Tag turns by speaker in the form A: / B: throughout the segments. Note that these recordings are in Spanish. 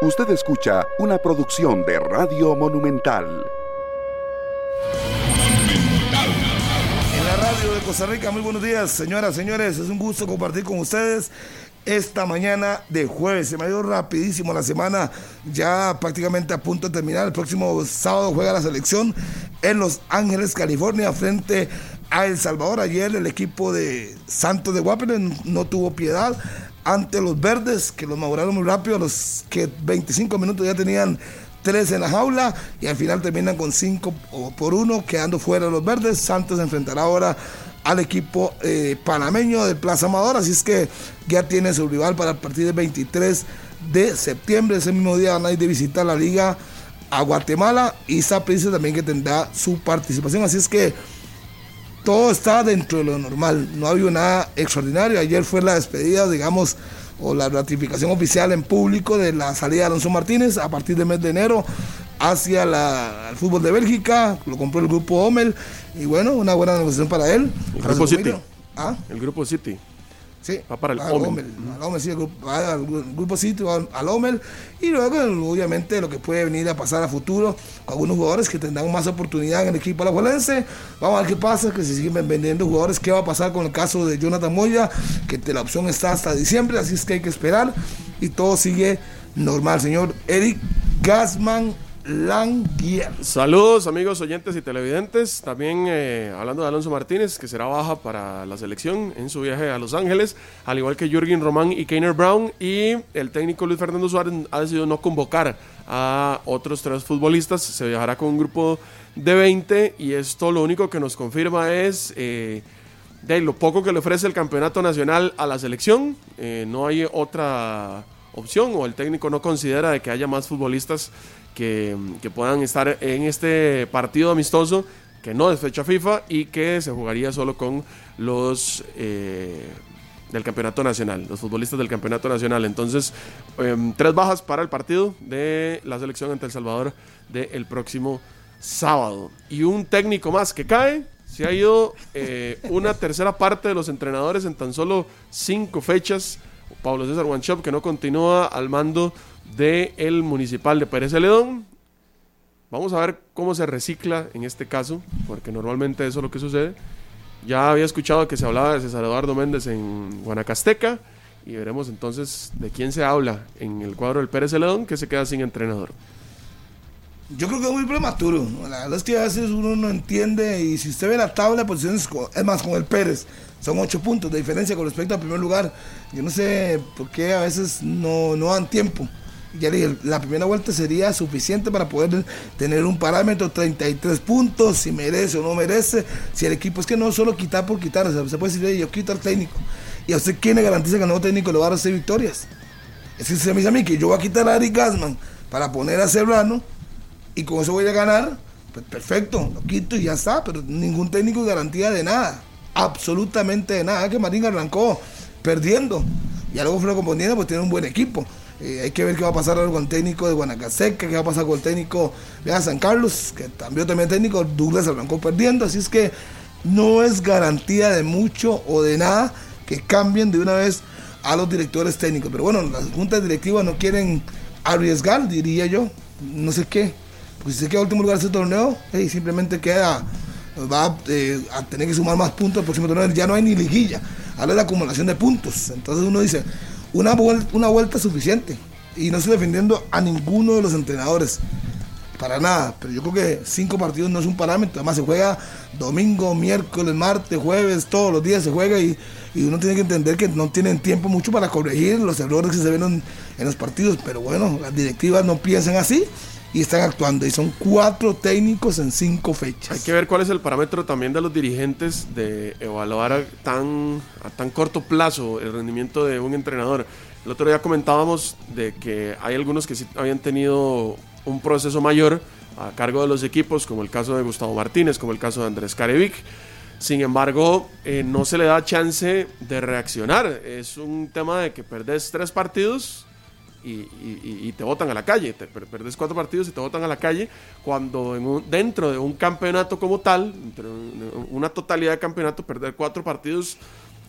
A: Usted escucha una producción de Radio Monumental.
B: En la radio de Costa Rica, muy buenos días, señoras, señores. Es un gusto compartir con ustedes esta mañana de jueves. Se me ha rapidísimo la semana, ya prácticamente a punto de terminar. El próximo sábado juega la selección en Los Ángeles, California, frente a El Salvador. Ayer el equipo de Santos de Guapere no tuvo piedad ante los verdes, que los maduraron muy rápido, a los que 25 minutos ya tenían tres en la jaula y al final terminan con cinco por uno, quedando fuera los verdes. Santos enfrentará ahora al equipo eh, panameño del Plaza Amador, así es que ya tiene su rival para el partido del 23 de septiembre. Ese mismo día van a ir de visitar la liga a Guatemala y Saprissa también que tendrá su participación. Así es que todo está dentro de lo normal, no ha habido nada extraordinario. Ayer fue la despedida, digamos, o la ratificación oficial en público de la salida de Alonso Martínez a partir del mes de enero hacia el fútbol de Bélgica, lo compró el grupo Omel y bueno, una buena negociación para él.
C: El grupo City. ¿Ah? El grupo City.
B: Sí, va para el Omel. sí, el grupo, al grupo al Omel. Y luego, obviamente, lo que puede venir a pasar a futuro con algunos jugadores que tendrán más oportunidad en el equipo alajuelense. Vamos a ver qué pasa, que se siguen vendiendo jugadores. ¿Qué va a pasar con el caso de Jonathan Moya? Que la opción está hasta diciembre, así es que hay que esperar. Y todo sigue normal, señor Eric Gasman Languier.
C: Saludos amigos oyentes y televidentes. También eh, hablando de Alonso Martínez, que será baja para la selección en su viaje a Los Ángeles, al igual que Jürgen Román y Keiner Brown. Y el técnico Luis Fernando Suárez ha decidido no convocar a otros tres futbolistas. Se viajará con un grupo de 20 y esto lo único que nos confirma es... Eh, de lo poco que le ofrece el campeonato nacional a la selección, eh, no hay otra opción o el técnico no considera de que haya más futbolistas que, puedan estar en este partido amistoso que no es fecha FIFA y que se jugaría solo con los eh, del campeonato nacional, los futbolistas del campeonato nacional. Entonces, em, tres bajas para el partido de la selección ante El Salvador del próximo sábado. Y un técnico más que cae. Se ha ido eh, una tercera parte de los entrenadores en tan solo cinco fechas. Pablo César Wanchop, que no continúa al mando del el municipal de Pérez Celedón. Vamos a ver cómo se recicla en este caso, porque normalmente eso es lo que sucede. Ya había escuchado que se hablaba de César Eduardo Méndez en Guanacasteca y veremos entonces de quién se habla en el cuadro del Pérez Celedón que se queda sin entrenador.
B: Yo creo que es muy prematuro. La verdad es que a veces uno no entiende y si usted ve la tabla de posiciones, es más, con el Pérez, son ocho puntos de diferencia con respecto al primer lugar. Yo no sé por qué a veces no, no dan tiempo ya dije, la primera vuelta sería suficiente para poder tener un parámetro 33 puntos, si merece o no merece, si el equipo es que no solo quitar por quitar, o sea, se puede decir, yo quito al técnico. ¿Y a usted quién le garantiza que el nuevo técnico le va a dar seis victorias? Es que se me dice a mí que yo voy a quitar a Ari Gasman para poner a Serrano y con eso voy a ganar, pues perfecto, lo quito y ya está, pero ningún técnico garantía de nada, absolutamente de nada, que Marín arrancó perdiendo y luego fue componiendo, pues tiene un buen equipo. Eh, hay que ver qué va a pasar con el técnico de Guanacaseca, qué va a pasar con el técnico de San Carlos, que también también técnico, Douglas arrancó perdiendo, así es que no es garantía de mucho o de nada que cambien de una vez a los directores técnicos. Pero bueno, las juntas directivas no quieren arriesgar, diría yo, no sé qué. Pues si se queda último lugar de ese torneo, simplemente queda, va eh, a tener que sumar más puntos el próximo torneo. Ya no hay ni liguilla, habla de la acumulación de puntos. Entonces uno dice, una vuelta, una vuelta suficiente. Y no estoy defendiendo a ninguno de los entrenadores. Para nada. Pero yo creo que cinco partidos no es un parámetro. Además se juega domingo, miércoles, martes, jueves, todos los días se juega y, uno tiene que entender que no tienen tiempo mucho para corregir los errores que se ven en, en los partidos. Pero bueno, las directivas no piensan así y están actuando. Y son cuatro técnicos en cinco fechas.
C: Hay que ver cuál es el parámetro también de los dirigentes de evaluar a tan, a tan corto plazo el rendimiento de un entrenador. El otro día comentábamos de que hay algunos que sí habían tenido un proceso mayor a cargo de los equipos, como el caso de Gustavo Martínez, como el caso de Andrés Carevic. Sin embargo, eh, no se le da chance de reaccionar. Es un tema de que perdés tres partidos y, te votan a la calle. Te perdes cuatro partidos y te votan a la calle cuando en dentro de un campeonato como tal, una totalidad de campeonato, perder cuatro partidos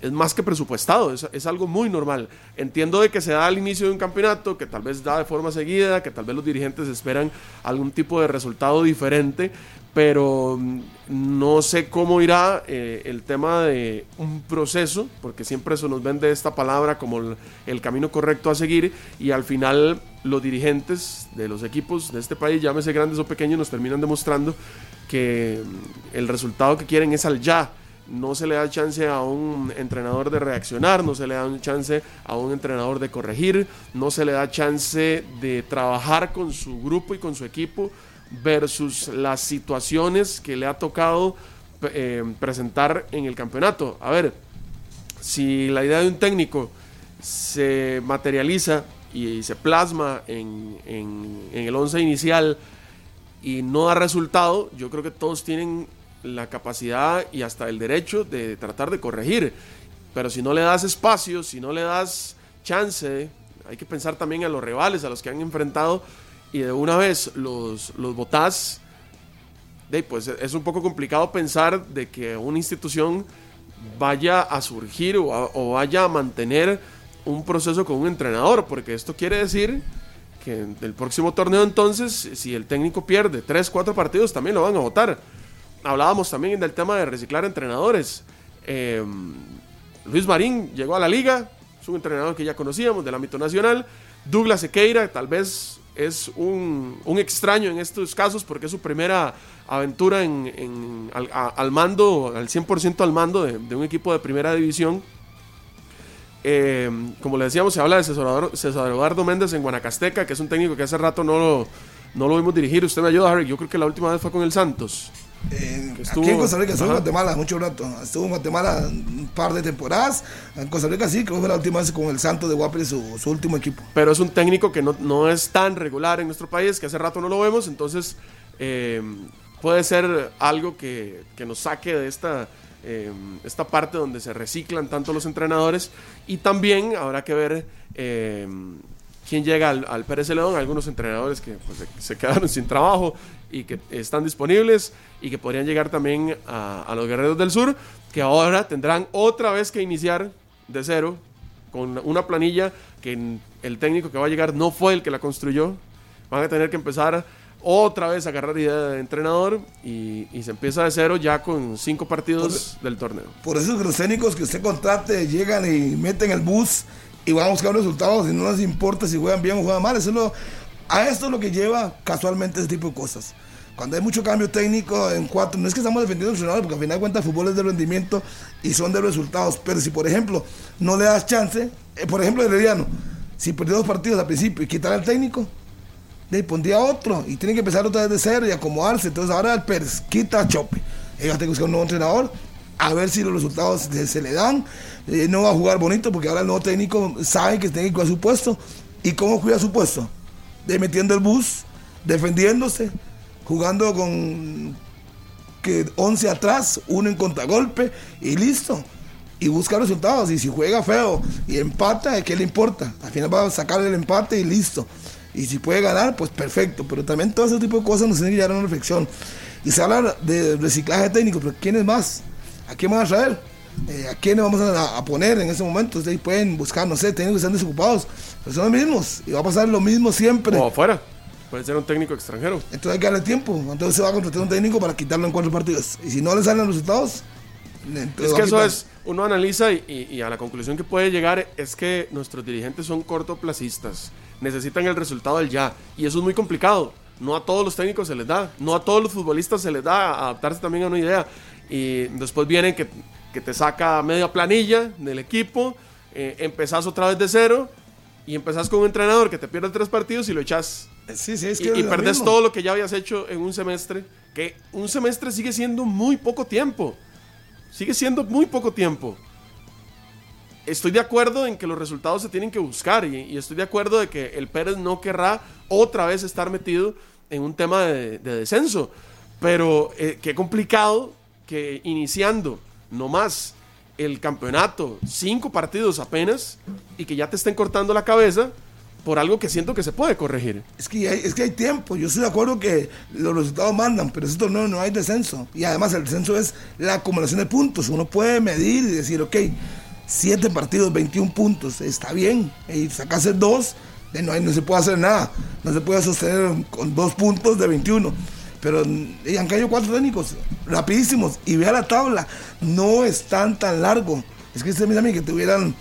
C: es más que presupuestado, es, es, algo muy normal. Entiendo de que se da al inicio de un campeonato, que tal vez da de forma seguida, que tal vez los dirigentes esperan algún tipo de resultado diferente, pero mm, no sé cómo irá eh, el tema de un proceso, porque siempre se nos vende esta palabra como el, el, camino correcto a seguir y al final los dirigentes de los equipos de este país, llámese grandes o pequeños, nos terminan demostrando que mm, el resultado que quieren es al ya. No se le da chance a un entrenador de reaccionar, no se le da chance a un entrenador de corregir, no se le da chance de trabajar con su grupo y con su equipo versus las situaciones que le ha tocado eh, presentar en el campeonato. A ver, si la idea de un técnico se materializa y se plasma en, en el once inicial y no da resultado, yo creo que todos tienen la capacidad y hasta el derecho de tratar de corregir. Pero si no le das espacio, si no le das chance, hay que pensar también a los rivales, a los que han enfrentado y de una vez los, los votás, pues es un poco complicado pensar de que una institución vaya a surgir o, vaya a mantener un proceso con un entrenador, porque esto quiere decir que el próximo torneo entonces, si el técnico pierde 3, 4 partidos, también lo van a votar hablábamos también del tema de reciclar entrenadores. Eh, Luis Marín llegó a la liga, es un entrenador que ya conocíamos del ámbito nacional. Douglas Sequeira tal vez es un, un extraño en estos casos porque es su primera aventura en, al, mando, al 100% al mando de, un equipo de primera división. Eh, como le decíamos, se habla de César, César Eduardo Méndez en Guanacasteca, que es un técnico que hace rato no no lo vimos dirigir. Usted me ayuda, Harry. Yo creo que la última vez fue con el Santos.
B: Eh, aquí en Costa Rica, estuvo en Guatemala mucho rato. Estuvo en Guatemala un par de temporadas. En Costa Rica sí, creo que fue la última vez con el Santo de Guapri, su, su último equipo.
C: Pero es un técnico que no, no, es tan regular en nuestro país, que hace rato no lo vemos, entonces eh, puede ser algo que, que nos saque de esta, eh, esta parte donde se reciclan tanto los entrenadores y también habrá que ver eh, quién llega al, al Pérez Celedón, algunos entrenadores que pues, se quedaron sin trabajo y que están disponibles y que podrían llegar también a, a, los Guerreros del Sur, que ahora tendrán otra vez que iniciar de cero con una planilla que el técnico que va a llegar no fue el que la construyó. Van a tener que empezar otra vez a agarrar idea de entrenador y, y, se empieza de cero ya con cinco partidos por, del torneo.
B: Por eso los técnicos que usted contrate llegan y meten el bus y van a buscar resultados y no les importa si juegan bien o juegan mal. Eso es lo, a esto es lo que lleva casualmente ese tipo de cosas. Cuando hay mucho cambio técnico en cuatro, no es que estamos defendiendo al porque al final de cuentas el fútbol es de rendimiento y son de resultados. Pero si, por ejemplo, no le das chance, eh, por ejemplo, Herediano, si perdió dos partidos al principio y quitar al técnico, le pondría otro y tiene que empezar otra vez de cero y acomodarse. Entonces ahora el Pérez quita a Chope. Ellos tienen que buscar un nuevo entrenador a ver si los resultados se, se le dan. Eh, no va a jugar bonito porque ahora el nuevo técnico sabe que tiene que cuidar su puesto. ¿Y cómo cuida su puesto? De metiendo el bus, defendiéndose, jugando con que 11 atrás, uno en contragolpe y listo. Y busca resultados. Y si juega feo y empata, ¿qué le importa? Al final va a sacar el empate y listo. Y si puede ganar, pues perfecto. Pero también todo ese tipo de cosas nos tienen que llevar a una reflexión. Y se habla de reciclaje técnico, pero ¿quién es más? ¿A quién van a traer? Eh, ¿A quiénes vamos a, a, poner en ese momento? Ustedes pueden buscar, no sé, técnicos que están desocupados. Pero son los mismos. Y va a pasar lo mismo siempre.
C: O afuera. Puede ser un técnico extranjero.
B: Entonces hay que darle tiempo. Entonces se va a contratar un técnico para quitarlo en cuatro partidos. Y si no le salen los resultados,
C: es que eso es, uno analiza y, y, y, a la conclusión que puede llegar es que nuestros dirigentes son cortoplacistas. Necesitan el resultado del ya. Y eso es muy complicado. No a todos los técnicos se les da. No a todos los futbolistas se les da adaptarse también a una idea. Y después vienen que, que te saca media planilla del equipo, eh, empezás otra vez de cero y empezás con un entrenador que te pierde tres partidos y lo echas.
B: Sí, sí, es que
C: y, y perdés mismo. todo lo que ya habías hecho en un semestre, que un semestre sigue siendo muy poco tiempo. Sigue siendo muy poco tiempo. Estoy de acuerdo en que los resultados se tienen que buscar y, y estoy de acuerdo de que el Pérez no querrá otra vez estar metido en un tema de, de descenso. Pero eh, qué complicado que iniciando nomás el campeonato, cinco partidos apenas, y que ya te estén cortando la cabeza por algo que siento que se puede corregir.
B: Es que hay, es que hay tiempo, yo estoy de acuerdo que los resultados mandan, pero esto no, no hay descenso. Y además el descenso es la acumulación de puntos. Uno puede medir y decir, ok, 7 partidos, 21 puntos, está bien. Y sacase dos, no, no se puede hacer nada. No se puede sostener con dos puntos de 21. Pero han caído cuatro técnicos rapidísimos. Y vea la tabla, no están tan largo. Es que a mí que tuvieran,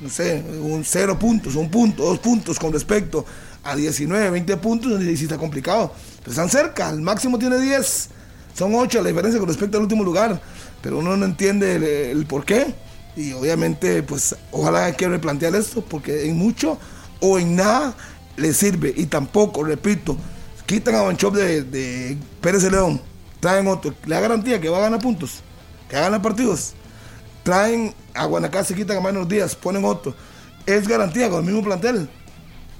B: no sé, un cero puntos, un punto, dos puntos con respecto a 19, 20 puntos, y sí está complicado. Pero están cerca, el máximo tiene 10. Son 8 la diferencia con respecto al último lugar. Pero uno no entiende el, el por qué. Y obviamente, pues, ojalá que replantear esto, porque en mucho o en nada le sirve. Y tampoco, repito, quitan a Banchop de, Pérez de León, traen otro, le da garantía que va a ganar puntos, que va a partidos. Traen a Guanacaste, quitan a Manos Díaz, ponen otro. Es garantía con el mismo plantel.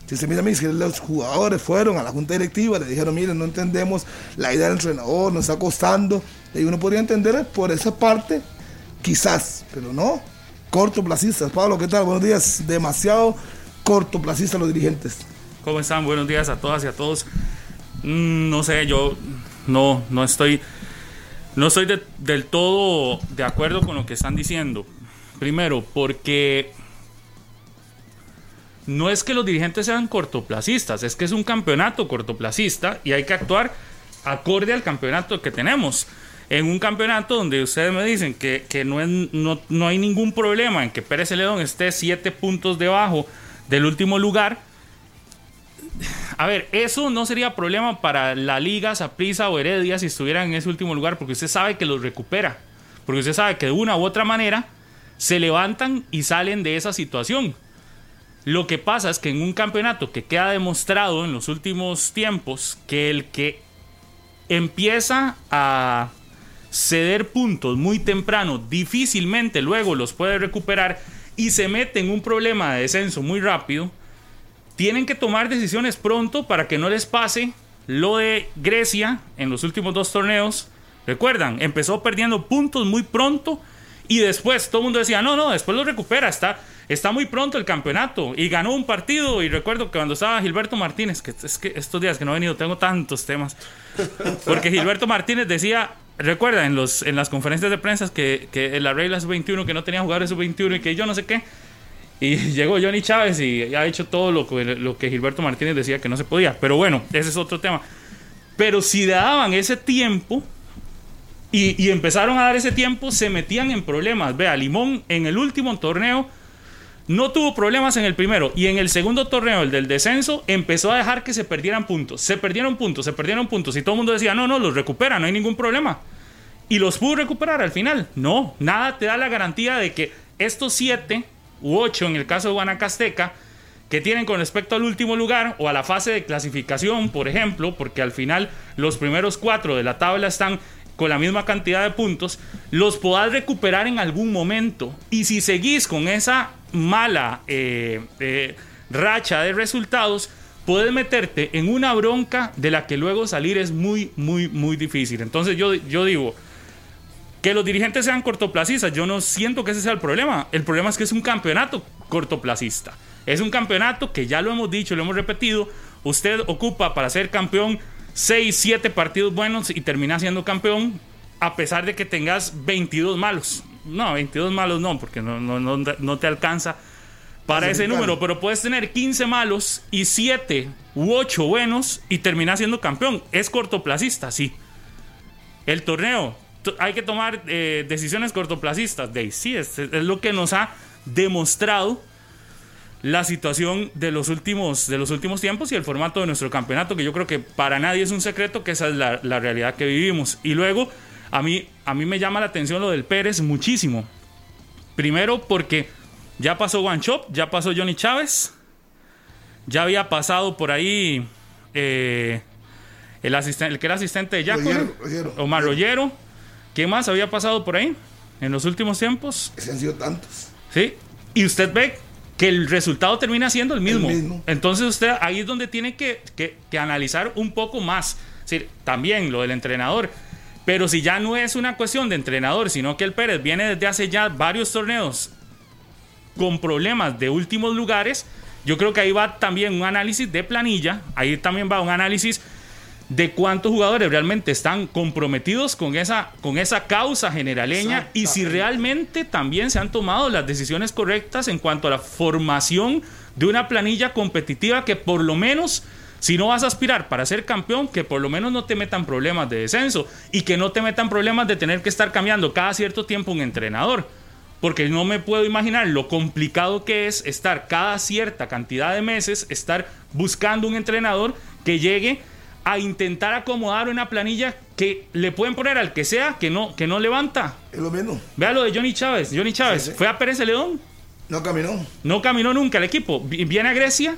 B: Si se mira a mí, que los jugadores fueron a la junta directiva, le dijeron, miren, no entendemos la idea del entrenador, nos está costando. Y uno podría entender por esa parte, quizás, pero no. Cortoplacistas. Pablo, ¿qué tal? Buenos días. Demasiado cortoplacistas los dirigentes.
D: ¿Cómo están? Buenos días a todas y a todos. Mm, no sé, yo no, no estoy, no estoy del todo de acuerdo con lo que están diciendo. Primero, porque no es que los dirigentes sean cortoplacistas, es que es un campeonato cortoplacista y hay que actuar acorde al campeonato que tenemos. En un campeonato donde ustedes me dicen que, no, no, no, hay ningún problema en que Pérez Celedón esté siete puntos debajo del último lugar. A ver, eso no sería problema para la Liga, Saprissa o Heredia si estuvieran en ese último lugar, porque usted sabe que los recupera. Porque usted sabe que de una u otra manera se levantan y salen de esa situación. Lo que pasa es que en un campeonato que queda demostrado en los últimos tiempos que el que empieza a ceder puntos muy temprano difícilmente luego los puede recuperar y se mete en un problema de descenso muy rápido, tienen que tomar decisiones pronto para que no les pase lo de Grecia en los últimos dos torneos. Recuerdan, empezó perdiendo puntos muy pronto y después todo el mundo decía, no, no, después lo recupera, está, está muy pronto el campeonato. Y ganó un partido. Y recuerdo que cuando estaba Gilberto Martínez, que es que estos días que no he venido tengo tantos temas. Porque Gilberto Martínez decía, recuerda en, los, en las conferencias de prensa que, que la regla sub-21, que no tenía jugadores sub-21 y que yo no sé qué. Y llegó Johnny Chávez y ha hecho todo lo que, lo que Gilberto Martínez decía que no se podía. Pero bueno, ese es otro tema. Pero si daban ese tiempo, y, empezaron a dar ese tiempo, se metían en problemas. Vea, Limón en el último torneo no tuvo problemas en el primero y en el segundo torneo, el del descenso, empezó a dejar que se perdieran puntos. Se perdieron puntos, se perdieron puntos y todo el mundo decía, no, no, los recupera, no hay ningún problema. Y los pudo recuperar al final. No, nada te da la garantía de que estos siete u ocho, en el caso de Guanacasteca, que tienen con respecto al último lugar o a la fase de clasificación, por ejemplo, porque al final los primeros cuatro de la tabla están con la misma cantidad de puntos, los podás recuperar en algún momento. Y si seguís con esa mala eh, eh, racha de resultados, puedes meterte en una bronca de la que luego salir es muy, muy, muy difícil. Entonces yo, yo digo, que los dirigentes sean cortoplacistas, yo no siento que ese sea el problema. El problema es que es un campeonato cortoplacista. Es un campeonato que ya lo hemos dicho, lo hemos repetido. Usted ocupa para ser campeón 6, 7 partidos buenos y termina siendo campeón a pesar de que tengas 22 malos. No, 22 malos no, porque no, no, no, te alcanza para ese número, pero puedes tener 15 malos y 7 u 8 buenos y terminas siendo campeón. Es cortoplacista, sí. El torneo, hay que tomar eh, decisiones cortoplacistas, Dave. Sí, es, es lo que nos ha demostrado la situación de los, últimos, de los últimos tiempos y el formato de nuestro campeonato, que yo creo que para nadie es un secreto que esa es la, realidad que vivimos. Y luego, a mí, a mí me llama la atención lo del Pérez muchísimo. Primero porque ya pasó One Shop, ya pasó Johnny Chávez, ya había pasado por ahí eh, el, asistente, el que era asistente de Jaco, Omar Rollero. ¿Quién más había pasado por ahí en los últimos tiempos?
B: Se han sido tantos.
D: Sí, y usted ve que el resultado termina siendo el mismo. Entonces usted ahí es donde tiene que, analizar un poco más. también lo del entrenador. Pero si ya no es una cuestión de entrenador, sino que el Pérez viene desde hace ya varios torneos con problemas de últimos lugares, yo creo que ahí va también un análisis de planilla, ahí también va un análisis de cuántos jugadores realmente están comprometidos con esa, con esa causa generaleña y si realmente también se han tomado las decisiones correctas en cuanto a la formación de una planilla competitiva que por lo menos, si no vas a aspirar para ser campeón, que por lo menos no te metan problemas de descenso y que no te metan problemas de tener que estar cambiando cada cierto tiempo un entrenador. Porque no me puedo imaginar lo complicado que es estar cada cierta cantidad de meses, estar buscando un entrenador que llegue a intentar acomodar una planilla que le pueden poner al que sea que no, que no levanta.
B: Es lo mismo.
D: Vea lo de Johnny Chávez. Johnny Chávez
B: Sí, sí.
D: fue a Pérez Celedón,
B: No caminó.
D: no caminó nunca el equipo. Vi- Viene a Grecia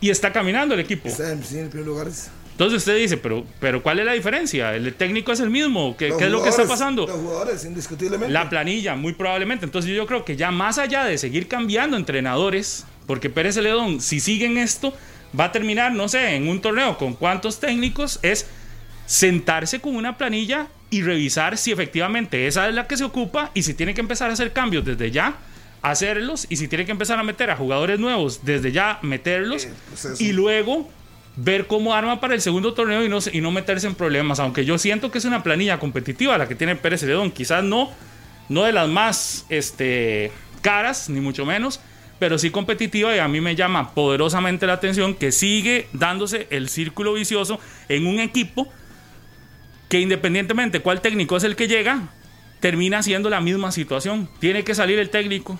D: y está caminando el equipo.
B: Está en, sí, en primer lugar.
D: Entonces usted dice, pero, pero ¿cuál es la diferencia? El técnico es el mismo. ¿Qué, qué es lo que está pasando?
B: Los jugadores, indiscutiblemente.
D: La planilla, muy probablemente. Entonces yo creo que ya más allá de seguir cambiando entrenadores, porque Pérez Celedón, si siguen esto, va a terminar, no sé, en un torneo con cuántos técnicos, es sentarse con una planilla y revisar si efectivamente esa es la que se ocupa y si tiene que empezar a hacer cambios desde ya, hacerlos y si tiene que empezar a meter a jugadores nuevos desde ya, meterlos
B: Eh, pues
D: y luego ver cómo arma para el segundo torneo y no, y no meterse en problemas. Aunque yo siento que es una planilla competitiva la que tiene Pérez Celedón. Quizás no, no de las más este, caras, ni mucho menos, pero sí competitiva y a mí me llama poderosamente la atención que sigue dándose el círculo vicioso en un equipo que independientemente cuál técnico es el que llega, termina siendo la misma situación. Tiene que salir el técnico.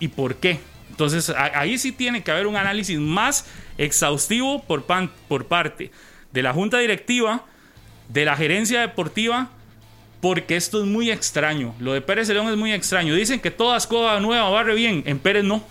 D: ¿Y por qué? Entonces ahí sí tiene que haber un análisis más exhaustivo por, pan- por parte de la junta directiva, de la gerencia deportiva, porque esto es muy extraño. Lo de Pérez León es muy extraño. Dicen que toda escoba nueva barre bien, en Pérez no.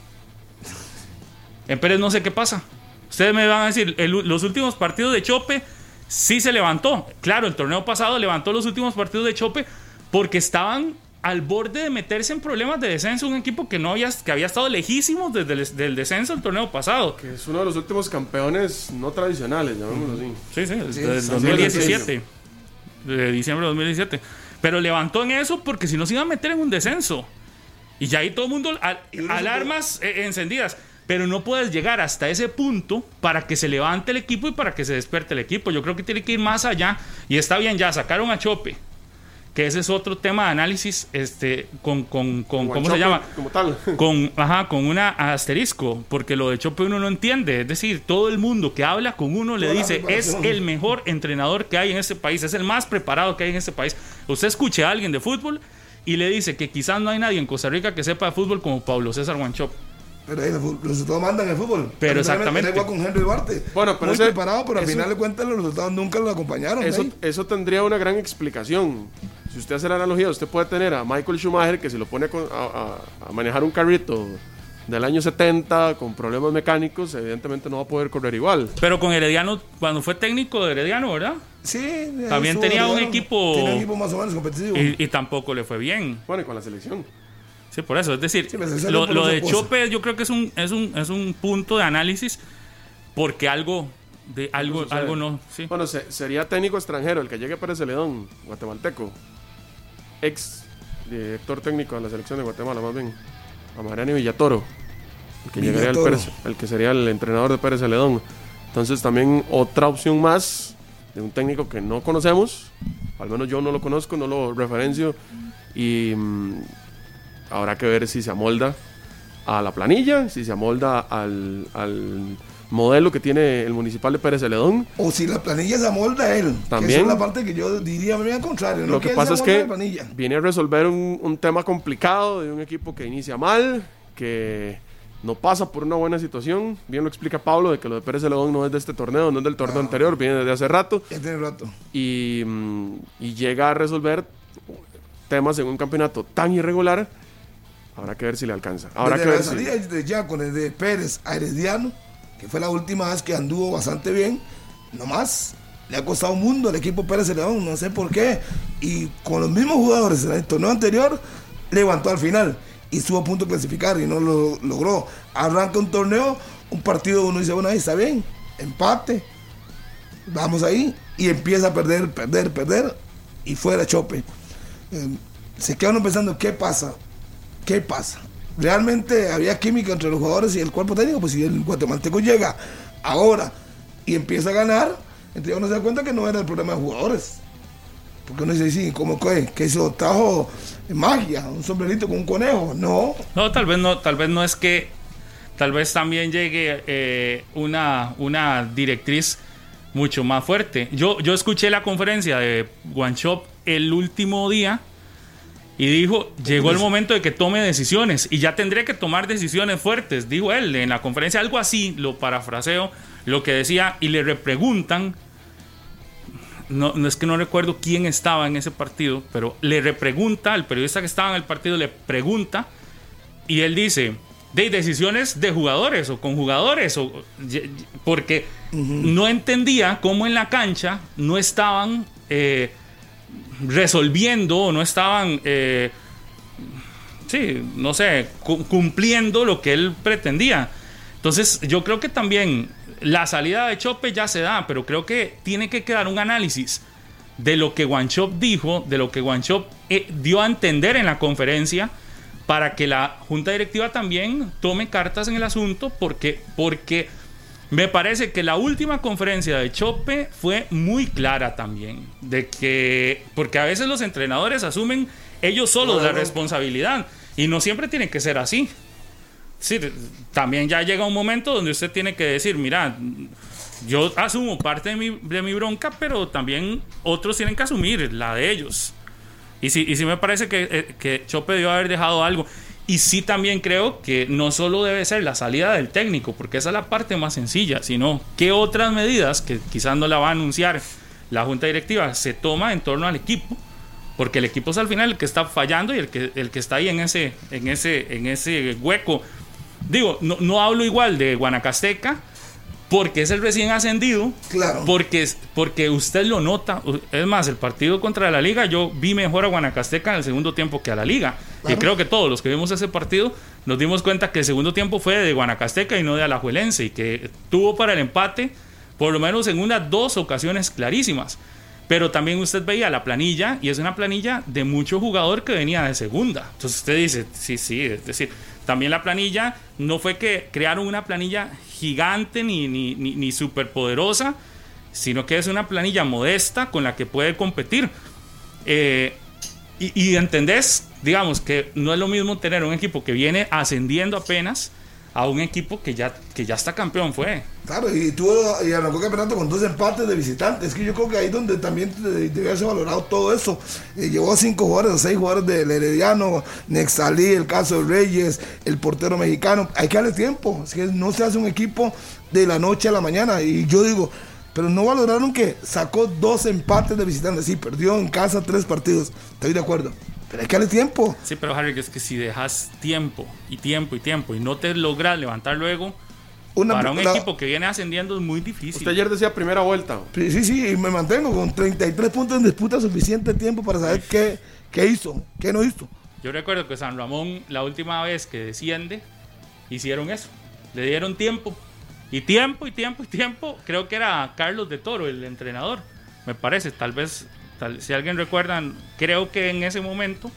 D: En Pérez no sé qué pasa. Ustedes me van a decir, el- los últimos partidos de Chope sí se levantó. Claro, el torneo pasado levantó los últimos partidos de Chope porque estaban al borde de meterse en problemas de descenso. Un equipo que, no había, que había estado lejísimo desde el del descenso el torneo pasado.
C: Que es uno de los últimos campeones no tradicionales, llamémoslo así.
D: Sí, sí, desde
B: Sí,
D: el
B: sí,
D: 2017. De diciembre de 2017. Pero levantó en eso porque si no se iba a meter en un descenso. Y ya ahí todo el mundo, al- alarmas eh, encendidas. Pero no puedes llegar hasta ese punto para que se levante el equipo y para que se despierte el equipo. Yo creo que tiene que ir más allá. Y está bien, ya sacaron a Chope. Que ese es otro tema de análisis este, con, con, con ¿cómo se llama?
C: Como tal.
D: con, ajá, con una asterisco, porque lo de Chope uno no entiende. Es decir, todo el mundo que habla con uno le
B: Toda
D: dice, es el mejor entrenador que hay en este país, es el más preparado que hay en este país. Usted escuche a alguien de fútbol y le dice que quizás no hay nadie en Costa Rica que sepa de fútbol como Pablo César Guanchop.
B: Pero ahí los, resultados mandan en el fútbol.
D: Pero exactamente.
B: Igual con Henry Duarte.
C: Bueno, pero
B: Muy
C: ese-
B: preparado, pero al
C: eso-
B: final de cuentas los resultados nunca lo acompañaron.
C: Eso, eso tendría una gran explicación. Si usted hace la analogía, usted puede tener a Michael Schumacher que si lo pone a, a- a manejar un carrito del año 70 con problemas mecánicos, evidentemente no va a poder correr igual.
D: Pero con Herediano, cuando fue técnico de Herediano, ¿verdad?
B: Sí,
D: También
B: estuvo
D: tenía un equipo-
B: Tenía un equipo más o menos competitivo.
D: Y, y tampoco le fue bien.
C: Bueno, y con la selección.
D: Sí, por eso. Es decir,
B: Sí,
D: lo, de
B: cosa.
D: Chope yo creo que es un, es un, es un punto de análisis porque algo, de algo, algo no. Sí.
C: Bueno, se- sería técnico extranjero el que llegue para Celedón, guatemalteco. Ex director técnico de la selección de Guatemala, más bien. A Mariano Villatoro. El que, llegaría
B: Villatoro.
C: Pérez- el que sería el entrenador de Pérez Celedón. Entonces también otra opción más de un técnico que no conocemos. Al menos yo no lo conozco, no lo referencio. Y mm, habrá que ver si se amolda a la planilla, si se amolda al, al modelo que tiene el municipal de Pérez Celedón.
B: O si la planilla se amolda a él.
C: También.
B: Esa es la parte que yo diría al contrario. no
C: Lo que
B: él
C: pasa es que viene a resolver un, un tema complicado de un equipo que inicia mal, que no pasa por una buena situación. Bien lo explica Pablo de que lo de Pérez Celedón no es de este torneo, no es del torneo
B: Ah.
C: anterior, viene desde hace rato
B: tiene rato.
C: y, mm, y llega a resolver temas en un campeonato tan irregular. Habrá que ver si le alcanza. Habrá
B: Desde
C: que ver
B: la
C: si.
B: salida de Yaco, desde Pérez a Herediano, que fue la última vez que anduvo bastante bien, nomás le ha costado un mundo al equipo Pérez León, no sé por qué. Y con los mismos jugadores en el torneo anterior, levantó al final y estuvo a punto de clasificar y no lo logró. Arranca un torneo, un partido, uno dice, bueno, ahí está bien, empate, vamos ahí, y empieza a perder, perder, perder, y fuera chope. Eh, se queda uno pensando, ¿qué pasa? ¿Qué pasa? ¿Realmente había química entre los jugadores y el cuerpo técnico? Pues si el guatemalteco llega ahora y empieza a ganar, Entonces uno se da cuenta que no era el problema de jugadores. Porque uno dice, sí, ¿cómo que, que hizo? Trajo magia, un sombrerito con un conejo. No.
D: No, tal vez no, tal vez no es que, tal vez también llegue eh, una, una directriz mucho más fuerte. Yo, yo escuché la conferencia de One Shop el último día y dijo, llegó el momento de que tome decisiones y ya tendré que tomar decisiones fuertes, dijo él en la conferencia, algo así, lo parafraseo, lo que decía, y le repreguntan, no, no es que no recuerdo quién estaba en ese partido, pero le repregunta, el periodista que estaba en el partido le pregunta, y él dice, de decisiones de jugadores o con jugadores, o, porque no entendía cómo en la cancha no estaban eh, resolviendo o no estaban, eh, sí, no sé, cumpliendo lo que él pretendía. Entonces yo creo que también la salida de Chope ya se da, pero creo que tiene que quedar un análisis de lo que Guanchop dijo, de lo que Guanchop eh, dio a entender en la conferencia, para que la junta directiva también tome cartas en el asunto, porque, porque me parece que la última conferencia de Chope fue muy clara también, de que, porque a veces los entrenadores asumen ellos solos la responsabilidad, y no siempre tiene que ser así. Sí, también ya llega un momento donde usted tiene que decir, mira, yo asumo parte de mi, de mi bronca, pero también otros tienen que asumir la de ellos. Y sí, y sí me parece que, eh, que Chope debió haber dejado algo. Y sí también creo que no solo debe ser la salida del técnico, porque esa es la parte más sencilla, sino qué otras medidas, que quizás no la va a anunciar la junta directiva, se toma en torno al equipo, porque el equipo es al final el que está fallando y el que, el que está ahí en ese, en ese, en ese hueco. Digo, no, no hablo igual de Guanacasteca, porque es el recién ascendido.
B: Claro.
D: Porque, porque usted lo nota. Es más, el partido contra la Liga, yo vi mejor a Guanacasteca en el segundo tiempo que a la Liga. Y creo que todos los que vimos ese partido nos dimos cuenta que el segundo tiempo fue de Guanacasteca y no de Alajuelense. Y que tuvo para el empate, por lo menos en unas dos ocasiones clarísimas. Pero también usted veía la planilla y es una planilla de mucho jugador que venía de segunda. Entonces usted dice, sí, sí, es decir, también la planilla no fue que crearon una planilla gigante ni, ni, ni, súper poderosa, sino que es una planilla modesta con la que puede competir. Eh, y, y entendés, digamos, que no es lo mismo tener un equipo que viene ascendiendo apenas a un equipo que ya, que ya está campeón, fue.
B: Claro, y tuvo y arrancó el campeonato con dos empates de visitantes. Es que yo creo que ahí es donde también debe haberse valorado todo eso. Eh, llevó cinco jugadores, a seis jugadores del Herediano, Nexalí, el caso de Reyes, el portero mexicano. Hay que darle tiempo. Es que no se hace un equipo de la noche a la mañana. Y yo digo, pero no valoraron que sacó dos empates de visitantes. Sí, perdió en casa tres partidos. Estoy de acuerdo. Pero hay que darle tiempo.
D: Sí, pero Harry, es que si dejas tiempo y tiempo y tiempo y no te logras levantar luego, para un equipo que viene ascendiendo es muy difícil.
C: Usted ayer decía primera vuelta.
B: Sí, sí, y me mantengo con 33 puntos en disputa, suficiente tiempo para saber qué, qué hizo, qué no hizo.
D: Yo recuerdo que San Ramón, la última vez que desciende, hicieron eso. Le dieron tiempo. Y tiempo, y tiempo, y tiempo. Creo que era Carlos de Toro, el entrenador. Me parece, tal vez si alguien recuerda, creo que en ese momento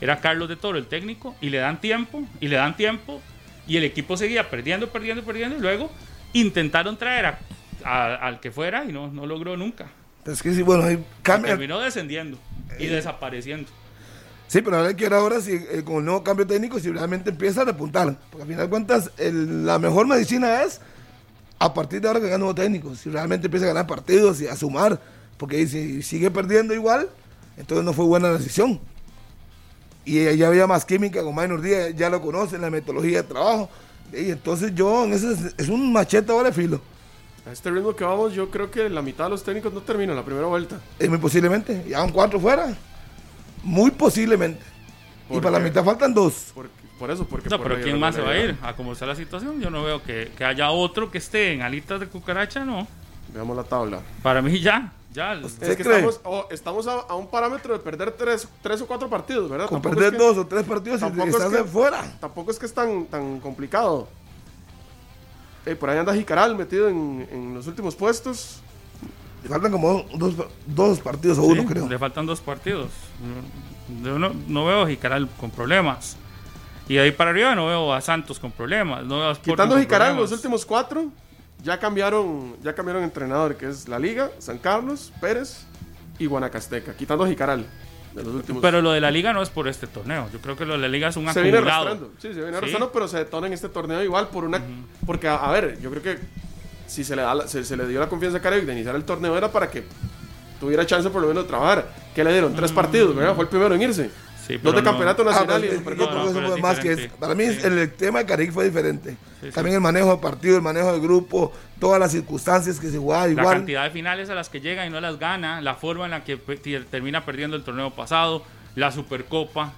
D: era Carlos de Toro el técnico y le dan tiempo y le dan tiempo y el equipo seguía perdiendo, perdiendo, perdiendo y luego intentaron traer al que fuera y no, no logró nunca.
B: Es que sí, bueno,
D: terminó descendiendo y eh. desapareciendo.
B: Sí, pero ahora que ahora si eh, con el nuevo cambio técnico si realmente empieza a repuntar, porque al final de cuentas la mejor medicina es a partir de ahora que gana nuevo técnico, si realmente empieza a ganar partidos y a sumar porque si sigue perdiendo igual, entonces no fue buena decisión. Y ya había más química con Maynor Díaz, ya lo conocen, la metodología de trabajo. Y entonces yo, en ese, es un machete ahora de filo.
C: A este ritmo que vamos, yo creo que la mitad de los técnicos no terminan la primera vuelta.
B: Es muy posiblemente. Ya van cuatro fuera. Muy posiblemente. Y para la mitad faltan dos.
C: Por, eso, porque.
D: No, pero ¿quién más se va a ir? A cómo está la situación, yo no veo que, que haya otro que esté en alitas de cucaracha, no.
C: Veamos la tabla.
D: Para mí ya. Ya,
C: es que estamos, estamos a, un parámetro de perder tres, tres o cuatro partidos, ¿verdad?
B: Con perder dos o tres partidos y estás de fuera.
C: Tampoco es que es tan, tan complicado. por ahí anda Jicaral metido en, en los últimos puestos.
B: Le faltan como dos, dos partidos o uno, creo.
D: Le faltan dos partidos. Yo no, no, veo a Jicaral con problemas. Y ahí para arriba no veo a Santos con problemas. No
C: Quitando Jicaral los últimos cuatro, ya cambiaron, ya cambiaron entrenador, que es la Liga, San Carlos, Pérez y Guanacasteca, quitando a Jicaral de los últimos.
D: Pero lo de la liga no es por este torneo. Yo creo que lo de la liga es un
C: se viene
D: acumulado.
C: arrastrando, sí, se viene
D: Sí.
C: arrastrando, pero se detona en este torneo igual por una, porque a, a ver, yo creo que si se le da, la- se, se le dio la confianza a Carevic de iniciar el torneo era para que tuviera chance por lo menos de trabajar. ¿Qué le dieron? Tres partidos, ¿verdad? Fue el primero en irse.
D: Sí,
C: Dos de
D: no-
C: campeonato
B: Ah,
C: nacional y Supercopa.
B: más que es- Para mí
D: Sí.
B: el, tema de Caric fue diferente.
D: Sí, sí.
B: También el manejo del partido, el manejo del grupo, todas las circunstancias que se jugaba
D: La
B: igual.
D: cantidad de finales a las que llega y no las gana, la forma en la que termina perdiendo el torneo pasado, la Supercopa.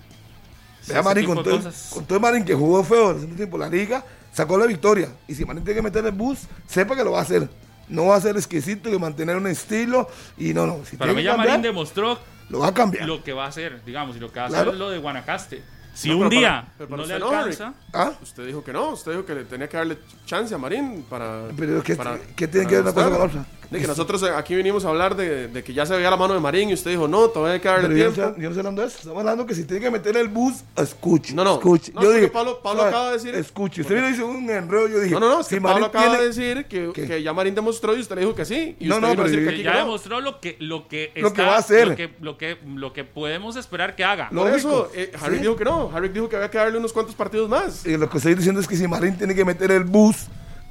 B: Vea, Marín, con todo, con todo el Marín que jugó feo en el segundo tiempo la liga, sacó la victoria. Y si Marín tiene que meter el bus, sepa que lo va a hacer. No va a ser exquisito y mantener un estilo. Y no, no. Si
D: Para mí ya
B: cambiar,
D: Marín demostró
B: lo va a cambiar.
D: lo que va a hacer, digamos, y lo que va a
B: Claro.
D: hacer es lo de Guanacaste. Si
C: No,
D: un
C: pero
D: día
C: para- pero para
D: no le alcanza,
B: ¿Ah?
C: Usted dijo que no, usted dijo que le tenía que darle chance a Marín para.
B: Pero ¿qué-
C: para-
B: qué tiene
C: para
B: que ver una cosa con la otra?
C: De que nosotros eh, aquí vinimos a hablar de, de que ya se veía la mano de Marín y usted dijo, no, todavía hay que darle
B: yo no,
C: tiempo.
B: estoy, yo no estoy hablando de eso. Estamos hablando que si tiene que meter el bus, escuche.
C: No, no.
B: Escuche.
C: No,
B: yo
C: porque
B: dije,
C: Pablo- Pablo acaba de decir-
B: Escuche. Usted y hizo un enredo. Yo dije,
C: No, no, no, es
B: si
C: que Pablo acaba
B: tiene-
C: de decir que, que ya Marín demostró y usted le dijo que sí. Y
B: No,
C: usted
B: no,
C: a
B: pero
C: decir que aquí
D: ya
C: no.
D: demostró lo que lo que
B: Lo que
D: está-
B: va a hacer.
D: lo que, lo que lo que podemos esperar que haga.
B: Lo-
C: Por eso, eh, Harry
B: Sí.
C: dijo que no. Harry dijo que había que darle unos cuantos partidos más.
B: Y lo que estoy diciendo es que si Marín tiene que meter el bus,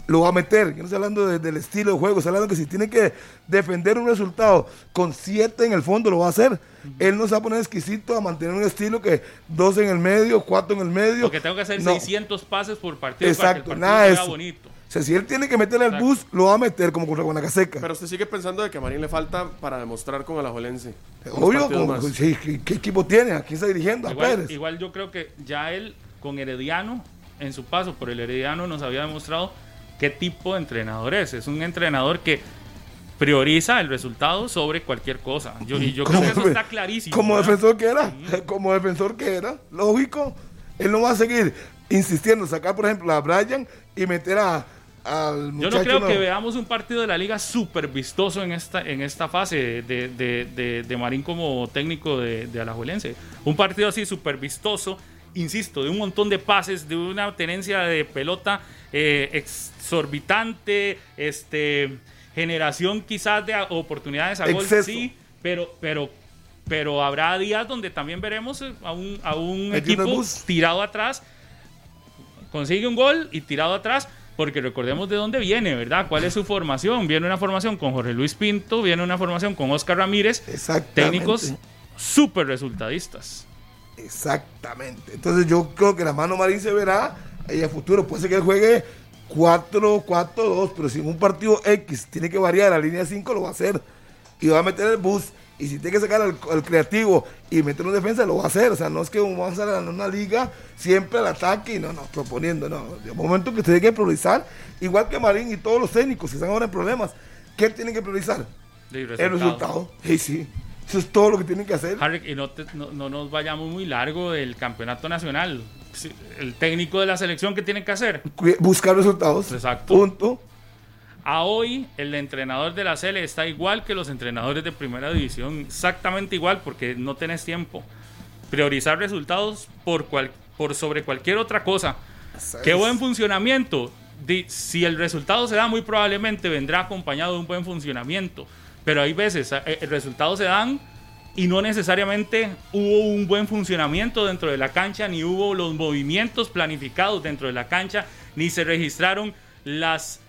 B: lo va a meter. Yo no estoy hablando de- del estilo de juego, estoy hablando que si tiene que defender un resultado con siete en el fondo, lo va a hacer. Él no se va a poner exquisito a mantener un estilo que dos en el medio, cuatro en el medio.
D: Porque tengo que hacer
B: No.
D: 600 pases por partido
B: Exacto,
D: para que el
B: nada
D: partido
B: de
D: sea bonito.
B: O sea, si él tiene que meterle el
D: Exacto.
B: bus, lo va a meter como contra Guanacaseca.
C: Pero usted sigue pensando de que a Marín le falta para demostrar con el Alajuelense.
B: Obvio, como- sí, ¿qué, qué equipo tiene? ¿A quién está dirigiendo? A Pérez.
D: igual yo creo que ya él con Herediano, en su paso por el Herediano, nos había demostrado qué tipo de entrenador es. Es un entrenador que prioriza el resultado sobre cualquier cosa. Yo, y yo creo que eso está clarísimo.
B: Como
D: ¿verdad?
B: defensor que era, como defensor que era, lógico. Él no va a seguir insistiendo, sacar por ejemplo a Brian y meter a, al
D: Yo no creo que veamos un partido de la liga súper vistoso en esta, en esta fase de, de- de- de Marín como técnico de, de Alajuelense. Un partido así súper vistoso, insisto, de un montón de pases, de una tenencia de pelota eh, exorbitante, este, generación quizás de oportunidades a gol, sí, pero, pero, pero habrá días donde también veremos eh, a un, a un equipo tirado atrás consigue un gol y tirado atrás, porque recordemos de dónde viene, ¿verdad? ¿Cuál es su formación? Viene una formación con Jorge Luis Pinto, viene una formación con Oscar Ramírez, técnicos súper resultadistas.
B: Exactamente. Entonces yo creo que la mano Marín se verá ahí a futuro. Puede ser que él juegue 4-4-2, pero si en un partido X tiene que variar la línea 5, lo va a hacer. Y va a meter el bus. Y si tiene que sacar al, al creativo y meter una defensa, lo va a hacer. O sea, no es que vamos a estar en una liga siempre al ataque y no, no, proponiendo. No, de momento que usted tiene que priorizar, igual que Marín y todos los técnicos que están ahora en problemas. ¿Qué tienen que priorizar? El
D: resultados.
B: resultado. Sí, sí. Eso es todo lo que tienen que hacer.
D: Harry, y no, te- no- no nos vayamos muy largo del campeonato nacional. El técnico de la selección, ¿qué tiene que hacer?
B: Buscar resultados.
D: Exacto.
B: Punto.
D: A hoy, el entrenador de la Sele está igual que los entrenadores de primera división, exactamente igual, porque no tenés tiempo. Priorizar resultados por, cual, por sobre cualquier otra cosa. Qué buen funcionamiento. Si el resultado se da, muy probablemente vendrá acompañado de un buen funcionamiento. Pero hay veces eh, el resultado se dan y no necesariamente hubo un buen funcionamiento dentro de la cancha, ni hubo los movimientos planificados dentro de la cancha, ni se registraron las,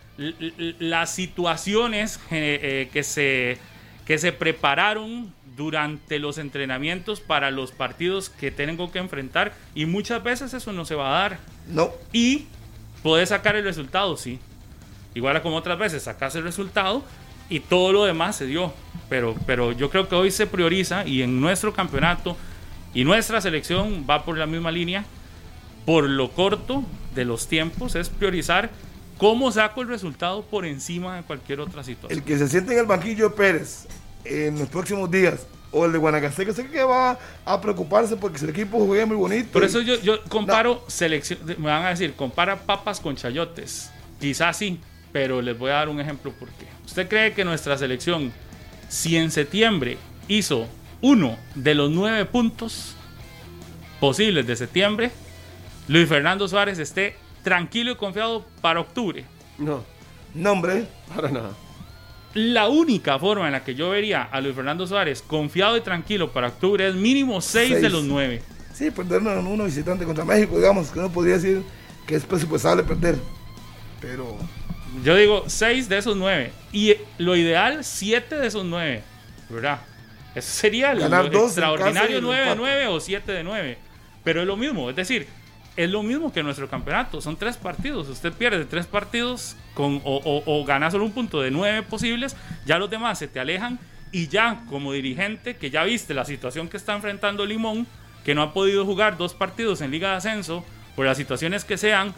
D: las situaciones eh, eh, que, se, que se prepararon durante los entrenamientos para los partidos que tengo que enfrentar y muchas veces eso no se va a dar
B: No.
D: y puedes sacar el resultado, sí. Igual a como otras veces sacas el resultado y todo lo demás se dio. Pero, pero yo creo que hoy se prioriza y en nuestro campeonato y nuestra selección va por la misma línea. Por lo corto de los tiempos es priorizar cómo saco el resultado por encima de cualquier otra situación.
B: El que se siente en el banquillo de Pérez en los próximos días o el de Guanacaste, sé que va a preocuparse porque el equipo juega muy bonito.
D: Por eso yo, yo comparo selección, me van a decir, compara papas con chayotes. Quizás sí, pero les voy a dar un ejemplo por qué. ¿Usted cree que nuestra selección, si en septiembre hizo uno de los nueve puntos posibles de septiembre, Luis Fernando Suárez esté tranquilo y confiado para octubre?
C: No.
B: No, hombre.
C: Para nada.
D: La única forma en la que yo vería a Luis Fernando Suárez confiado y tranquilo para octubre es mínimo 6 de
B: Seis.
D: los 9.
B: Sí, perdernos en uno visitante contra México, digamos, que uno podría decir que es presupuestable perder. Pero
D: Yo digo 6 de esos 9. Y lo ideal, 7 de esos 9. ¿Verdad? Eso sería lo, lo extraordinario
B: y
D: 9 de
B: empate.
D: 9 o 7 de 9. Pero es lo mismo, es decir, es lo mismo que nuestro campeonato. Son tres partidos. Usted pierde tres partidos con, o, o, o gana solo un punto de 9 posibles. Ya los demás se te alejan. Y ya como dirigente, que ya viste la situación que está enfrentando Limón, que no ha podido jugar dos partidos en Liga de Ascenso, por las situaciones que sean,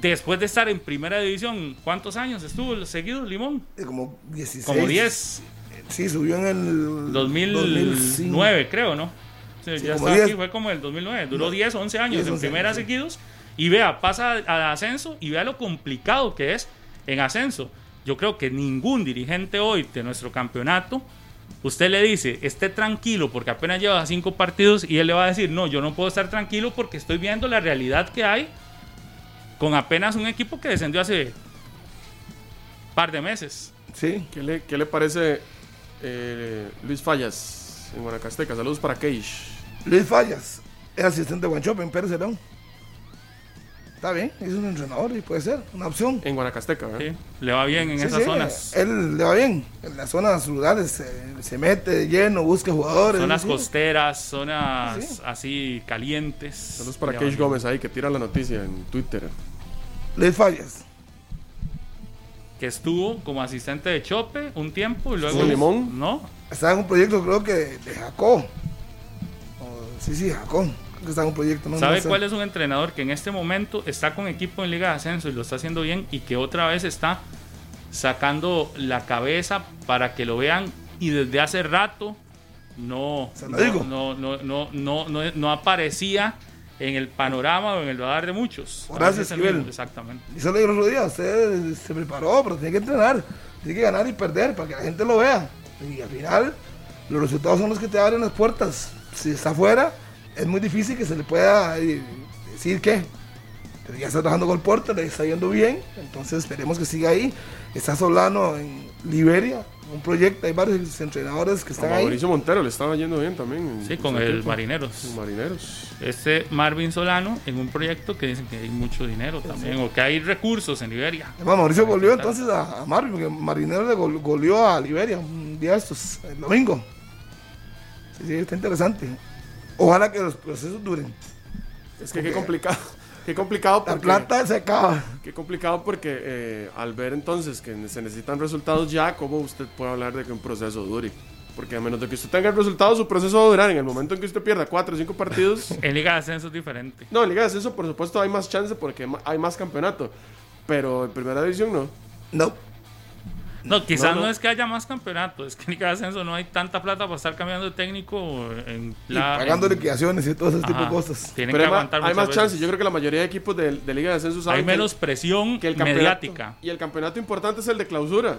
D: después de estar en primera división, ¿cuántos años estuvo seguido Limón?
B: eh, como 16.
D: Como 10,
B: Sí, subió en el
D: 2009 creo, ¿no? Sí,
B: Sí,
D: ya
B: como
D: está
B: 10.
D: aquí, fue como el 2009, duró
B: No,
D: 10, 11 años
B: 10,
D: en
B: 11
D: primera
B: años,
D: seguidos. Y vea, pasa al ascenso y vea lo complicado que es en ascenso. Yo creo que ningún dirigente hoy de nuestro campeonato, usted le dice, esté tranquilo porque apenas lleva cinco partidos y él le va a decir, no, yo no puedo estar tranquilo porque estoy viendo la realidad que hay con apenas un equipo que descendió hace par de meses.
B: Sí,
C: ¿Qué le, qué le parece eh, Luis Fallas en Guanacasteca? Saludos para Keish.
B: Luis Fallas, es asistente de Guanchope en Pérez Cerón. Está bien, es un entrenador y puede ser una opción.
C: En Guanacasteca, ¿verdad?
D: ¿sí? Le va bien en
B: Sí,
D: esas
B: sí,
D: zonas.
B: Él le va bien. En las zonas rurales se, se mete de lleno, busca jugadores.
D: Zonas
B: sí.
D: costeras, zonas
B: Sí.
D: así calientes.
C: Saludos para Keish Gómez ahí que tira la noticia en Twitter.
B: Luis Fallas.
D: Que estuvo como asistente de Chope un tiempo y luego.
C: ¿Con Limón?
D: No.
B: Está en un proyecto, creo que de Jacó. Sí, sí, Jacó. Creo que está en un proyecto. No,
D: ¿Sabe
B: no sé.
D: cuál es un entrenador que en este momento está con equipo en Liga de Ascenso y lo está haciendo bien y que otra vez está sacando la cabeza para que lo vean y desde hace rato no, no, no, no, no, no, no aparecía en el panorama o en el radar de muchos. El
B: Esquivel.
D: Exactamente.
B: Y el otro día, usted se preparó, pero tiene que entrenar, tiene que ganar y perder para que la gente lo vea. Y al final, los resultados son los que te abren las puertas. Si está afuera, es muy difícil que se le pueda eh, decir que. Pero ya está trabajando con el Porto, le está yendo bien, entonces esperemos que siga ahí. Está Solano en Liberia, un proyecto, hay varios entrenadores que
C: A
B: están ahí.
C: Mauricio Montero le estaba yendo bien también.
D: Sí,
C: en
D: con el. Marineros.
C: En Marineros.
D: Este Marvin Solano en un proyecto que dicen que hay mucho dinero también o que hay recursos en Liberia.
B: Además, Mauricio goleó entonces a, a Marvin, porque Marinero le gol- goleó a Liberia un día de estos, el domingo. Sí, sí, está interesante. Ojalá que los procesos duren.
C: Es que qué complicado. Qué complicado
B: La
C: porque,
B: plata se acaba.
C: qué complicado porque eh, al ver entonces que se necesitan resultados ya, ¿cómo usted puede hablar de que un proceso dure? Porque a menos de que usted tenga el resultado, su proceso va a durar. En el momento en que usted pierda 4 o 5 partidos,
D: En Liga de Ascenso es diferente.
C: No, en Liga de Ascenso, por supuesto, hay más chance porque hay más campeonato. Pero en Primera División no.
B: No.
D: No, quizás
C: No,
D: no,
C: no.
D: es que haya más campeonato, es que en Liga de Ascenso no hay tanta plata para estar cambiando de técnico en
B: Y
D: la-
B: pagando
D: en-
B: liquidaciones y todo ese tipo de cosas.
D: Tienen
C: Pero
D: que
C: hay,
D: aguantar
C: hay más
D: veces.
C: chance. Yo creo que la mayoría de equipos de, de Liga de Ascenso saben
D: Hay
C: que el-
D: menos presión
C: que el campeonato
D: mediática.
C: y el campeonato importante es el de clausura.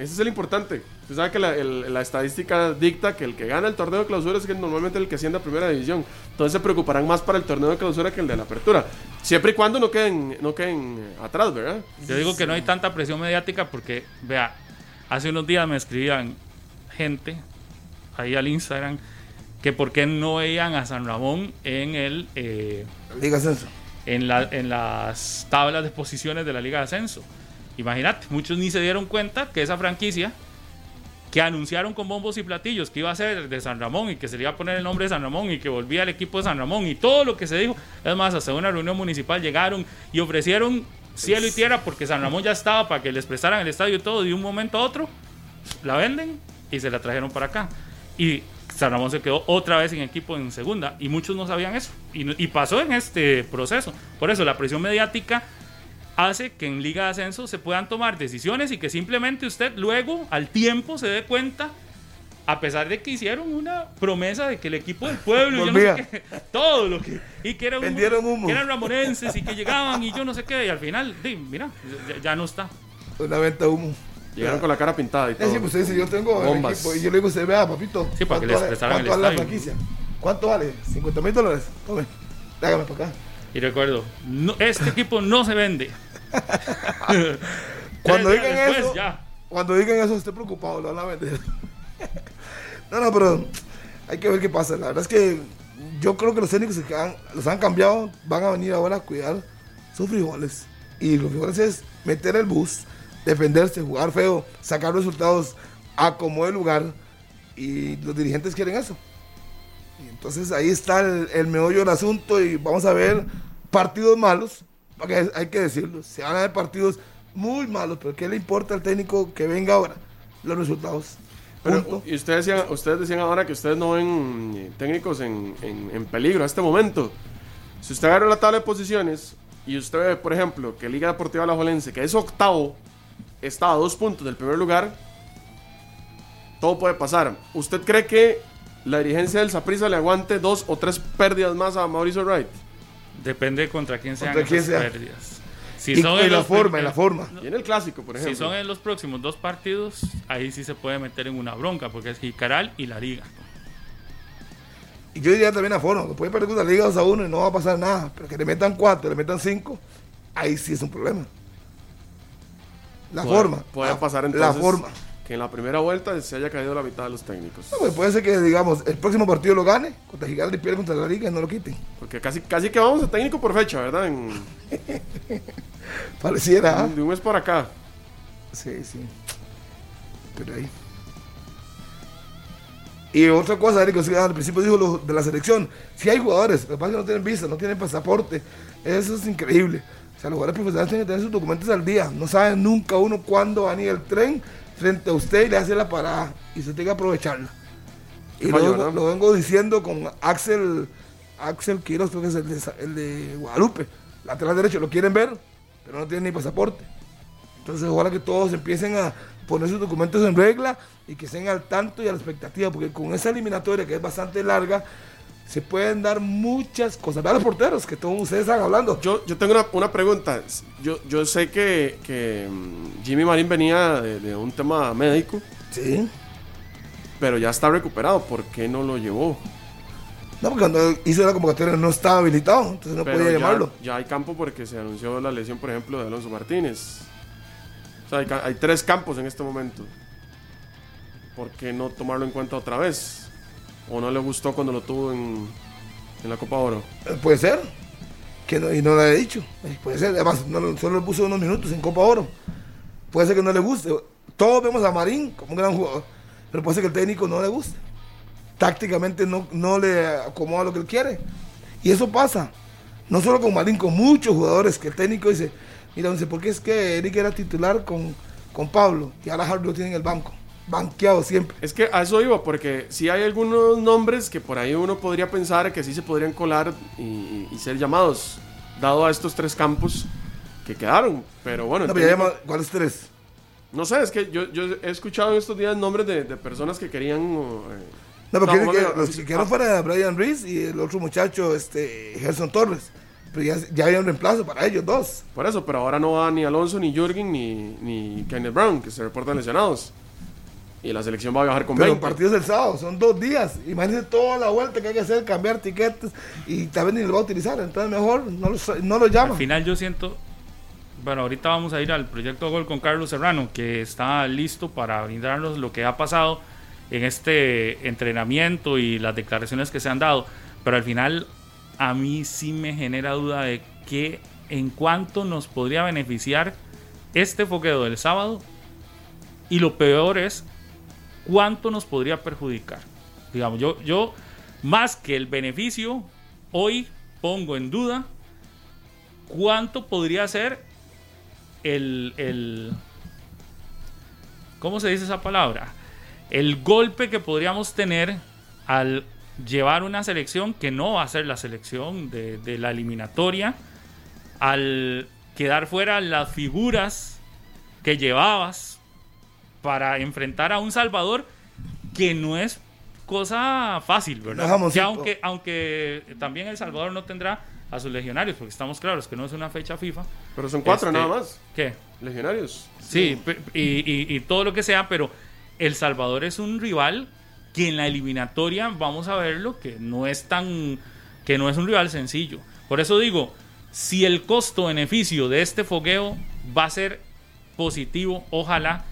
C: Ese es el importante. Usted sabe que la, el- la estadística dicta que el que gana el torneo de clausura es que normalmente el que asciende a primera división. Entonces se preocuparán más para el torneo de clausura que el de la apertura. Siempre y cuando no queden, no queden eh, atrás, ¿verdad?
D: Yo digo que no hay tanta presión mediática porque, vea, hace unos días me escribían gente ahí al Instagram que por qué no veían a San Ramón en el eh,
B: Liga Ascenso.
D: en, la- en las tablas de posiciones de la Liga de Ascenso. Imagínate, muchos ni se dieron cuenta que esa franquicia que anunciaron con bombos y platillos que iba a ser de San Ramón y que se le iba a poner el nombre de San Ramón y que volvía al equipo de San Ramón y todo lo que se dijo. Es más, hasta una reunión municipal llegaron y ofrecieron cielo y tierra porque San Ramón ya estaba para que les prestaran el estadio y todo. De un momento a otro la venden y se la trajeron para acá. Y San Ramón se quedó otra vez en equipo en segunda y muchos no sabían eso. Y, y pasó en este proceso. Por eso la presión mediática hace que en Liga de Ascenso se puedan tomar decisiones y que simplemente usted luego, al tiempo, se dé cuenta, a pesar de que hicieron una promesa de que el equipo del pueblo, yo no sé qué, todo lo que, y que, era un-
B: Vendieron humo.
D: que eran ramonenses y que llegaban y yo no sé qué, y al final, mira, ya, ya no está.
B: Una venta de humo.
C: Llegaron con la cara pintada y todo.
B: decir, pues dice, yo tengo el
C: Bombas.
B: equipo. Y yo le digo, usted vea, papito.
D: Sí, para que
B: ¿cuánto
D: les
B: vale-
D: prestaran el
B: ¿Cuánto vale la franquicia? ¿Cuánto vale? ¿50 mil dólares? Tome. Hágame para acá.
D: Y recuerdo, no- este equipo no se vende.
B: Cuando digan
D: después,
B: eso,
D: ya.
B: cuando digan eso, esté preocupado, lo van a vender. no, no, pero hay que ver qué pasa. La verdad es que yo creo que los técnicos que han- los han cambiado van a venir ahora a cuidar sus frijoles. Y los frijoles es meter el bus, defenderse, jugar feo, sacar resultados a como el lugar. Y los dirigentes quieren eso. Y entonces ahí está el, el meollo del asunto y vamos a ver partidos malos, porque hay que decirlo, se van a ver partidos muy malos, pero ¿qué le importa al técnico que venga ahora? Los resultados.
C: Pero, y ustedes decían, ustedes decían ahora que ustedes no ven eh, técnicos en, en- en peligro a este momento. Si usted agarra la tabla de posiciones y usted ve, por ejemplo, que Liga Deportiva Alajuelense, que es octavo, está a dos puntos del primer lugar, todo puede pasar. ¿Usted cree que la dirigencia del Saprissa le aguante dos o tres pérdidas más a Mauricio Wright?
D: Depende contra quién sean
B: Contra quién
D: esas
B: sea.
D: pérdidas. Si
B: y,
D: son
B: y
D: en
B: la forma, y la forma.
C: Y en el clásico, por ejemplo.
D: Si son en los próximos dos partidos, ahí sí se puede meter en una bronca, porque es Jicaral y la Liga.
B: Y yo diría también la forma, que puede perder con la liga 2 a 1 y no va a pasar nada, pero que le metan 4, le metan 5, ahí sí es un problema. La
C: Puede-
B: forma.
C: Puede
B: la-
C: pasar
B: La
C: entonces
B: forma.
C: Que en la primera vuelta se haya caído la mitad de los técnicos.
B: No, pues puede ser que, digamos, el próximo partido lo gane, contra Gigantes y pierde contra la liga y no lo quiten.
C: Porque casi, casi que vamos a técnico por fecha, ¿verdad? En-
B: Pareciera. ¿ah?
C: de un mes por acá.
B: Sí, sí. Pero ahí. Y otra cosa, Eric, al principio dijo lo de la selección. Si hay jugadores, lo que pasa es que no tienen visa, no tienen pasaporte. Eso es increíble. O sea, los jugadores profesionales tienen que tener sus documentos al día. No saben nunca uno cuándo va a venir el tren frente a usted y le hace la parada. Y usted tiene que aprovecharla. Y lo, vengo,
C: ¿verdad?
B: lo vengo diciendo con Axel, Axel Quiroz, creo que es el de, el de Guadalupe. Lateral derecho, lo quieren ver, pero no tienen ni pasaporte. Entonces, ojalá que todos empiecen a poner sus documentos en regla y que estén al tanto y a la expectativa, porque con esa eliminatoria que es bastante larga, se pueden dar muchas cosas. Vean los porteros que todos ustedes están hablando.
C: Yo, yo tengo una, una pregunta. Yo, yo sé que, que mm, Jimmy Marín venía de, de un tema médico,
B: Sí.
C: pero ya está recuperado. ¿Por qué no lo llevó?
B: No, porque cuando hizo la convocatoria no estaba habilitado, entonces no
C: Pero
B: podía
C: ya,
B: llamarlo.
C: ya hay campo porque se anunció la lesión, por ejemplo, de Alonso Martínez. O sea, hay, hay tres campos en este momento. ¿Por qué no tomarlo en cuenta otra vez? ¿O no le gustó cuando lo tuvo en, en la Copa Oro?
B: Eh, Puede ser. Que no, y no le he dicho. Eh, Puede ser. Además, no, lo- solo le puso unos minutos en Copa Oro. Puede ser que no le guste. Todos vemos a Marín como un gran jugador. Pero puede ser que el técnico no le guste. Tácticamente no, no le acomoda lo que él quiere. Y eso pasa. No solo con Marín, con muchos jugadores que el técnico dice, mira, dice, ¿por qué es que Eric era titular con, con Pablo y ahora Harvey lo tiene en el banco? Banqueado siempre.
C: Es que a eso iba, porque sí hay algunos nombres que por ahí uno podría pensar que sí se podrían colar y, y- ser llamados, dado a estos tres campos que quedaron. Pero bueno,
B: No, pero llama- ¿Cuáles tres?
C: no sé, es que yo, yo he escuchado en estos días nombres de, de personas que querían... eh,
B: No, porque
C: No,
B: que- los que quedaron
C: ah.
B: fuera Brian Reese y el otro muchacho, este, Gerson Torres. Pero ya, ya había un reemplazo para ellos dos.
C: por eso, pero ahora no va ni Alonso, ni Jürgen, ni, ni Kenneth Brown, que se reportan lesionados. Y la selección va a viajar con
B: Pero
C: 20.
B: partidos del sábado, son dos días. Imagínense toda la vuelta que hay que hacer, cambiar tiquetes y también ni lo va a utilizar. Entonces mejor no lo, no lo llama.
D: Al final yo siento, bueno, ahorita vamos a ir al proyecto Gol con Carlos Serrano, que está listo para brindarnos lo que ha pasado en este entrenamiento y las declaraciones que se han dado. Pero al final a mí sí me genera duda de que en cuánto nos podría beneficiar este foqueo del sábado y lo peor es cuánto nos podría perjudicar. Digamos, yo, yo más que el beneficio, hoy pongo en duda cuánto podría ser el, el ¿cómo se dice esa palabra? El golpe que podríamos tener al llevar una selección que no va a ser la selección de, de la eliminatoria, al quedar fuera las figuras que llevabas para enfrentar a un Salvador que no es cosa fácil, ¿verdad? Que aunque, aunque también El Salvador no tendrá a sus legionarios, porque estamos claros que no es una fecha FIFA.
C: Pero son cuatro
D: Este,
C: nada más,
D: ¿Qué?
C: legionarios.
D: Sí, y, y- y todo lo que sea, pero El Salvador es un rival que en la eliminatoria vamos a verlo que no es tan que no es un rival sencillo. Por eso digo, si el costo-beneficio de este fogueo va a ser positivo, ojalá,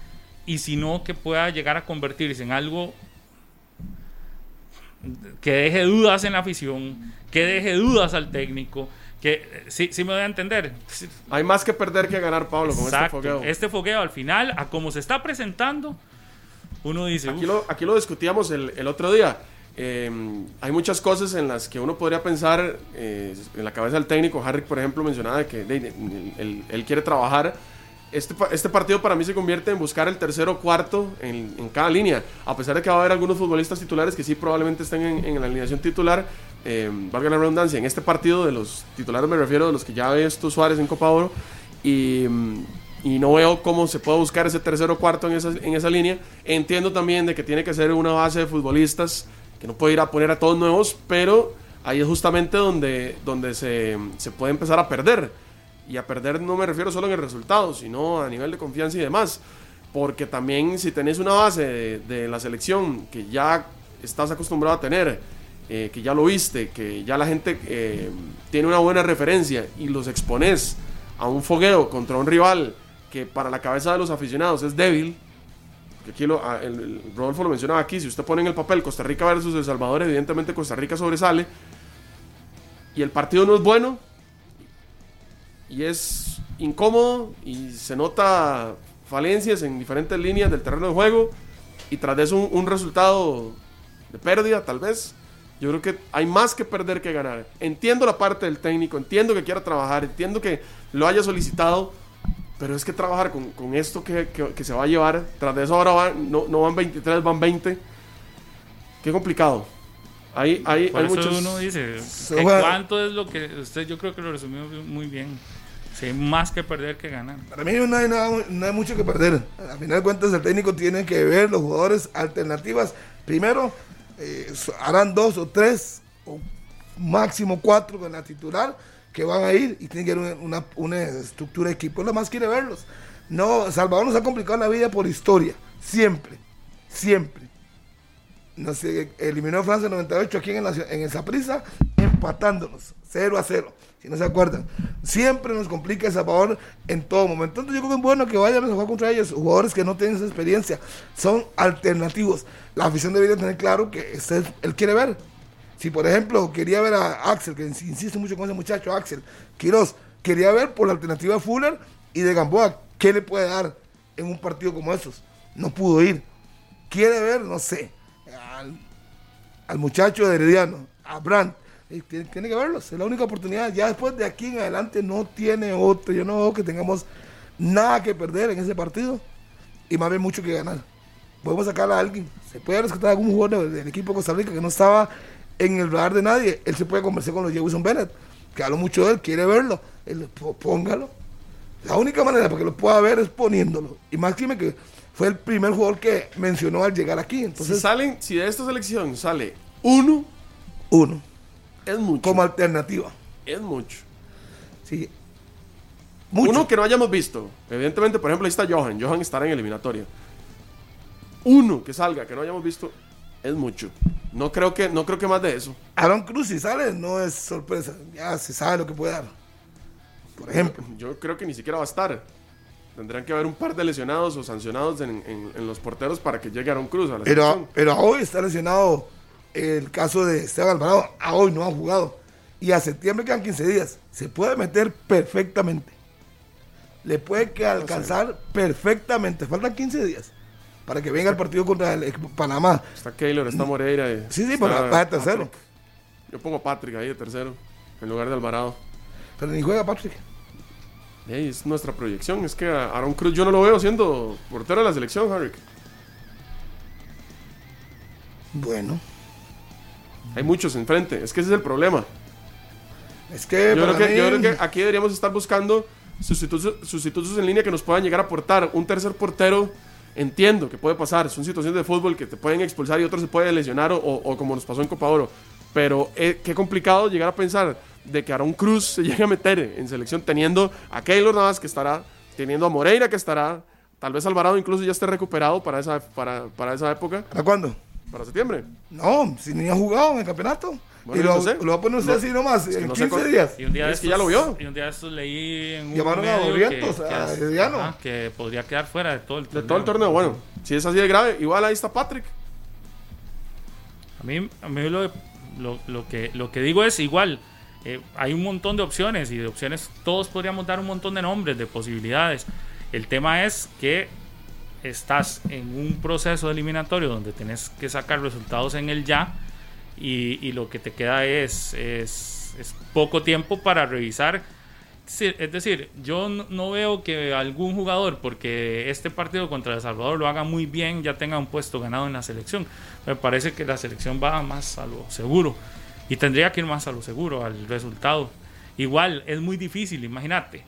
D: y si no, que pueda llegar a convertirse en algo que deje dudas en la afición, que deje dudas al técnico, que sí, sí me voy a entender.
C: Hay más que perder que ganar, Pablo, con este
D: Exacto.
C: fogueo.
D: Este fogueo al final, a como se está presentando, uno dice,
C: Aquí
D: "Uf,
C: lo, aquí lo discutíamos el, el otro día. Eh, hay muchas cosas en las que uno podría pensar eh, en la cabeza del técnico. Harry, por ejemplo, mencionaba que de- él, él quiere trabajar. Este, este partido para mí se convierte en buscar el tercero o cuarto en, en cada línea. A pesar de que va a haber algunos futbolistas titulares que sí probablemente estén en, en la alineación titular, eh, valga la redundancia, en este partido de los titulares me refiero de los que ya ve estos Suárez en Copa Oro. Y, mm, y no veo cómo se puede buscar ese tercero o cuarto en esa, en esa línea. Entiendo también de que tiene que ser una base de futbolistas, que no puede ir a poner a todos nuevos, pero ahí es justamente donde, donde se, se puede empezar a perder. Y a perder no me refiero solo en el resultado, sino a nivel de confianza y demás. Porque también si tenés una base de, la selección que ya estás acostumbrado a tener, eh, que ya lo viste, que ya la gente eh, tiene una buena referencia y los expones a un fogueo contra un rival que para la cabeza de los aficionados es débil, aquí lo, a- el, el Rodolfo lo mencionaba aquí, si usted pone en el papel Costa Rica versus El Salvador, evidentemente Costa Rica sobresale, y el partido no es bueno, y es incómodo, y se nota falencias en diferentes líneas del terreno de juego, y tras de eso un, un resultado de pérdida, tal vez. Yo creo que hay más que perder que ganar. Entiendo la parte del técnico, entiendo que quiera trabajar, entiendo que lo haya solicitado, pero es que trabajar con, con esto que, que- que se va a llevar, tras de eso ahora van- no, no van 23, van 20. Qué complicado. Hay, hay,
D: por
C: hay
D: eso
C: muchos...
D: uno dice,
B: Se
D: ¿qué
B: juega-
D: ¿cuánto es lo que usted? Yo creo que lo resumió muy bien. Sí, más que perder que ganar.
B: Para mí no hay, nada, no hay mucho que perder. A final de cuentas, el técnico tiene que ver los jugadores alternativas. Primero, eh, harán dos o tres, o máximo cuatro con la titular, que van a ir y tiene que haber una, una estructura de equipo. Lo más quiere verlos. No, Salvador nos ha complicado la vida por historia. Siempre. Siempre. No sé, eliminó a Francia en 98 aquí en, la, en el Saprissa, empatándonos, 0 a 0, si no se acuerdan. Siempre nos complica El Salvador en todo momento. Entonces yo creo que es bueno que vayan a jugar contra ellos, jugadores que no tienen esa experiencia, son alternativos. La afición debería tener claro que este él quiere ver. Si por ejemplo quería ver a Axel, que ins- insiste mucho con ese muchacho, Axel Quiroz, quería ver por la alternativa de Fuller y de Gamboa, ¿qué le puede dar en un partido como esos? No pudo ir. Quiere ver, no sé, al, al muchacho de Herediano, a Brandt. Tiene, tiene que verlos, es la única oportunidad. Ya después de aquí en adelante no tiene otro. Yo no veo que tengamos nada que perder en ese partido y más bien mucho que ganar. Podemos sacar a alguien. Se puede rescatar a algún jugador del, equipo de Costa Rica que no estaba en el radar de nadie. Él se puede conversar con los Jefferson Bennett, que hablo mucho de él, quiere verlo. Él, póngalo. La única manera para que lo pueda ver es poniéndolo. Y Máxime que fue el primer jugador que mencionó al llegar aquí.
C: Si
B: Entonces,
C: salen, si de esta selección sale uno,
B: uno,
C: es mucho.
B: como alternativa.
C: Es mucho.
B: Sí. Mucho.
C: Uno que no hayamos visto. Evidentemente, por ejemplo, ahí está Johan. Johan estará en eliminatoria. Uno que salga que no hayamos visto es mucho. No creo que, no creo que más de eso.
B: Aaron Cruz, si sale, no es sorpresa. Ya se sabe lo que puede dar. Por ejemplo.
C: Yo creo que ni siquiera va a estar. Tendrán que haber un par de lesionados o sancionados en, en- en los porteros para que llegue Aaron Cruz a la
B: Pero,
C: selección.
B: pero hoy está lesionado el caso de Esteban Alvarado. A hoy no ha jugado. Y a septiembre quedan 15 días. Se puede meter perfectamente. Le puede que alcanzar perfectamente. Faltan 15 días para que venga el partido contra el Panamá.
C: Está Keylor, está Moreira. y
B: Sí, sí, para, para tercero.
C: Patrick. Yo pongo a Patrick ahí de tercero, en lugar de Alvarado.
B: Pero ni juega Patrick.
C: Es nuestra proyección. Es que a Aaron Cruz yo no lo veo siendo portero de la selección, Harry.
B: Bueno,
C: Hay muchos enfrente. Es que ese es el problema.
B: es que.
C: Yo creo que, yo creo que aquí deberíamos estar buscando sustitutos, sustitutos en línea que nos puedan llegar a aportar. Un tercer portero, entiendo que puede pasar. Son situaciones de fútbol que te pueden expulsar y otros se pueden lesionar o, o como nos pasó en Copa Oro. Pero eh, qué complicado llegar a pensar de que Aaron Cruz se llegue a meter en selección teniendo a Keylor Navas que estará, teniendo a Moreira que estará, tal vez Alvarado incluso ya esté recuperado para esa, para, para esa época,
B: ¿Para cuándo?
C: Para septiembre.
B: No, si ni ha jugado en el campeonato. y lo, lo va a poner usted así nomás, en
C: no sé
B: 15
C: cuál-
B: días.
D: Y un día
C: Es
D: de
C: que ya lo vio.
D: Y un día de estos leí en un
B: Llamaron a
D: medio que, que
B: a
D: as-
B: Herediano.
D: ajá, que podría quedar fuera de todo el
C: De
D: torneo.
C: todo el torneo, bueno, si es así de grave, igual ahí está Patrick.
D: A mí, a mí lo, lo, lo que, lo que digo es igual. eh, hay un montón de opciones y de opciones todos podríamos dar un montón de nombres, de posibilidades. El tema es que estás en un proceso eliminatorio donde tenés que sacar resultados en el ya y, lo que te queda es, es, es poco tiempo para revisar. Es decir, yo no veo que algún jugador, porque este partido contra El Salvador lo haga muy bien, ya tenga un puesto ganado en la selección. Me parece que la selección va más a lo seguro y tendría que ir más a lo seguro, al resultado. Igual, es muy difícil, imagínate.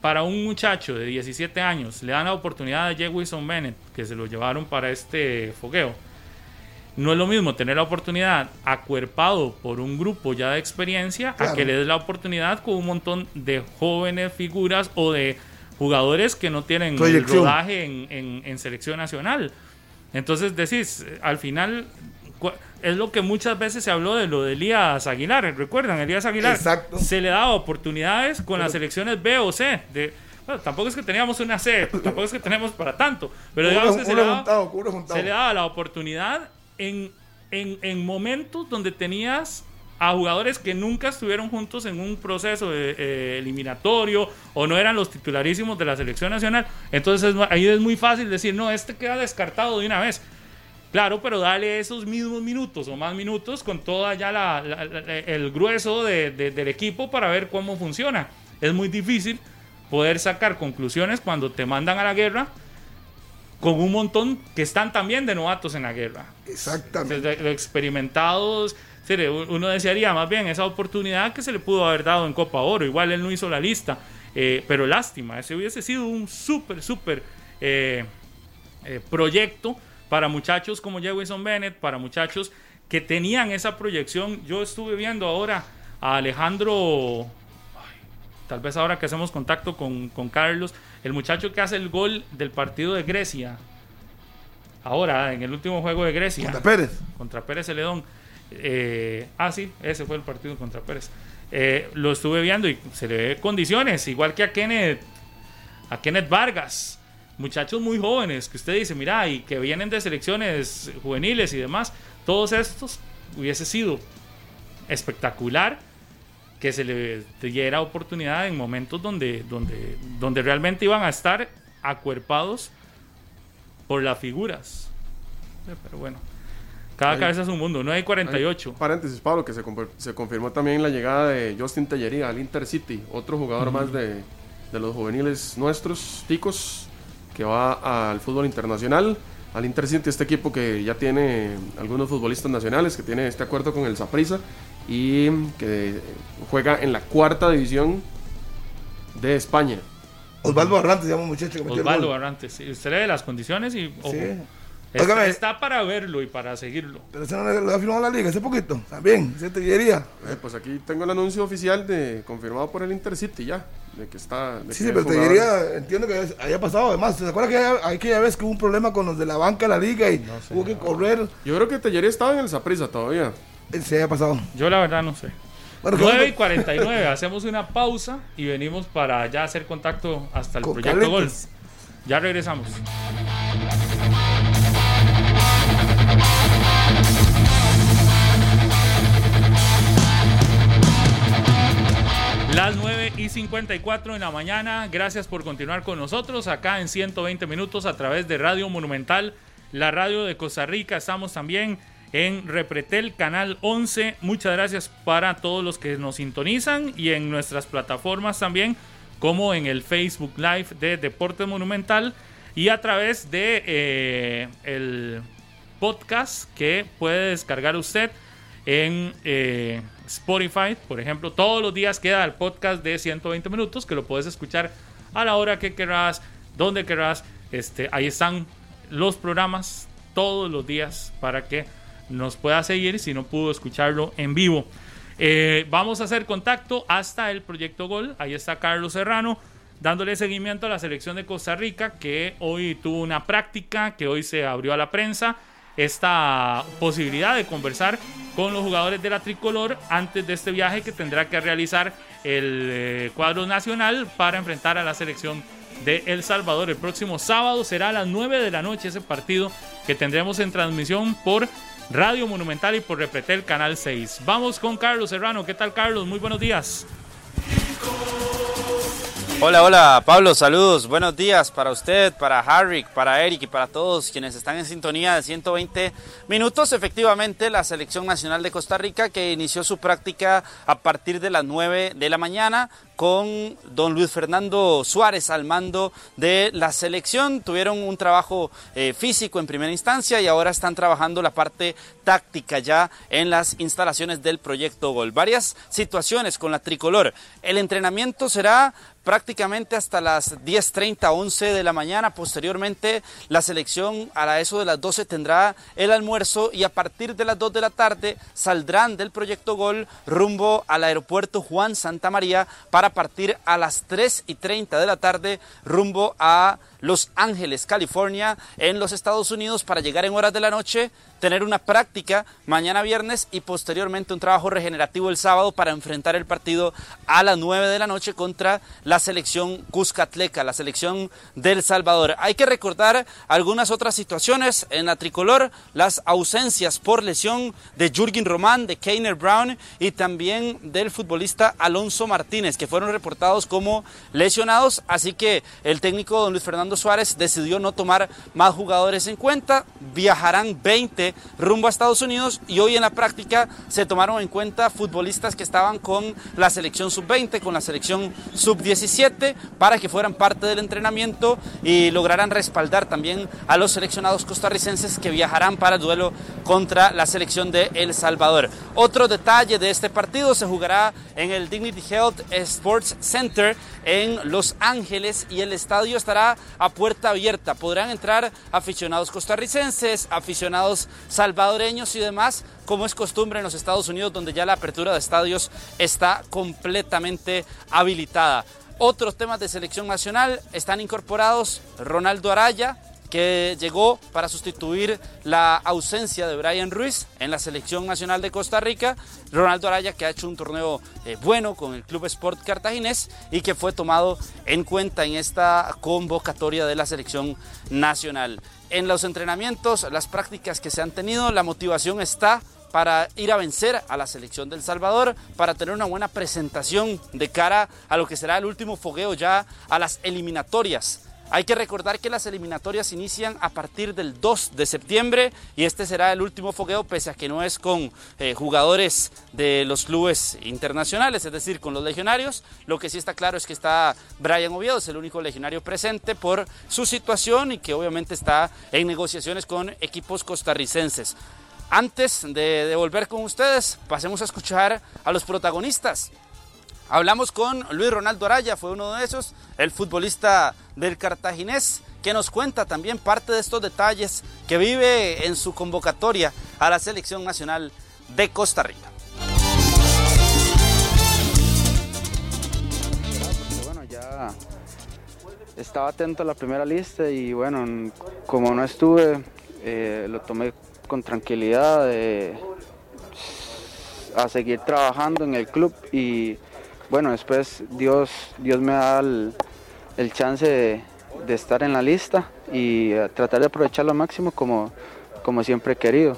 D: Para un muchacho de 17 años, le dan la oportunidad a Jay Wilson Bennett, que se lo llevaron para este fogueo. No es lo mismo tener la oportunidad acuerpado por un grupo ya de experiencia a que le des la oportunidad con un montón de jóvenes figuras o de jugadores que no tienen el rodaje en, en- en selección nacional. Entonces decís, al final es lo que muchas veces se habló de lo de Elías Aguilar. ¿Recuerdan? Elías Aguilar
B: Exacto.
D: se le daba oportunidades con las selecciones B o C. De, bueno, tampoco es que teníamos una C, tampoco es que tenemos para tanto, pero digamos que se le daba,
B: juntado, uno juntado.
D: se le daba la oportunidad en, en, en momentos donde tenías a jugadores que nunca estuvieron juntos en un proceso de, eh, eliminatorio o no eran los titularísimos de la selección nacional. Entonces es- ahí es muy fácil decir, no, este queda descartado de una vez. Claro, pero dale esos mismos minutos o más minutos con toda ya la, la- la- el grueso de- de- del equipo para ver cómo funciona. Es muy difícil poder sacar conclusiones cuando te mandan a la guerra con un montón que están también de novatos en la guerra.
B: Exactamente.
D: Desde lo experimentados. Uno desearía más bien esa oportunidad que se le pudo haber dado en Copa Oro. Igual él no hizo la lista. eh, pero lástima, ese hubiese sido un súper, súper eh, eh, proyecto para muchachos como Jefferson Bennett, para muchachos que tenían esa proyección. Yo estuve viendo ahora a Alejandro, tal vez ahora que hacemos contacto con, con Carlos, el muchacho que hace el gol del partido de Grecia. Ahora, en el último juego de Grecia
B: Contra Pérez.
D: contra Pérez Celedón. Eh, ah, sí, ese fue el partido contra Pérez. Eh, lo estuve viendo y se le ve condiciones, igual que a Kenneth, a Kenneth Vargas. Muchachos muy jóvenes que usted dice, mira, y que vienen de selecciones juveniles y demás. Todos estos hubiese sido espectacular que se le diera oportunidad en momentos donde, donde, donde realmente iban a estar acuerpados por las figuras. Eh, Pero bueno, cada
C: Ahí-
D: cabeza es un mundo. 9 y 48.
C: Paréntesis, Pablo, que se, se confirmó también la llegada de Justin Tellería al Intercity, otro jugador más de, de los juveniles nuestros, ticos, que va al fútbol internacional. Al Intercity, este equipo que ya tiene algunos futbolistas nacionales, que tiene este acuerdo con el Saprissa y que juega en la cuarta división de España.
B: Osvaldo Barrantes se llama un muchacho que metió el
D: Osvaldo
B: gol.
D: Barrantes. sí, Usted lee las condiciones y ojo,
B: Sí.
D: está, para verlo y para seguirlo.
B: Pero ese no le, le ha firmado la liga hace poquito. También, ese Tellería.
C: Eh, pues aquí tengo el anuncio oficial de confirmado por el Intercity ya, de que está. de
B: Sí,
C: que
B: sí, pero
C: jugador.
B: Tellería entiendo que haya pasado. Además, ¿se acuerda que haya- aquella vez que hubo un problema con los de la banca de la liga y
D: sé,
B: hubo que correr?
C: Yo creo que Tellería estaba en el Saprissa todavía.
B: Eh, Se haya pasado.
D: Yo la verdad no sé.
B: Bueno, que
D: 9 y
B: bueno,
D: 49, hacemos una pausa y venimos para ya hacer contacto hasta el
B: Con
D: proyecto Gol.
B: Caletes.
D: Ya regresamos. Las 9 y 54 en la mañana. Gracias por continuar con nosotros acá en 120 minutos a través de Radio Monumental, la radio de Costa Rica. Estamos también en Repretel, canal 11. Muchas gracias para todos los que nos sintonizan y en nuestras plataformas también, como en el Facebook Live de Deportes Monumental y a través de eh, el podcast que puede descargar usted en eh, Spotify, por ejemplo. Todos los días queda el podcast de 120 minutos que lo puedes escuchar a la hora que querrás, donde querrás. Este, ahí están los programas todos los días para que nos pueda seguir si no pudo escucharlo en vivo. Eh, vamos a hacer contacto hasta el Proyecto Gol. Ahí está Carlos Serrano dándole seguimiento a la selección de Costa Rica que hoy tuvo una práctica, que hoy se abrió a la prensa esta posibilidad de conversar con los jugadores de la tricolor antes de este viaje que tendrá que realizar el eh, cuadro nacional para enfrentar a la selección de El Salvador. El próximo sábado será a las 9 de la noche ese partido que tendremos en transmisión por Radio Monumental y por Repretel Canal 6. Vamos con Carlos Serrano. ¿Qué tal Carlos? Muy buenos días.
E: Hola, hola, Pablo, saludos, buenos días para usted, para Harry, para Eric y para todos quienes están en sintonía de 120 minutos. Efectivamente, la Selección Nacional de Costa Rica que inició su práctica a partir de las 9 de la mañana con don Luis Fernando Suárez al mando de la selección. Tuvieron un trabajo eh, físico en primera instancia y ahora están trabajando la parte táctica ya en las instalaciones del proyecto Gol. Varias situaciones con la tricolor. El entrenamiento será prácticamente hasta las 10.30, 11 de la mañana. Posteriormente, la selección a eso de las 12 tendrá el almuerzo y a partir de las 2 de la tarde saldrán del proyecto Gol rumbo al aeropuerto Juan Santa María para partir a las 3 y 30 de la tarde rumbo a Los Ángeles, California, en los Estados Unidos para llegar en horas de la noche tener una práctica mañana viernes y posteriormente un trabajo regenerativo el sábado para enfrentar el partido a las 9 de la noche contra la selección Cuscatleca, la selección del Salvador. Hay que recordar algunas otras situaciones en la tricolor, las ausencias por lesión de Jürgen Román, de Keiner Brown y también del futbolista Alonso Martínez, que fueron reportados como lesionados, así que el técnico don Luis Fernando Suárez decidió no tomar más jugadores en cuenta, viajarán 20 rumbo a Estados Unidos y hoy en la práctica se tomaron en cuenta futbolistas que estaban con la selección sub-20, con la selección sub-17 para que fueran parte del entrenamiento y lograran respaldar también a los seleccionados costarricenses que viajarán para el duelo contra la selección de El Salvador. Otro detalle de este partido se jugará en el Dignity Health Sports Center en Los Ángeles y el estadio estará a puerta abierta. Podrán entrar aficionados costarricenses, aficionados salvadoreños y demás, como es costumbre en los Estados Unidos, donde ya la apertura de estadios está completamente habilitada. Otros temas de selección nacional están incorporados Ronaldo Araya, que llegó para sustituir la ausencia de Brian Ruiz en la selección nacional de Costa Rica. Ronaldo Araya que ha hecho un torneo eh, bueno con el Club Sport Cartaginés y que fue tomado en cuenta en esta convocatoria de la selección nacional. En los entrenamientos, las prácticas que se han tenido, la motivación está para ir a vencer a la selección del Salvador, para tener una buena presentación de cara a lo que será el último fogueo ya a las eliminatorias hay que recordar que las eliminatorias inician a partir del 2 de septiembre y este será el último fogueo, pese a que no es con eh, jugadores de los clubes internacionales, es decir, con los legionarios. Lo que sí está claro es que está Brian Oviedo, es el único legionario presente por su situación y que obviamente está en negociaciones con equipos costarricenses. Antes de, de volver con ustedes, pasemos a escuchar a los protagonistas Hablamos con Luis Ronaldo Araya, fue uno de esos, el futbolista del cartaginés, que nos cuenta también parte de estos detalles que vive en su convocatoria a la selección nacional de Costa Rica.
F: Bueno, ya estaba atento a la primera lista y bueno, como no estuve, eh, lo tomé con tranquilidad eh, a seguir trabajando en el club y bueno, después Dios, Dios me da el, chance de, estar en la lista y eh, tratar de aprovecharlo al máximo como, como siempre he querido.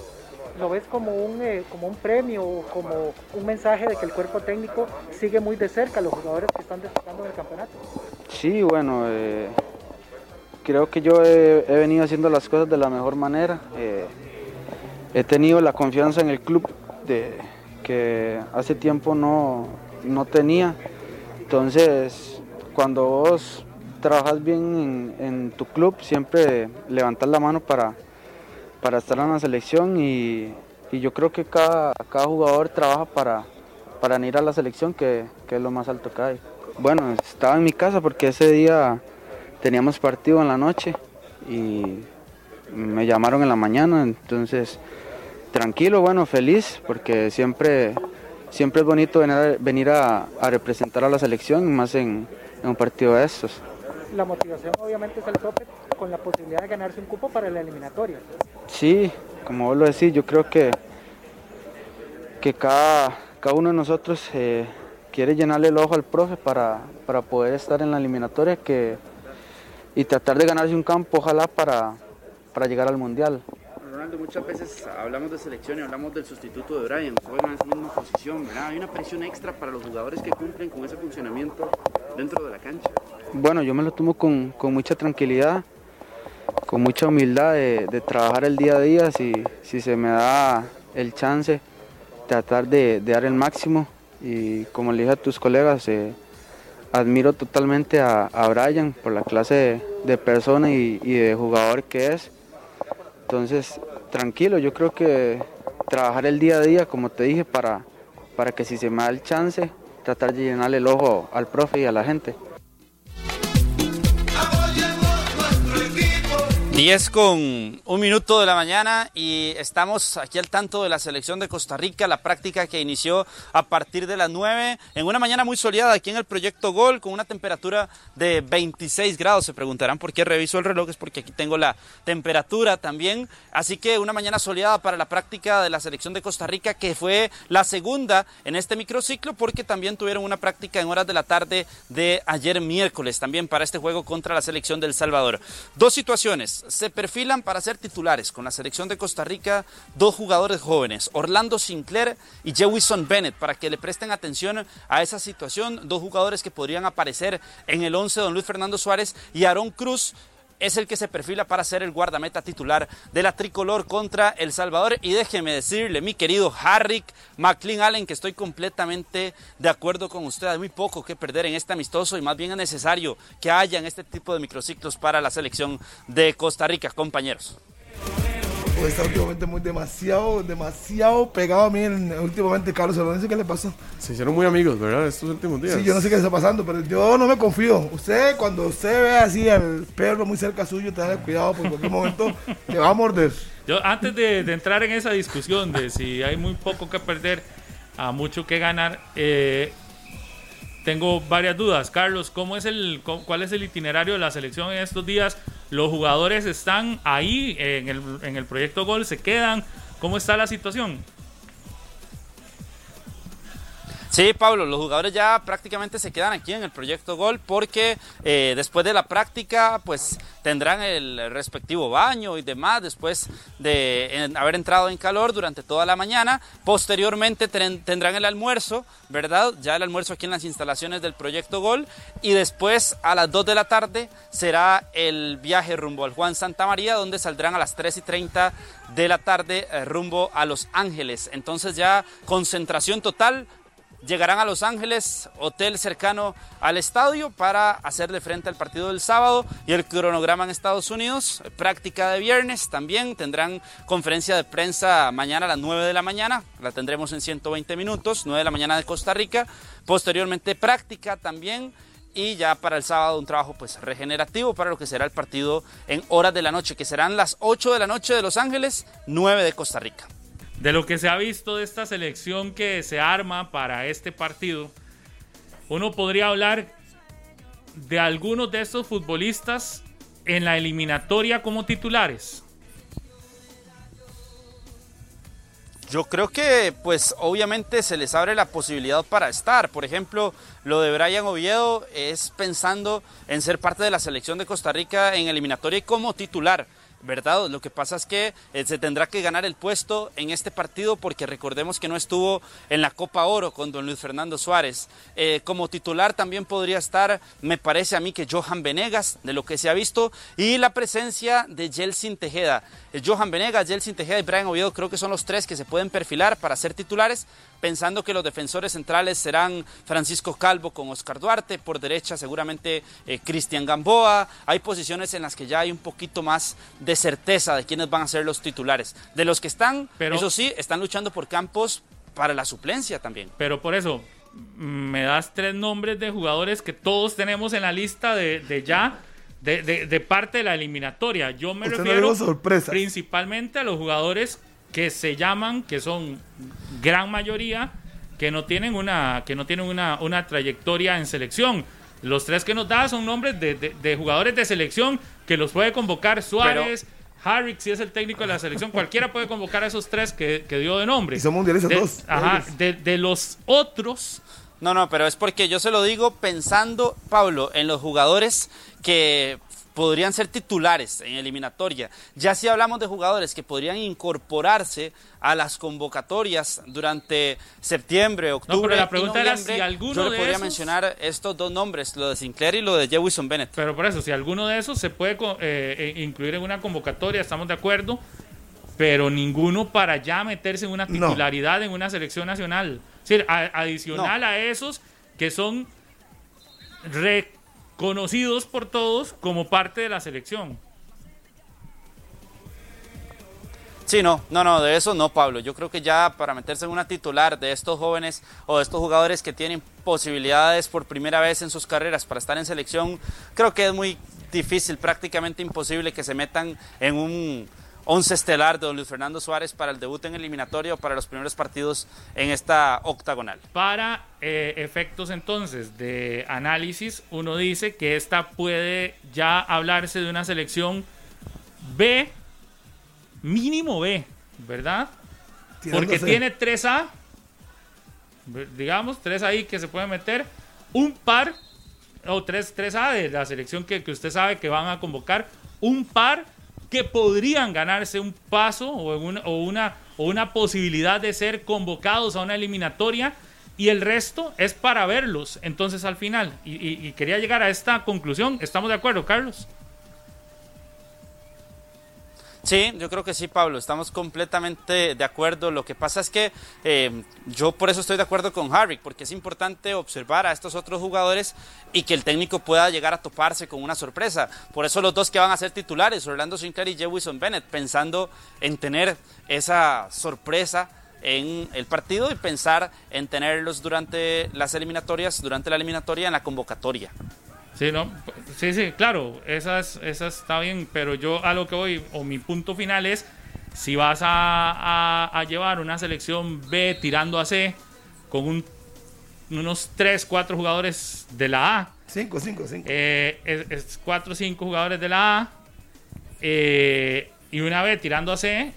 G: ¿Lo ves como un, eh, como un premio, como un mensaje de que el cuerpo técnico sigue muy de cerca a los jugadores que están destacando en el campeonato?
F: Sí, bueno, eh, creo que yo he, venido haciendo las cosas de la mejor manera. he tenido la confianza en el club de que hace tiempo no, no tenía. Entonces, cuando vos trabajas bien en, tu club, siempre levantas la mano para, para estar en la selección y, yo creo que cada, cada jugador trabaja para, para ir a la selección, que, es lo más alto que hay. Bueno, estaba en mi casa porque ese día teníamos partido en la noche y me llamaron en la mañana, entonces tranquilo, bueno, feliz, porque siempre siempre es bonito venir a, representar a la selección, más en, un partido de estos.
G: La motivación obviamente es el tope con la posibilidad de ganarse un cupo para la eliminatoria.
F: Sí, como vos lo decís, yo creo que, que cada, cada uno de nosotros eh, quiere llenarle el ojo al profe para, para poder estar en la eliminatoria que, y tratar de ganarse un campo, ojalá, para, para llegar al Mundial.
E: Muchas veces hablamos de selección y hablamos del sustituto de Brian, juegan en esa misma posición, ¿verdad? Hay una presión extra para los jugadores que cumplen con ese funcionamiento dentro de la cancha.
F: Bueno, yo me lo tomo con, con mucha tranquilidad, con mucha humildad de, trabajar el día a día, si, si se me da el chance, tratar de, de dar el máximo y como le dije a tus colegas, eh, admiro totalmente a, Brian por la clase de, de persona y, y, de jugador que es. Entonces, tranquilo, yo creo que trabajar el día a día, como te dije, para, para que si se me da el chance, tratar de llenarle el ojo al profe y a la gente.
E: 10 con un minuto de la mañana y estamos aquí al tanto de la selección de Costa Rica, la práctica que inició a partir de las 9 en una mañana muy soleada aquí en el proyecto Gol con una temperatura de 26 grados. Se preguntarán por qué reviso el reloj, es porque aquí tengo la temperatura también. Así que una mañana soleada para la práctica de la selección de Costa Rica que fue la segunda en este microciclo porque también tuvieron una práctica en horas de la tarde de ayer miércoles también para este juego contra la selección del Salvador. Dos situaciones se perfilan para ser titulares con la selección de Costa Rica dos jugadores jóvenes, Orlando Sinclair y Jewison Bennett, para que le presten atención a esa situación, dos jugadores que podrían aparecer en el 11 don Luis Fernando Suárez y Aarón Cruz, es el que se perfila para ser el guardameta titular de la tricolor contra El Salvador. Y déjeme decirle, mi querido Harrick McLean Allen, que estoy completamente de acuerdo con usted. Hay muy poco que perder en este amistoso y más bien es necesario que haya en este tipo de microciclos para la selección de Costa Rica, compañeros
B: está últimamente muy demasiado, demasiado pegado a mí últimamente Carlos Alonso. ¿Qué le pasó?
C: Se hicieron muy amigos, ¿verdad? Estos últimos días.
B: Sí, yo no sé qué está pasando, pero yo no me confío. Usted, cuando usted ve así al perro muy cerca suyo, tenga cuidado, porque en cualquier momento te va a morder.
D: Yo, antes de, de, entrar en esa discusión de si hay muy poco que perder, a mucho que ganar, eh, tengo varias dudas. Carlos, ¿cómo es el, ¿cuál es el itinerario de la selección en estos días? ¿Los jugadores están ahí en el, en el proyecto Gol? ¿Se quedan? ¿Cómo está la situación?
E: Sí, Pablo, los jugadores ya prácticamente se quedan aquí en el proyecto Gol porque eh, después de la práctica pues tendrán el respectivo baño y demás después de haber entrado en calor durante toda la mañana. Posteriormente ten, tendrán el almuerzo, ¿verdad? Ya el almuerzo aquí en las instalaciones del proyecto Gol y después a las 2 de la tarde será el viaje rumbo al Juan Santa María donde saldrán a las 3 y 30 de la tarde eh, rumbo a Los Ángeles. Entonces ya concentración total llegarán a Los Ángeles, hotel cercano al estadio, para hacerle frente al partido del sábado y el cronograma en Estados Unidos. Práctica de viernes también. Tendrán conferencia de prensa mañana a las 9 de la mañana. La tendremos en 120 minutos, 9 de la mañana de Costa Rica. Posteriormente práctica también. Y ya para el sábado un trabajo pues regenerativo para lo que será el partido en horas de la noche, que serán las 8 de la noche de Los Ángeles, 9 de Costa Rica.
D: De lo que se ha visto de esta selección que se arma para este partido, uno podría hablar de algunos de estos futbolistas en la eliminatoria como titulares.
E: Yo creo que, pues, obviamente se les abre la posibilidad para estar. Por ejemplo, lo de Brian Oviedo es pensando en ser parte de la selección de Costa Rica en eliminatoria y como titular. ¿Verdad? Lo que pasa es que eh, se tendrá que ganar el puesto en este partido porque recordemos que no estuvo en la Copa Oro con don Luis Fernando Suárez. Eh, como titular también podría estar, me parece a mí que Johan Venegas, de lo que se ha visto, y la presencia de Jelsin Tejeda. Eh, Johan Venegas, Jelsin Tejeda y Brian Oviedo creo que son los tres que se pueden perfilar para ser titulares, pensando que los defensores centrales serán Francisco Calvo con Oscar Duarte, por derecha seguramente eh, Cristian Gamboa. Hay posiciones en las que ya hay un poquito más de certeza de quiénes van a ser los titulares. De los que están, Pero, eso sí, están luchando por campos para la suplencia también.
D: Pero por eso, me das tres nombres de jugadores que todos tenemos en la lista de, de ya. De, de, de, parte de la eliminatoria. Yo me
B: Usted
D: refiero
B: no
D: principalmente a los jugadores que se llaman, que son gran mayoría, que no tienen una, que no tienen una, una trayectoria en selección. Los tres que nos da son nombres de, de, de, jugadores de selección que los puede convocar Suárez, Harrick sí es el técnico de la selección. Cualquiera puede convocar a esos tres que, que dio de nombre.
B: Y son mundialistas
D: de,
B: dos.
D: Ajá, de, de los otros,
E: No, no, pero es porque yo se lo digo pensando, Pablo, en los jugadores que podrían ser titulares en eliminatoria. Ya si hablamos de jugadores que podrían incorporarse a las convocatorias durante septiembre, octubre
D: la pregunta
E: y
D: era si alguno
E: yo le
D: de
E: podría
D: esos-
E: mencionar estos dos nombres, lo de Sinclair y lo de Jewison Bennett.
D: pero por eso, si alguno de esos se puede eh, eh, incluir en una convocatoria, estamos de acuerdo, pero ninguno para ya meterse en una
B: No.
D: titularidad en una selección nacional. Es decir, a- adicional a esos que son reconocidos por todos como parte de la selección.
E: Sí, no, no, no, de eso no, Pablo. Yo creo que ya para meterse en una titular de estos jóvenes o de estos jugadores que tienen posibilidades por primera vez en sus carreras para estar en selección, creo que es muy difícil, prácticamente imposible que se metan en un once estelar de don Luis Fernando Suárez para el debut en eliminatorio o para los primeros partidos en esta octagonal.
D: Para eh, efectos entonces de análisis, uno dice que esta puede ya hablarse de una selección B, mínimo B, ¿verdad? Porque tiene 3A, ver- digamos, 3 ahí que se puede meter, un par, o 3, 3A de la selección que, que usted sabe que van a convocar, un par que podrían ganarse un paso o una, posibilidad de ser convocados a una eliminatoria y el resto es para verlos entonces al final. Y quería llegar a esta conclusión. ¿Estamos de acuerdo, Carlos?
E: Sí, yo creo que sí, Pablo, estamos completamente de acuerdo. Lo que pasa es que eh, yo por eso estoy de acuerdo con Harry, porque es importante observar a estos otros jugadores y que el técnico pueda llegar a toparse con una sorpresa. Por eso los dos que van a ser titulares, Orlando Sinclair y Jewison Bennett, pensando en tener esa sorpresa en el partido y pensar en tenerlos durante las eliminatorias, durante la eliminatoria en la convocatoria.
D: Sí, no, sí, sí, claro, esa, es- esa está bien, pero yo a lo que voy, o mi punto final es, si vas a, a- a llevar una selección B tirando a C con un- unos 3, 4 jugadores de la A,
B: Cinco, cinco, cinco.
D: eh, es, es 4 o 5 jugadores de la A, eh, y una B tirando a C,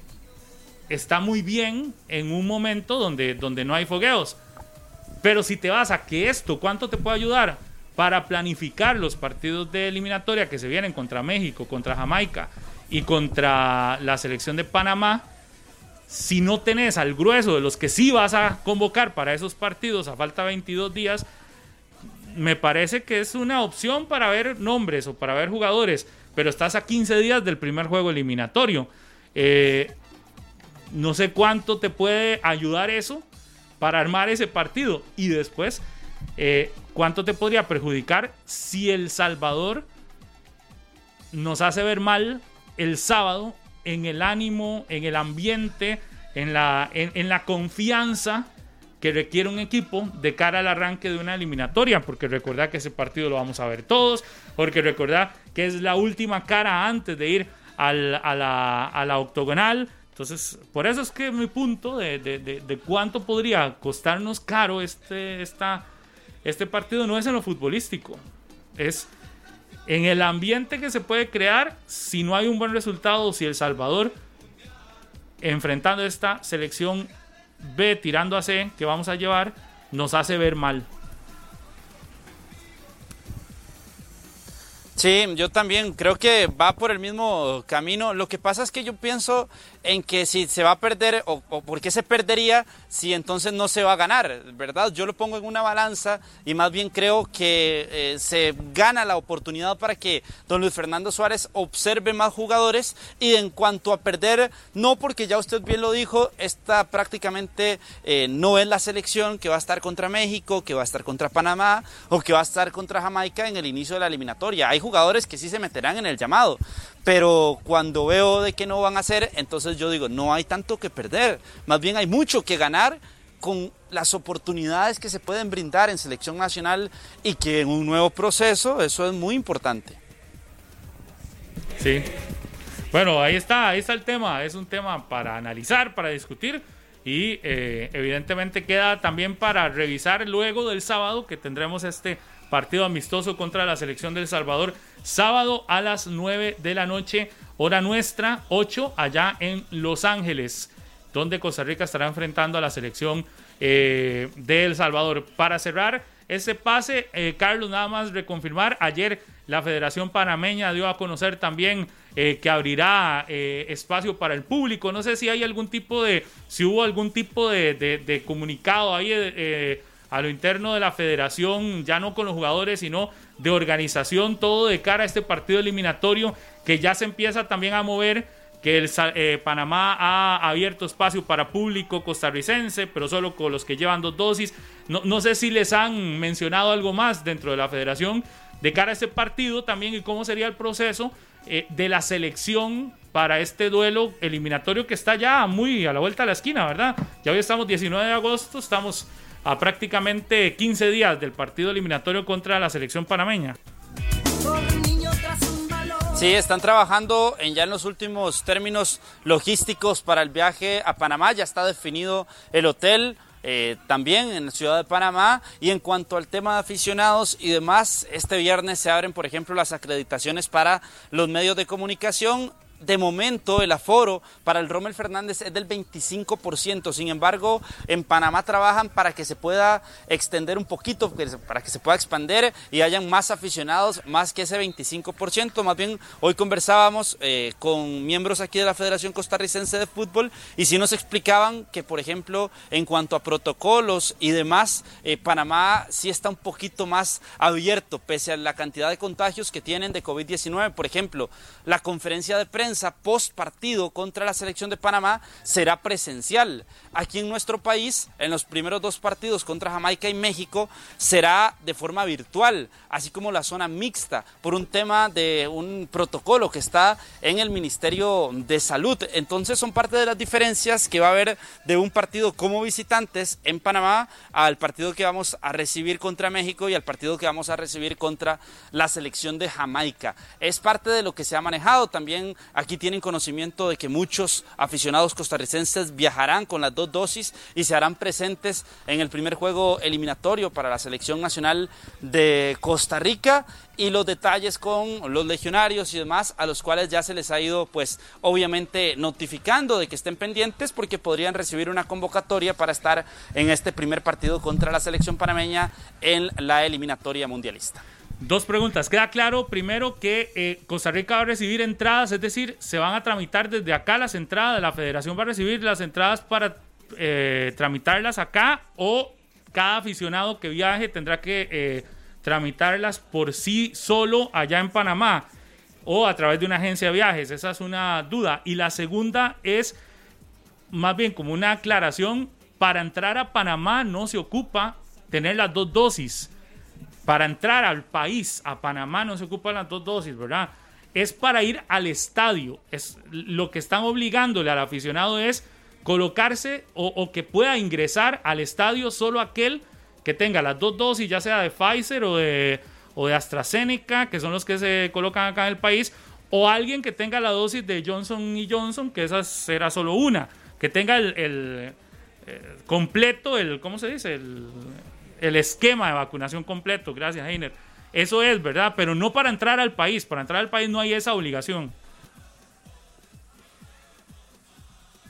D: está muy bien en un momento donde, donde no hay fogueos. Pero si te vas a que esto, ¿cuánto te puede ayudar para planificar los partidos de eliminatoria que se vienen contra México, contra Jamaica y contra la selección de Panamá? Si no tenés al grueso de los que sí vas a convocar para esos partidos a falta 22 días, me parece que es una opción para ver nombres o para ver jugadores, pero estás a 15 días del primer juego eliminatorio. Eh, no sé cuánto te puede ayudar eso para armar ese partido. Y después, eh, cuánto te podría perjudicar si El Salvador nos hace ver mal el sábado en el ánimo, en el ambiente, en la, en, en la confianza que requiere un equipo de cara al arranque de una eliminatoria, porque recordad que ese partido lo vamos a ver todos, porque recordad que es la última cara antes de ir al- a, la, a la octogonal. Entonces, por eso es que mi punto de, de- de- de cuánto podría costarnos caro este, esta, este partido no es en lo futbolístico, es en el ambiente que se puede crear si no hay un buen resultado, si El Salvador enfrentando esta selección B tirando a C que vamos a llevar nos hace ver mal.
E: Sí, yo también creo que va por el mismo camino. Lo que pasa es que yo pienso en que si se va a perder o, por qué se perdería si entonces no se va a ganar, ¿verdad? Yo lo pongo en una balanza y más bien creo que eh, se gana la oportunidad para que don Luis Fernando Suárez observe más jugadores y en cuanto a perder, no porque ya usted bien lo dijo, esta prácticamente eh, no es la selección que va a estar contra México, que va a estar contra Panamá o que va a estar contra Jamaica en el inicio de la eliminatoria. Hay jugadores que sí se meterán en el llamado, pero cuando veo de que no van a hacer, entonces yo digo, no hay tanto que perder, más bien hay mucho que ganar con las oportunidades que se pueden brindar en selección nacional y que en un nuevo proceso eso es muy importante.
D: Sí. Bueno, ahí está, ahí está el tema. Es un tema para analizar, para discutir y eh, evidentemente queda también para revisar luego del sábado que tendremos este partido amistoso contra la selección del Salvador. Sábado a las 9 de la noche, hora nuestra, 8 allá en Los Ángeles, donde Costa Rica estará enfrentando a la selección eh, de El Salvador. Para cerrar ese pase, eh, Carlos, nada más reconfirmar, ayer la Federación Panameña dio a conocer también eh, que abrirá espacio para el público. No sé si hay algún tipo de, si hubo algún tipo de, comunicado ahí a lo interno de la federación, ya no con los jugadores, sino de organización, todo de cara a este partido eliminatorio que ya se empieza también a mover que el, eh, Panamá ha abierto espacio para público costarricense, pero solo con los que llevan dos dosis. No, no, sé si les han mencionado algo más dentro de la federación de cara a este partido también y cómo sería el proceso eh, de la selección para este duelo eliminatorio que está ya muy a la vuelta de la esquina, ¿verdad? Ya hoy estamos 19 de agosto, estamos a prácticamente 15 días del partido eliminatorio contra la selección panameña.
E: Sí, están trabajando en ya en los últimos términos logísticos para el viaje a Panamá. Ya está definido el hotel. Eh, también en la ciudad de Panamá. Y en cuanto al tema de aficionados y demás, este viernes se abren, por ejemplo, las acreditaciones para los medios de comunicación de momento el aforo para el Rommel Fernández es del 25%. Sin embargo, en Panamá trabajan para que se pueda extender un poquito, para que se pueda expandir y hayan más aficionados, más que ese 25%. Más bien, hoy conversábamos eh, con miembros aquí de la Federación Costarricense de Fútbol y sí nos explicaban que, por ejemplo, en cuanto a protocolos y demás, eh, Panamá sí está un poquito más abierto, pese a la cantidad de contagios que tienen de COVID-19. Por ejemplo, la conferencia de prensa post partido contra la selección de Panamá será presencial. Aquí en nuestro país, en los primeros dos partidos contra Jamaica y México, será de forma virtual, así como la zona mixta, por un tema de un protocolo que está en el Ministerio de Salud. Entonces son parte de las diferencias que va a haber de un partido como visitantes en Panamá al partido que vamos a recibir contra México y al partido que vamos a recibir contra la selección de Jamaica. Es parte de lo que se ha manejado también Aquí tienen conocimiento de que muchos aficionados costarricenses viajarán con las dos dosis y se harán presentes en el primer juego eliminatorio para la selección nacional de Costa Rica y los detalles con los legionarios y demás a los cuales ya se les ha ido pues obviamente notificando de que estén pendientes porque podrían recibir una convocatoria para estar en este primer partido contra la selección panameña en la eliminatoria mundialista.
D: Dos preguntas. Queda claro, primero, que eh, Costa Rica va a recibir entradas, es decir, se van a tramitar desde acá las entradas, la federación va a recibir las entradas para eh, tramitarlas acá o cada aficionado que viaje tendrá que eh, tramitarlas por sí solo allá en Panamá o a través de una agencia de viajes. Esa es una duda. Y la segunda es más bien como una aclaración, para entrar a Panamá no se ocupa tener las dos dosis para entrar al país, a Panamá, no se ocupan las dos dosis, ¿verdad? Es para ir al estadio. Es, lo que están obligándole al aficionado es colocarse o, que pueda ingresar al estadio solo aquel que tenga las dos dosis, ya sea de Pfizer o de, o de AstraZeneca, que son los que se colocan acá en el país, o alguien que tenga la dosis de Johnson y Johnson, que esa será solo una, que tenga el, eh, completo, el, ¿cómo se dice? El, el esquema de vacunación completo, gracias Heiner. Eso es, ¿verdad? Pero no para entrar al país, para entrar al país no hay esa obligación.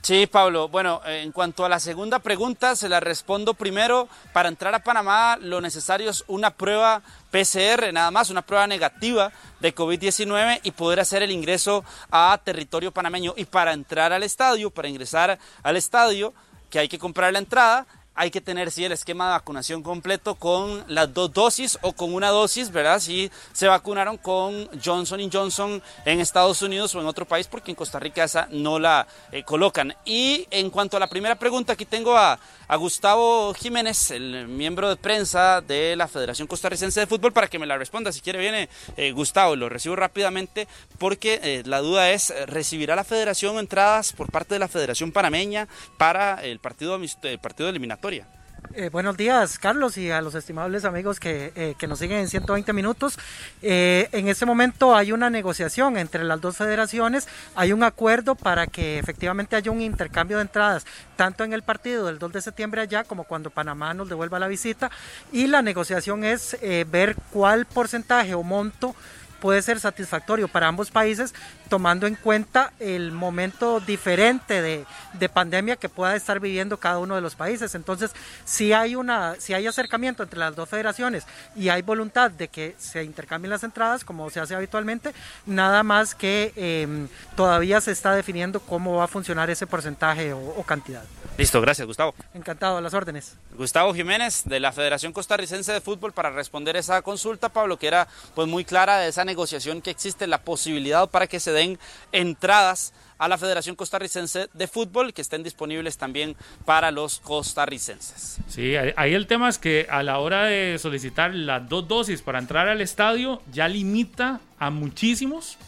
E: Sí, Pablo. Bueno, en cuanto a la segunda pregunta, se la respondo primero. Para entrar a Panamá lo necesario es una prueba PCR, nada más, una prueba negativa de COVID-19 y poder hacer el ingreso a territorio panameño. Y para entrar al estadio, para ingresar al estadio, que hay que comprar la entrada, hay que tener sí el esquema de vacunación completo con las dos dosis o con una dosis, ¿verdad? Si se vacunaron con Johnson Johnson en Estados Unidos o en otro país, porque en Costa Rica esa no la eh, colocan. Y en cuanto a la primera pregunta, aquí tengo a, Gustavo Jiménez, el miembro de prensa de la Federación Costarricense de Fútbol, para que me la responda. Si quiere, viene eh, Gustavo, lo recibo rápidamente, porque eh, la duda es, ¿recibirá la Federación entradas por parte de la Federación Panameña para el partido, el partido eliminatorio?
G: Eh, buenos días, Carlos, y a los estimables amigos que, eh, que nos siguen en 120 minutos. Eh, en este momento hay una negociación entre las dos federaciones, hay un acuerdo para que efectivamente haya un intercambio de entradas, tanto en el partido del 2 de septiembre allá como cuando Panamá nos devuelva la visita, y la negociación es ver cuál porcentaje o monto puede ser satisfactorio para ambos países, tomando en cuenta el momento diferente de, de, pandemia que pueda estar viviendo cada uno de los países. Entonces, si hay, una, si hay acercamiento entre las dos federaciones y hay voluntad de que se intercambien las entradas, como se hace habitualmente, nada más que eh, todavía se está definiendo cómo va a funcionar ese porcentaje o, o cantidad.
E: Listo, gracias Gustavo.
G: Encantado, a las órdenes.
E: Gustavo Jiménez de la Federación Costarricense de Fútbol para responder esa consulta, Pablo, que era pues muy clara de esa negociación que existe, la posibilidad para que se den entradas a la Federación Costarricense de Fútbol que estén disponibles también para los costarricenses.
D: Sí, ahí el tema es que a la hora de solicitar las dos dosis para entrar al estadio ya limita a muchísimos,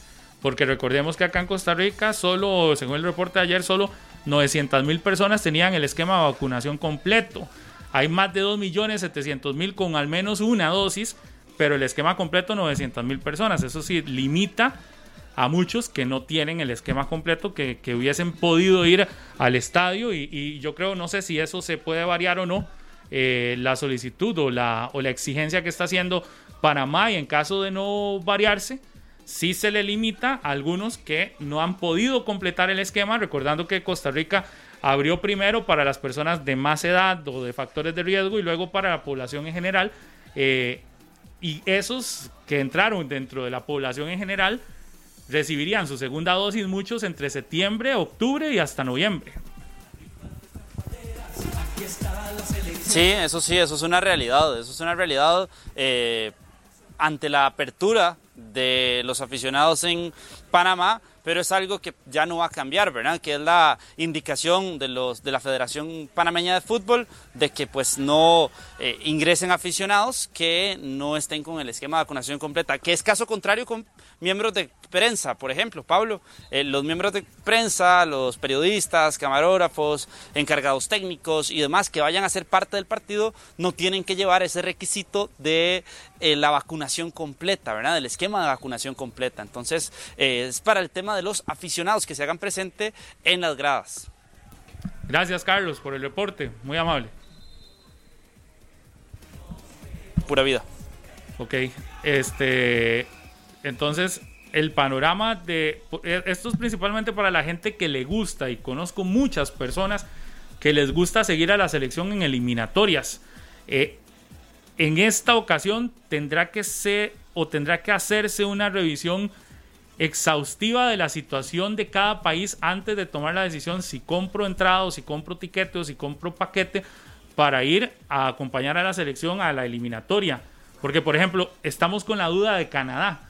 D: porque recordemos que acá en Costa Rica solo, según el reporte de ayer, solo 900 mil personas tenían el esquema de vacunación completo. Hay más de 2.700.000 con al menos una dosis, pero el esquema completo 900 mil personas. Eso sí, limita a muchos que no tienen el esquema completo, que, hubiesen podido ir al estadio y, y, yo creo, no sé si eso se puede variar o no, eh, la solicitud o la, o la exigencia que está haciendo Panamá y en caso de no variarse, sí se le limita a algunos que no han podido completar el esquema, recordando que Costa Rica abrió primero para las personas de más edad o de factores de riesgo y luego para la población en general. Eh, y esos que entraron dentro de la población en general recibirían su segunda dosis muchos entre septiembre, octubre y hasta noviembre.
E: Sí, eso sí, eso es una realidad, eso es una realidad eh, ante la apertura de los aficionados en Panamá, pero es algo que ya no va a cambiar, ¿verdad? Que es la indicación de, los, de la Federación Panameña de Fútbol de que pues no eh, ingresen aficionados que no estén con el esquema de vacunación completa, que es caso contrario con miembros de prensa, por ejemplo, Pablo, eh, los miembros de prensa, los periodistas, camarógrafos, encargados técnicos y demás que vayan a ser parte del partido no tienen que llevar ese requisito de eh, la vacunación completa, ¿verdad? Del esquema de vacunación completa. Entonces, eh, es para el tema de los aficionados que se hagan presente en las gradas.
D: Gracias, Carlos, por el reporte. Muy amable.
E: Pura vida.
D: Ok, este, entonces el panorama de esto es principalmente para la gente que le gusta y conozco muchas personas que les gusta seguir a la selección en eliminatorias. Eh, en esta ocasión tendrá que ser o tendrá que hacerse una revisión exhaustiva de la situación de cada país antes de tomar la decisión si compro entrada o si compro tiquete o si compro paquete para ir a acompañar a la selección a la eliminatoria. Porque, por ejemplo, estamos con la duda de Canadá.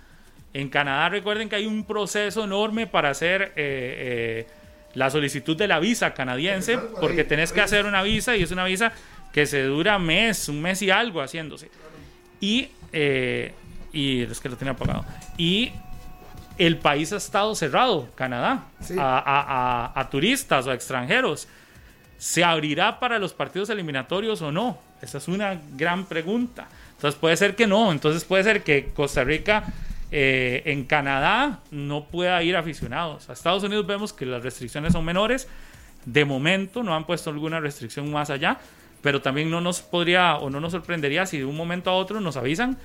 D: En Canadá recuerden que hay un proceso enorme para hacer eh, eh, la solicitud de la visa canadiense, porque tenés que hacer una visa y es una visa que se dura mes, un mes y algo haciéndose. Y, eh, y es que lo tenía apagado. Y el país ha estado cerrado, Canadá, a, a, a, turistas o a extranjeros. ¿Se abrirá para los partidos eliminatorios o no? Esa es una gran pregunta. Entonces puede ser que no. Entonces puede ser que Costa Rica eh, en Canadá no pueda ir aficionados. A Estados Unidos vemos que las restricciones son menores. De momento no han puesto alguna restricción más allá. Pero también no nos podría o no nos sorprendería si de un momento a otro nos avisan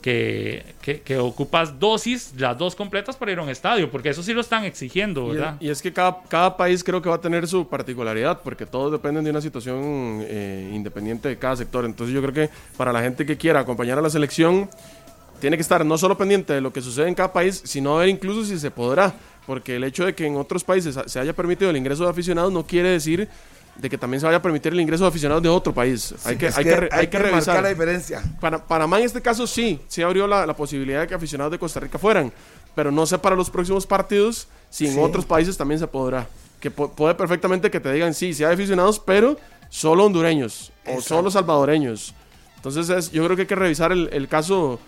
D: que, que, ocupas dosis, las dos completas para ir a un estadio, porque eso sí lo están exigiendo, ¿verdad?
C: Y, es que cada, cada, país creo que va a tener su particularidad, porque todos dependen de una situación eh, independiente de cada sector. Entonces yo creo que para la gente que quiera acompañar a la selección, tiene que estar no solo pendiente de lo que sucede en cada país, sino ver incluso si se podrá, porque el hecho de que en otros países se haya permitido el ingreso de aficionados no quiere decir de que también se vaya a permitir el ingreso de aficionados de otro país. hay, que, hay, que, hay, que, revisar.
B: la diferencia.
C: Para Panamá en este caso sí, sí abrió la, la, posibilidad de que aficionados de Costa Rica fueran, pero no sé para los próximos partidos si en otros países también se podrá. Que puede perfectamente que te digan sí, sí hay aficionados, pero solo hondureños o solo salvadoreños. Entonces es, yo creo que hay que revisar el, el caso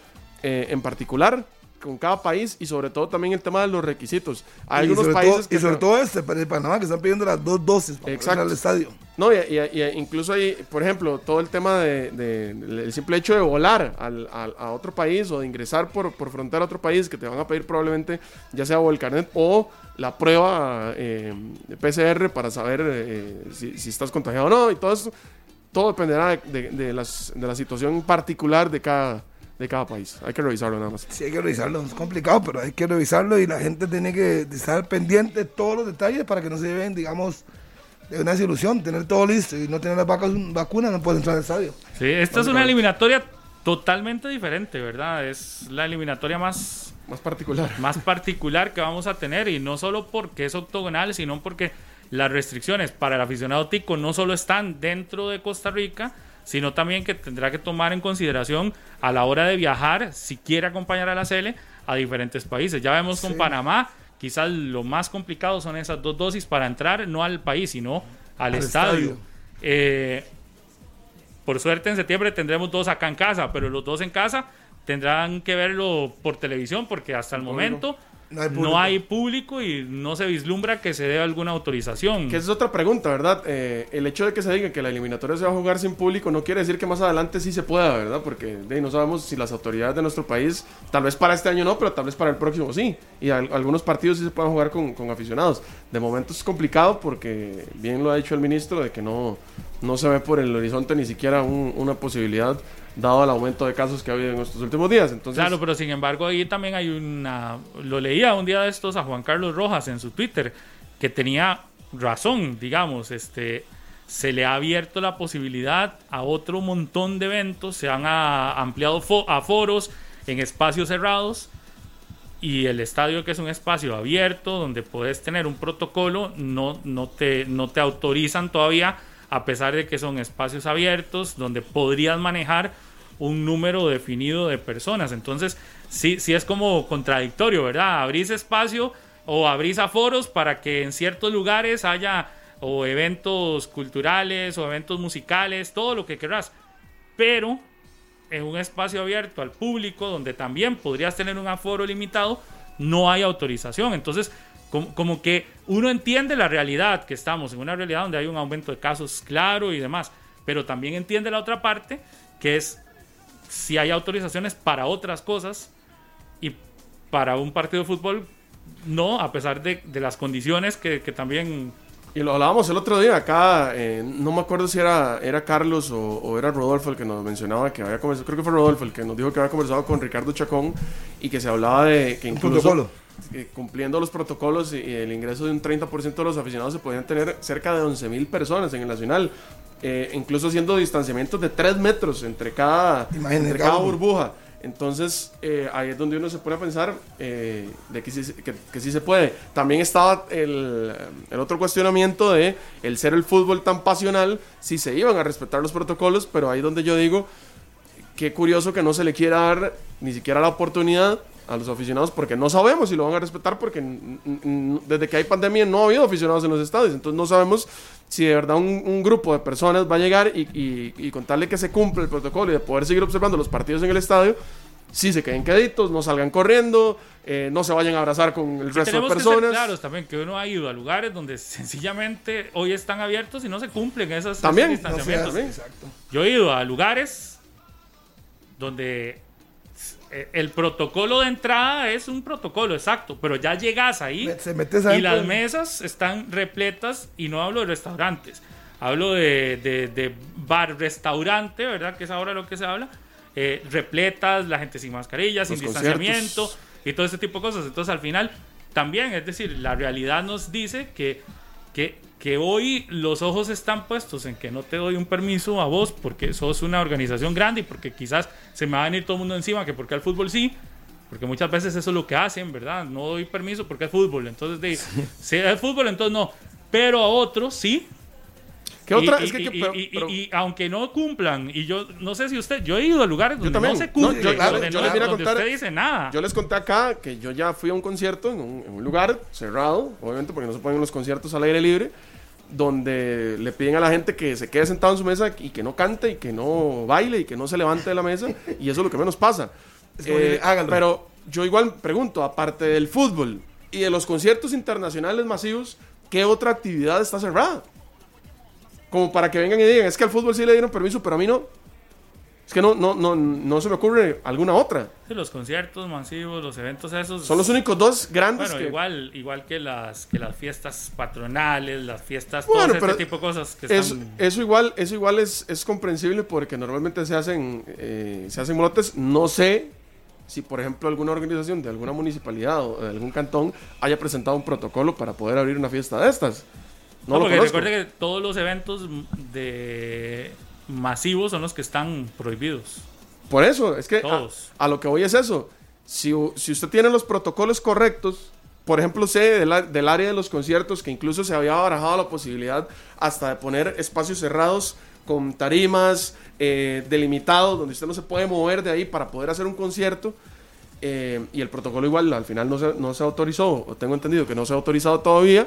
C: eh, en particular con cada país y sobre todo también el tema de los requisitos. Hay algunos países
B: que y sobre todo este de Panamá que están pidiendo las dos dosis para Exacto. al estadio.
C: No, y, y, incluso hay, por ejemplo, todo el tema de, de, el simple hecho de volar al, a otro país o de ingresar por, por frontera a otro país que te van a pedir probablemente ya sea o el carnet o la prueba eh, de PCR para saber eh, si, si, estás contagiado o no y todo eso, todo dependerá de, de, las, de la situación particular de cada de cada país. Hay que revisarlo nada más.
B: Sí, hay que revisarlo. Es complicado, pero hay que revisarlo y la gente tiene que estar pendiente de todos los detalles para que no se lleven, digamos, de una desilusión. Tener todo listo y no tener las vacas, vacunas no puede entrar al estadio.
D: Sí, esta es una eliminatoria totalmente diferente, ¿verdad? Es la eliminatoria más,
C: Más particular.
D: más particular que vamos a tener y no solo porque es octogonal, sino porque las restricciones para el aficionado tico no solo están dentro de Costa Rica, sino también que tendrá que tomar en consideración a la hora de viajar, si quiere acompañar a la Sele, a diferentes países. Ya vemos con
B: Sí.
D: Panamá, quizás lo más complicado son esas dos dosis para entrar, no al país, sino al,
B: Al
D: estadio.
B: estadio.
D: Eh, por suerte en septiembre tendremos dos acá en casa, pero los dos en casa tendrán que verlo por televisión porque hasta el momento
B: No hay
D: no
B: público.
D: hay público y no se vislumbra que se dé alguna autorización.
C: Que esa es otra pregunta, ¿verdad? Eh, el hecho de que se diga que la eliminatoria se va a jugar sin público no quiere decir que más adelante sí se pueda, ¿verdad? Porque de no sabemos si las autoridades de nuestro país, tal vez para este año no, pero tal vez para el próximo sí. Y al- algunos partidos sí se pueden jugar con, con aficionados. De momento es complicado porque bien lo ha dicho el ministro de que no, no se ve por el horizonte ni siquiera un- una posibilidad dado el aumento de casos que ha habido en estos últimos días. Entonces,
D: Claro, pero sin embargo ahí también hay una... Lo leía un día de estos a Juan Carlos Rojas en su Twitter, que tenía razón, digamos, este... Se le ha abierto la posibilidad a otro montón de eventos, se han ah, ampliado fo- aforos en espacios cerrados y el estadio que es un espacio abierto donde puedes tener un protocolo no, no, te, no te autorizan todavía a pesar de que son espacios abiertos donde podrías manejar un número definido de personas. Entonces sí, sí es como contradictorio verdad abrís espacio o abrís aforos para que en ciertos lugares haya o eventos culturales o eventos musicales todo lo que querrás. Pero en un espacio abierto al público donde también podrías tener un aforo limitado, no hay autorización. Entonces, como, como que uno entiende la realidad, que estamos en una realidad donde hay un aumento de casos claro y demás, pero también entiende la otra parte, que es si hay autorizaciones para otras cosas y para un partido de fútbol, no, a pesar de, de las condiciones que, que también
C: Y lo hablábamos el otro día acá, eh, no me acuerdo si era, era Carlos o, o era Rodolfo el que nos mencionaba que había conversado, creo que fue Rodolfo el que nos dijo que había conversado con Ricardo Chacón y que se hablaba de que incluso
B: protocolo.
C: Eh, cumpliendo los protocolos y, el ingreso de un 30% de los aficionados se podían tener cerca de 11 mil personas en el Nacional, eh, incluso haciendo distanciamientos de 3 metros entre cada, entre cada burbuja. Entonces, eh, ahí es donde uno se pone a pensar eh, de que sí, que, que sí se puede. También estaba el, el otro cuestionamiento de el ser el fútbol tan pasional, si se iban a respetar los protocolos, pero ahí donde yo digo, qué curioso que no se le quiera dar ni siquiera la oportunidad a los aficionados porque no sabemos si lo van a respetar porque desde que hay pandemia no ha habido aficionados en los estadios, entonces no sabemos si de verdad un, un grupo de personas va a llegar y, y, y contarle que se cumple el protocolo y de poder seguir observando los partidos en el estadio, si se queden queditos, no salgan corriendo, eh, no se vayan a abrazar con el resto de
D: tenemos que ser
C: personas.
D: claros también que uno ha ido a lugares donde sencillamente hoy están abiertos y no se cumplen esas
C: También,
D: esos
C: no
B: No
D: distanciamientos.
B: seas- exacto.
D: Yo he ido a lugares donde el protocolo de entrada es un protocolo exacto, pero ya llegas ahí
B: Me- se metes
D: y las mesas están repletas y no hablo de restaurantes, hablo de, de- de bar, restaurante, ¿verdad? Que es ahora lo que se habla. eh, repletas, la gente sin mascarilla, sin distanciamiento y todo ese tipo de cosas. Entonces al final también, es decir, la realidad nos dice que, que, que hoy los ojos están puestos en que no te doy un permiso a vos porque sos una organización grande y porque quizás se me va a venir todo el mundo encima, que porque al fútbol sí, porque muchas veces eso es lo que hacen, ¿verdad? No doy permiso porque es fútbol, entonces de, si es fútbol, entonces no, pero a otros sí.
C: ¿Qué otra?
D: Y,
C: es que,
D: y-
C: que- pero-
D: y-
C: pero-
D: y aunque no cumplan, y yo no sé si usted, yo he ido a lugares donde
C: también.
D: no se
C: No,
D: cumple,
C: yo- claro,
D: donde,
C: yo
D: no-
C: les
D: donde
C: contar-
D: usted dice nada.
C: Yo les conté acá que yo ya fui a un concierto en un, en un lugar cerrado, obviamente porque no se ponen los conciertos al aire libre, donde le piden a la gente que se quede sentado en su mesa y que no cante y que no baile y que no se levante de la mesa, y eso es lo que menos pasa.
B: Es hágalo.
C: Pero yo igual pregunto, aparte del fútbol y de los conciertos internacionales masivos, ¿qué otra actividad está cerrada? Como para que vengan y digan, es que al fútbol sí le dieron permiso, pero a mí no. Es que no, no, no, no se me ocurre alguna otra.
D: Sí, los conciertos masivos, los eventos esos.
C: Son los únicos dos grandes
D: Bueno,
C: que...
D: igual, igual que las que las fiestas patronales, las fiestas,
C: Bueno,
D: todo este tipo de cosas que
C: Eso,
D: están.
C: eso igual, eso igual es, es comprensible porque normalmente se hacen, eh, se hacen brotes. No sé si, por ejemplo, alguna organización de alguna municipalidad o de algún cantón haya presentado un protocolo para poder abrir una fiesta de estas. No,
D: No,
C: lo
D: porque recuerde que todos los eventos de masivos son los que están prohibidos.
C: Por eso, es que a,
D: Todos.
C: a lo que voy es eso. Si, si usted tiene los protocolos correctos, por ejemplo, sé del área de los conciertos que incluso se había barajado la posibilidad hasta de poner espacios cerrados con tarimas eh, delimitados donde usted no se puede mover de ahí para poder hacer un concierto. eh, y el protocolo igual al final no se, no se autorizó, o tengo entendido que no se ha autorizado todavía,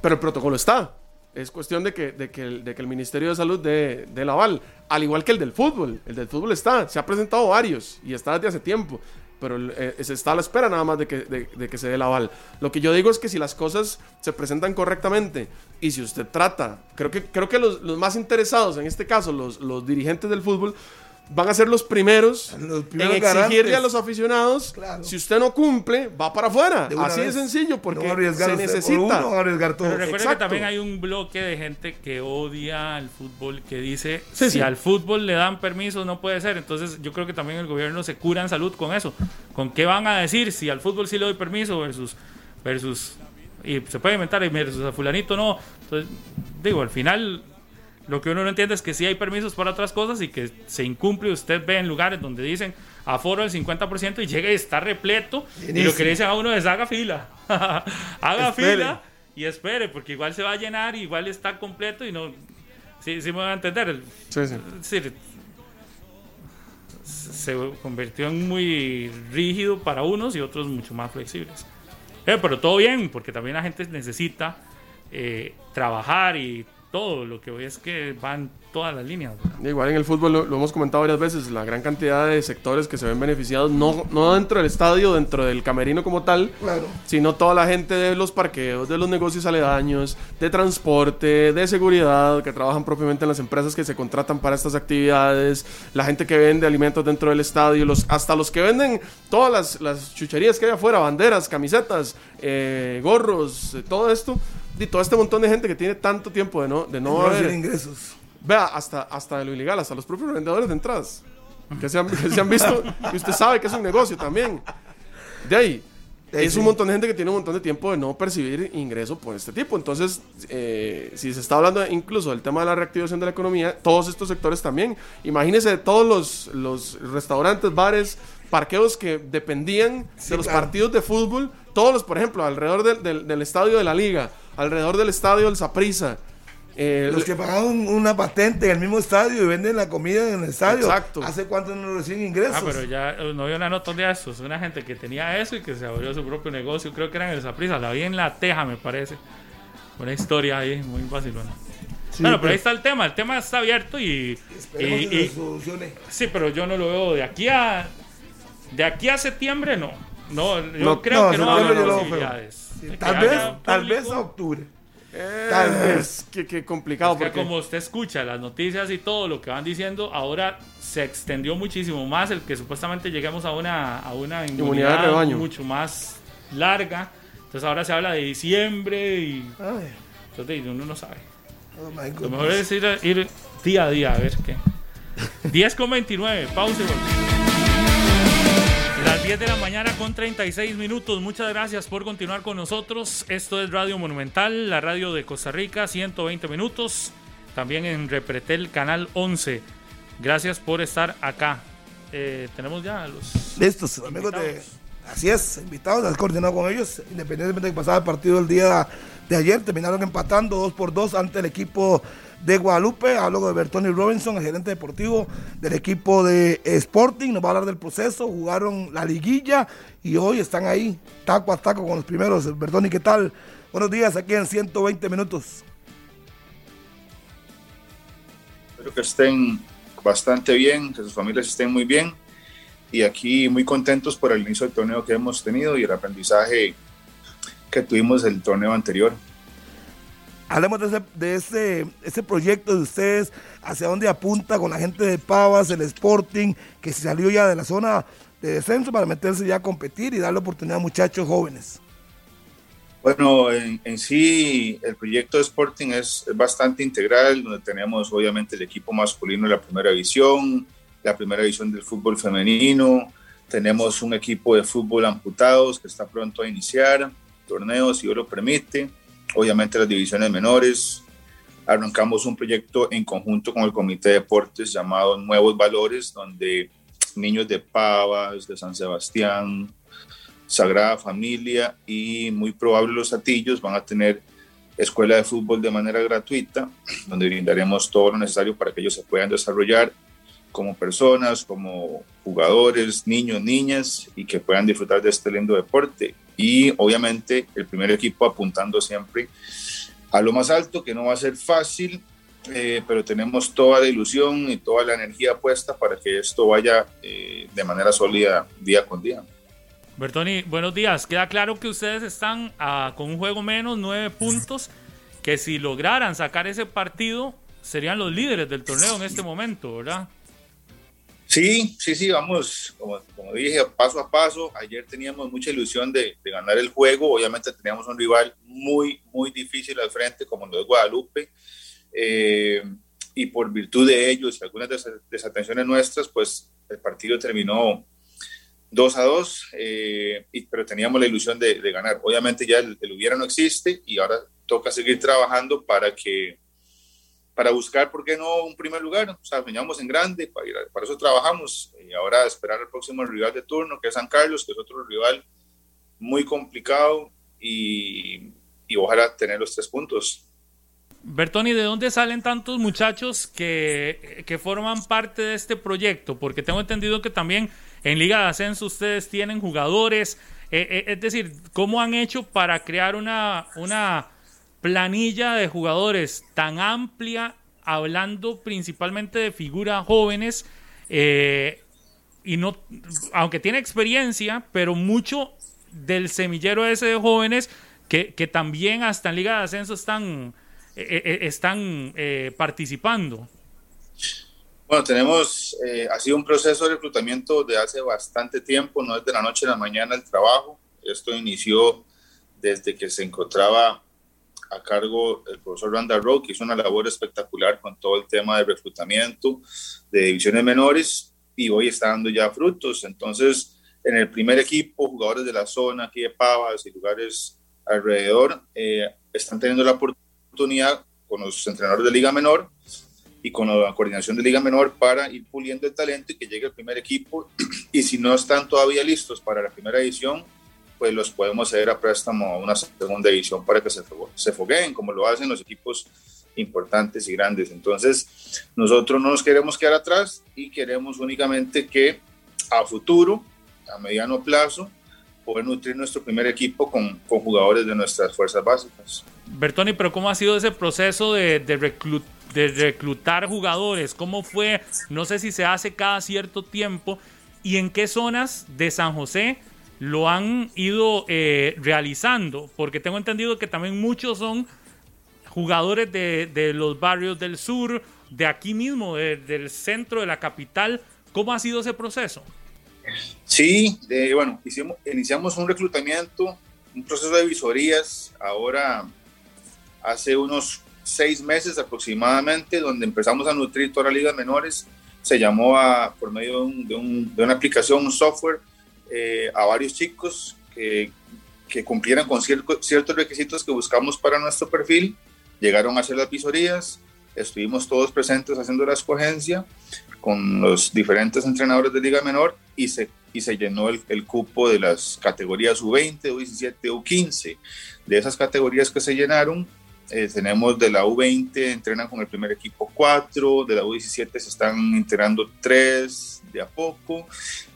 C: pero el protocolo está. Es cuestión de que, de que, el, de que el Ministerio de Salud dé dé el aval. Al igual que el del fútbol. El del fútbol está. Se ha presentado varios y está desde hace tiempo. Pero eh, se está a la espera nada más de que, de, de que se dé el aval. Lo que yo digo es que si las cosas se presentan correctamente y si usted trata, creo que, creo que los, los más interesados, en este caso los, los dirigentes del fútbol, van a ser los primeros,
B: Los primeros
C: en exigirle
B: garantes.
C: a los aficionados,
B: Claro.
C: si usted no cumple, va para afuera.
B: De
C: Así de sencillo, porque
B: No arriesgar
C: se necesita.
B: uno, a arriesgar todo.
D: Pero recuerda que también hay un bloque de gente que odia al fútbol, que dice,
C: Sí,
D: si
C: sí.
D: al fútbol le dan permiso, no puede ser. Entonces yo creo que también el gobierno se cura en salud con eso. ¿Con qué van a decir si al fútbol sí le doy permiso versus... versus y se puede inventar y versus a fulanito no? Entonces, digo, al final lo que uno no entiende es que sí hay permisos para otras cosas y que se incumple. Usted ve en lugares donde dicen aforo del 50% y llega y está repleto. Y lo que le dicen a uno es haga fila. haga
B: Espere.
D: fila y espere, porque igual se va a llenar, igual está completo y no. Sí, sí me van a entender.
C: Sí,
D: se convirtió en muy rígido para unos y otros mucho más flexibles. Eh, pero todo bien, porque también la gente necesita eh, trabajar y todo. Lo que voy es que van todas las líneas. ¿verdad?
C: Igual en el fútbol lo, lo hemos comentado varias veces, la gran cantidad de sectores que se ven beneficiados, no, no dentro del estadio, dentro del camerino como tal,
B: Claro.
C: sino toda la gente de los parqueos, de los negocios aledaños, de transporte, de seguridad, que trabajan propiamente en las empresas que se contratan para estas actividades, la gente que vende alimentos dentro del estadio, los, hasta los que venden todas las, las chucherías que hay afuera, banderas, camisetas, eh, gorros, eh, todo esto, y todo este montón de gente que tiene tanto tiempo de no, de no
B: No
C: haber-
B: ingresos.
C: Vea, hasta, hasta de lo ilegal, hasta los propios vendedores de entradas. Que se han, que se han visto, y usted sabe que es un negocio también. De ahí,
B: Eh,
C: es
B: sí.
C: un montón de gente que tiene un montón de tiempo de no percibir ingreso por este tipo. Entonces, eh, si se está hablando incluso del tema de la reactivación de la economía, todos estos sectores también. Imagínese de todos los, los restaurantes, bares, parqueos que dependían
B: Sí,
C: de los
B: claro.
C: partidos de fútbol. Todos los, por ejemplo, alrededor del, del- del estadio de la liga, alrededor del estadio del Saprissa. eh,
B: Los que pagaron una patente en el mismo estadio y venden la comida en el estadio.
C: Exacto.
B: ¿Hace cuánto no reciben ingresos?
D: Ah, pero ya eh, no vi una nota de eso. Es una gente que tenía eso y que se abrió su propio negocio. Creo que era en el Saprissa. La vi en La Teja, me parece. Una historia ahí muy vacilona.
B: Sí,
D: bueno, pero ahí está el tema. El tema está abierto y,
B: Esperemos
D: y-
B: que
D: y-
B: se solucione.
D: sí, pero yo no lo veo de aquí a de aquí a septiembre. No, no, yo
C: No,
D: creo
B: no,
D: que no,
B: septiembre
D: hay posibilidades.
B: Sí, tal vez, tal vez a octubre.
C: Eh,
B: Tal vez.
C: es que, que complicado
D: Es que
C: porque
D: como usted escucha las noticias y todo lo que van diciendo, ahora se extendió muchísimo más el que supuestamente lleguemos a una, a una
C: Inmunidad
D: inmunidad
C: de rebaño.
D: mucho más larga. Entonces ahora se habla de diciembre y
B: Ay,
D: entonces uno no sabe.
B: oh my
D: Lo mejor es ir, ir día a día a ver qué. 10 con 29, pausa y volvemos. Las 10 de la mañana con 36 minutos. Muchas gracias por continuar con nosotros. Esto es Radio Monumental, la radio de Costa Rica, 120 minutos. También en Repretel, canal 11. Gracias por estar acá. Eh, tenemos ya a los.
B: Listos, amigos de. Así es, invitados, has coordinado con ellos, independientemente de que pasaba el partido el día de ayer, terminaron empatando 2 por 2 ante el equipo de Guadalupe. Hablo de Bertoni Robinson, el gerente deportivo del equipo de Sporting, nos va a hablar del proceso, jugaron la liguilla y hoy están ahí, taco a taco con los primeros. Bertoni, ¿qué tal? Buenos días, aquí en 120 minutos.
H: Espero que estén bastante bien, que sus familias estén muy bien y aquí muy contentos por el inicio del torneo que hemos tenido y el aprendizaje que tuvimos del torneo anterior.
B: Hablemos de ese, de ese, ese proyecto de ustedes, hacia dónde apunta con la gente de Pavas, el Sporting, que se salió ya de la zona de descenso para meterse ya a competir y darle oportunidad a muchachos jóvenes.
H: Bueno, en, sí el proyecto de Sporting es, es, bastante integral, donde tenemos obviamente el equipo masculino de la primera división, la primera división del fútbol femenino, tenemos un equipo de fútbol amputados que está pronto a iniciar torneos, si Dios lo permite, obviamente las divisiones menores. Arrancamos un proyecto en conjunto con el Comité de Deportes llamado Nuevos Valores, donde niños de Pavas, de San Sebastián, Sagrada Familia y muy probable los Atillos van a tener escuela de fútbol de manera gratuita, donde brindaremos todo lo necesario para que ellos se puedan desarrollar como personas, como jugadores, niños, niñas y que puedan disfrutar de este lindo deporte. Y obviamente el primer equipo apuntando siempre a lo más alto, que no va a ser fácil, eh, pero tenemos toda la ilusión y toda la energía puesta para que esto vaya eh, de manera sólida día con día.
D: Bertoni, buenos días. Queda claro que ustedes están ah, con un juego menos, nueve puntos, que si lograran sacar ese partido, serían los líderes del torneo en este momento, ¿verdad?
H: Sí, sí, sí, vamos, como, dije, paso a paso. Ayer teníamos mucha ilusión de, ganar el juego. Obviamente teníamos un rival muy, muy difícil al frente, como lo es Guadalupe. Eh, y por virtud de ellos y algunas desatenciones nuestras, pues el partido terminó 2 a 2, eh, pero teníamos la ilusión de, de ganar. Obviamente ya el, el, hubiera no existe y ahora toca seguir trabajando para que para buscar, ¿por qué no un primer lugar? O sea, soñamos en grande, para, para eso trabajamos y ahora esperar al próximo rival de turno, que es San Carlos, que es otro rival muy complicado y, y ojalá tener los tres puntos.
D: Bertoni, ¿de dónde salen tantos muchachos que, que, forman parte de este proyecto? Porque tengo entendido que también en Liga de Ascenso ustedes tienen jugadores. Eh, eh, es decir, ¿cómo han hecho para crear una, una planilla de jugadores tan amplia, hablando principalmente de figuras jóvenes? Eh, y no, aunque tiene experiencia, pero mucho del semillero ese de jóvenes que, que también hasta en Liga de Ascenso están eh, eh, están eh, participando?
H: Bueno, tenemos, eh, ha sido un proceso de reclutamiento de hace bastante tiempo, no es de la noche a la mañana el trabajo. Esto inició desde que se encontraba a cargo el profesor Randall Rowe, que hizo una labor espectacular con todo el tema de reclutamiento de divisiones menores y hoy está dando ya frutos. Entonces, en el primer equipo, jugadores de la zona, aquí de Pavas y lugares alrededor, eh, están teniendo la oportunidad con los entrenadores de Liga Menor y con la coordinación de Liga Menor para ir puliendo el talento y que llegue el primer equipo. Y si no están todavía listos para la primera edición, pues los podemos ceder a préstamo a una segunda edición para que se, se fogueen, como lo hacen los equipos importantes y grandes. Entonces, nosotros no nos queremos quedar atrás y queremos únicamente que a futuro, a mediano plazo, poder nutrir nuestro primer equipo con, con jugadores de nuestras fuerzas básicas.
D: Bertoni, pero ¿cómo ha sido ese proceso de, de, de, reclutar jugadores? ¿Cómo fue? No sé si se hace cada cierto tiempo. ¿Y en qué zonas de San José lo han ido eh, realizando? Porque tengo entendido que también muchos son jugadores de, de los barrios del sur, de aquí mismo, de, del centro de la capital. ¿Cómo ha sido ese proceso?
H: Sí, de, bueno, iniciamos un reclutamiento, un proceso de visorías, ahora hace unos seis meses aproximadamente, donde empezamos a nutrir toda la liga menores. Se llamó a, por medio de, de, un, de una aplicación, un software, eh, a varios chicos que, que cumplieran con cierto, ciertos requisitos que buscamos para nuestro perfil. Llegaron a hacer las visorías, estuvimos todos presentes haciendo la escogencia con los diferentes entrenadores de Liga Menor y se, y se llenó el, el cupo de las categorías U20, U17, U15. De esas categorías que se llenaron, eh, tenemos de la U20, entrenan con el primer equipo 4, de la U17 se están entrenando 3 de a poco,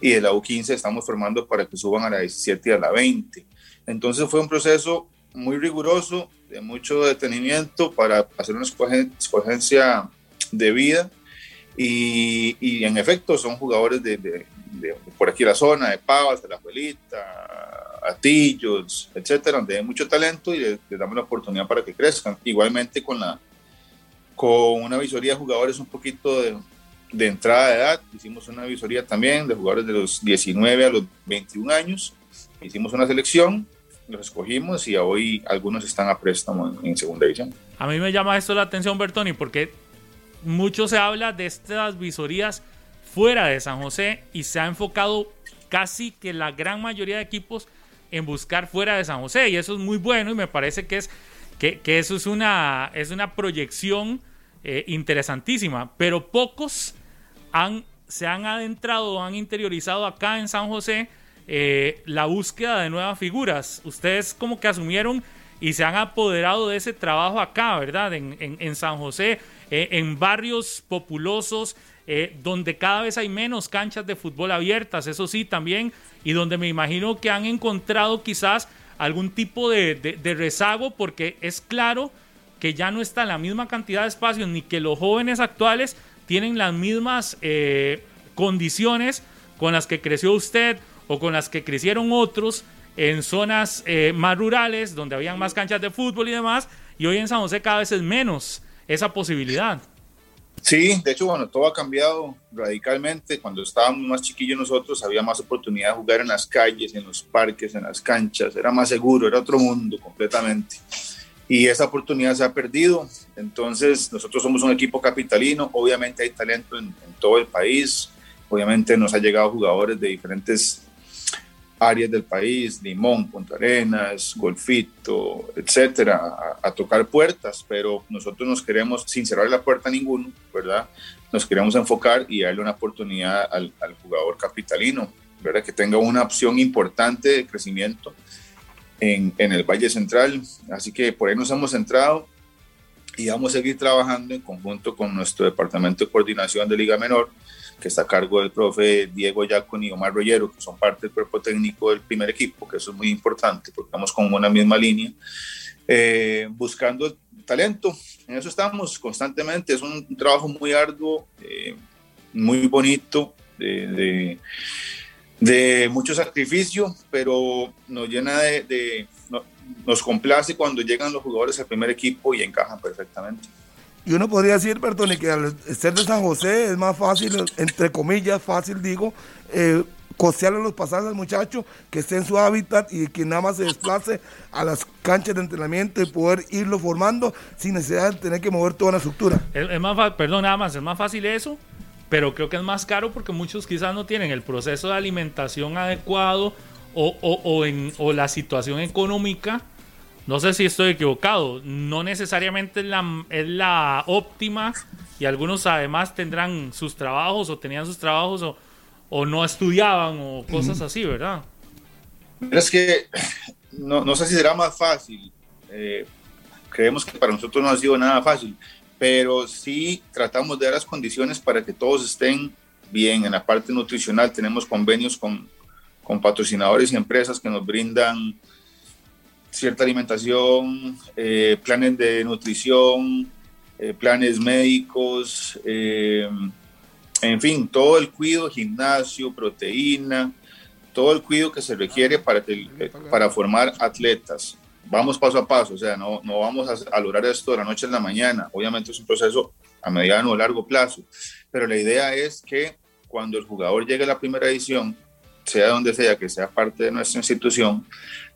H: y de la U15 estamos formando para que suban a la 17 y a la 20. Entonces fue un proceso muy riguroso, de mucho detenimiento para hacer una escogencia de vida. Y, y, en efecto son jugadores de, de, de, por aquí la zona, de Pavas, de la Abuelita, Atillos, etcétera, donde hay mucho talento y les, damos la oportunidad para que crezcan. Igualmente con, la, con una visoría de jugadores un poquito de, de entrada de edad, hicimos una visoría también de jugadores de los 19 a los 21 años, hicimos una selección, los escogimos y hoy algunos están a préstamo en, en segunda división.
D: A mí me llama esto la atención, Bertoni, porque mucho se habla de estas visorías fuera de San José y se ha enfocado casi que la gran mayoría de equipos en buscar fuera de San José y eso es muy bueno y me parece que es que, eso es una, es una proyección eh, interesantísima, pero pocos han, se han adentrado, han interiorizado acá en San José eh, la búsqueda de nuevas figuras. Ustedes como que asumieron y se han apoderado de ese trabajo acá, ¿verdad? En, San José, eh, en barrios populosos, donde cada vez hay menos canchas de fútbol abiertas, eso sí, también, y donde me imagino que han encontrado quizás algún tipo de, rezago, porque es claro que ya no está la misma cantidad de espacios, ni que los jóvenes actuales tienen las mismas eh, condiciones con las que creció usted o con las que crecieron otros en zonas eh, más rurales, donde habían más canchas de fútbol y demás, y hoy en San José cada vez es menos esa posibilidad.
H: Sí, de hecho, bueno, todo ha cambiado radicalmente. Cuando estábamos más chiquillos nosotros, había más oportunidad de jugar en las calles, en los parques, en las canchas. Era más seguro, era otro mundo completamente. Y esa oportunidad se ha perdido. Entonces, nosotros somos un equipo capitalino. Obviamente hay talento en, en todo el país. Obviamente nos ha llegado jugadores de diferentes áreas del país, Limón, Punta Arenas, Golfito, etcétera, a, tocar puertas, pero nosotros nos queremos, sin cerrar la puerta a ninguno, ¿verdad? Nos queremos enfocar y darle una oportunidad al, jugador capitalino, ¿verdad? Que tenga una opción importante de crecimiento en, en el Valle Central. Así que por ahí nos hemos centrado y vamos a seguir trabajando en conjunto con nuestro departamento de coordinación de Liga Menor que está a cargo del profe Diego Yacon y Omar Rollero, que son parte del cuerpo técnico del primer equipo, que eso es muy importante, porque estamos con una misma línea, eh, buscando talento. En eso estamos constantemente, es un trabajo muy arduo, eh, muy bonito, de, de, mucho sacrificio, pero nos llena de, nos complace cuando llegan los jugadores al primer equipo y encajan perfectamente.
B: Y uno podría decir, perdón, que al ser de San José es más fácil, entre comillas, fácil digo, eh, costearle los pasajes al muchacho que esté en su hábitat y que nada más se desplace a las canchas de entrenamiento y poder irlo formando sin necesidad de tener que mover toda la estructura.
D: Es, más, perdón, nada más, es más fácil eso, pero creo que es más caro porque muchos quizás no tienen el proceso de alimentación adecuado o, o, o, en, o la situación económica no sé si estoy equivocado, no necesariamente es la, es la óptima y algunos además tendrán sus trabajos o tenían sus trabajos o, o no estudiaban o cosas así, ¿verdad?
H: Es que no, no sé si será más fácil. Eh, creemos que para nosotros no ha sido nada fácil, pero sí tratamos de dar las condiciones para que todos estén bien. En la parte nutricional tenemos convenios con, con patrocinadores y empresas que nos brindan cierta alimentación, eh, planes de nutrición, eh, planes médicos, eh, en fin, todo el cuidado, gimnasio, proteína, todo el cuidado que se requiere para, para formar atletas. Vamos paso a paso, o sea, no, no vamos a, lograr esto de la noche a la mañana. Obviamente es un proceso a mediano o largo plazo, pero la idea es que cuando el jugador llegue a la primera edición, sea donde sea, que sea parte de nuestra institución,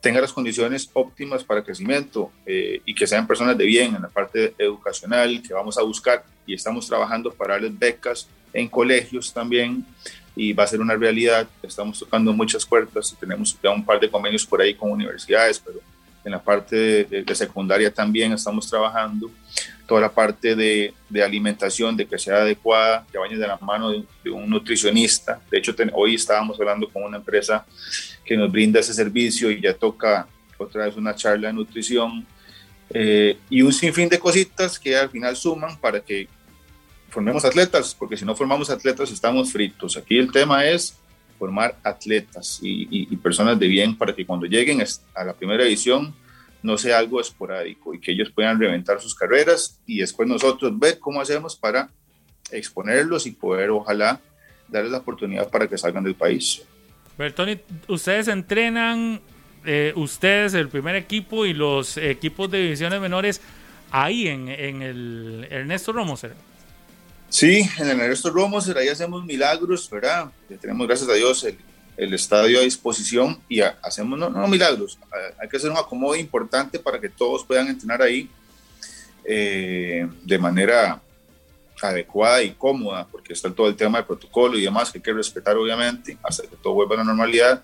H: tenga las condiciones óptimas para crecimiento eh, y que sean personas de bien en la parte educacional que vamos a buscar y estamos trabajando para darles becas en colegios también y va a ser una realidad. Estamos tocando muchas puertas y tenemos ya un par de convenios por ahí con universidades, pero en la parte de, secundaria también estamos trabajando, toda la parte de, alimentación, de que sea adecuada, que vaya de la mano de, un nutricionista. De hecho, hoy estábamos hablando con una empresa que nos brinda ese servicio y ya toca otra vez una charla de nutrición eh, y un sinfín de cositas que al final suman para que formemos atletas, porque si no formamos atletas estamos fritos. Aquí el tema es formar atletas y, personas de bien para que cuando lleguen a la primera edición no sea algo esporádico y que ellos puedan reventar sus carreras y después nosotros ver cómo hacemos para exponerlos y poder ojalá darles la oportunidad para que salgan del país.
D: Bertoni, ustedes entrenan eh, ustedes, el primer equipo y los equipos de divisiones menores ahí en, en el Ernesto Romoser.
H: Sí, en el Ernesto Romoser, ahí hacemos milagros, ¿verdad? Tenemos, gracias a Dios, el, el estadio a disposición y hacemos, no, no, milagros, hay que hacer un acomodo importante para que todos puedan entrenar ahí eh, de manera adecuada y cómoda, porque está todo el tema del protocolo y demás que hay que respetar obviamente hasta que todo vuelva a la normalidad.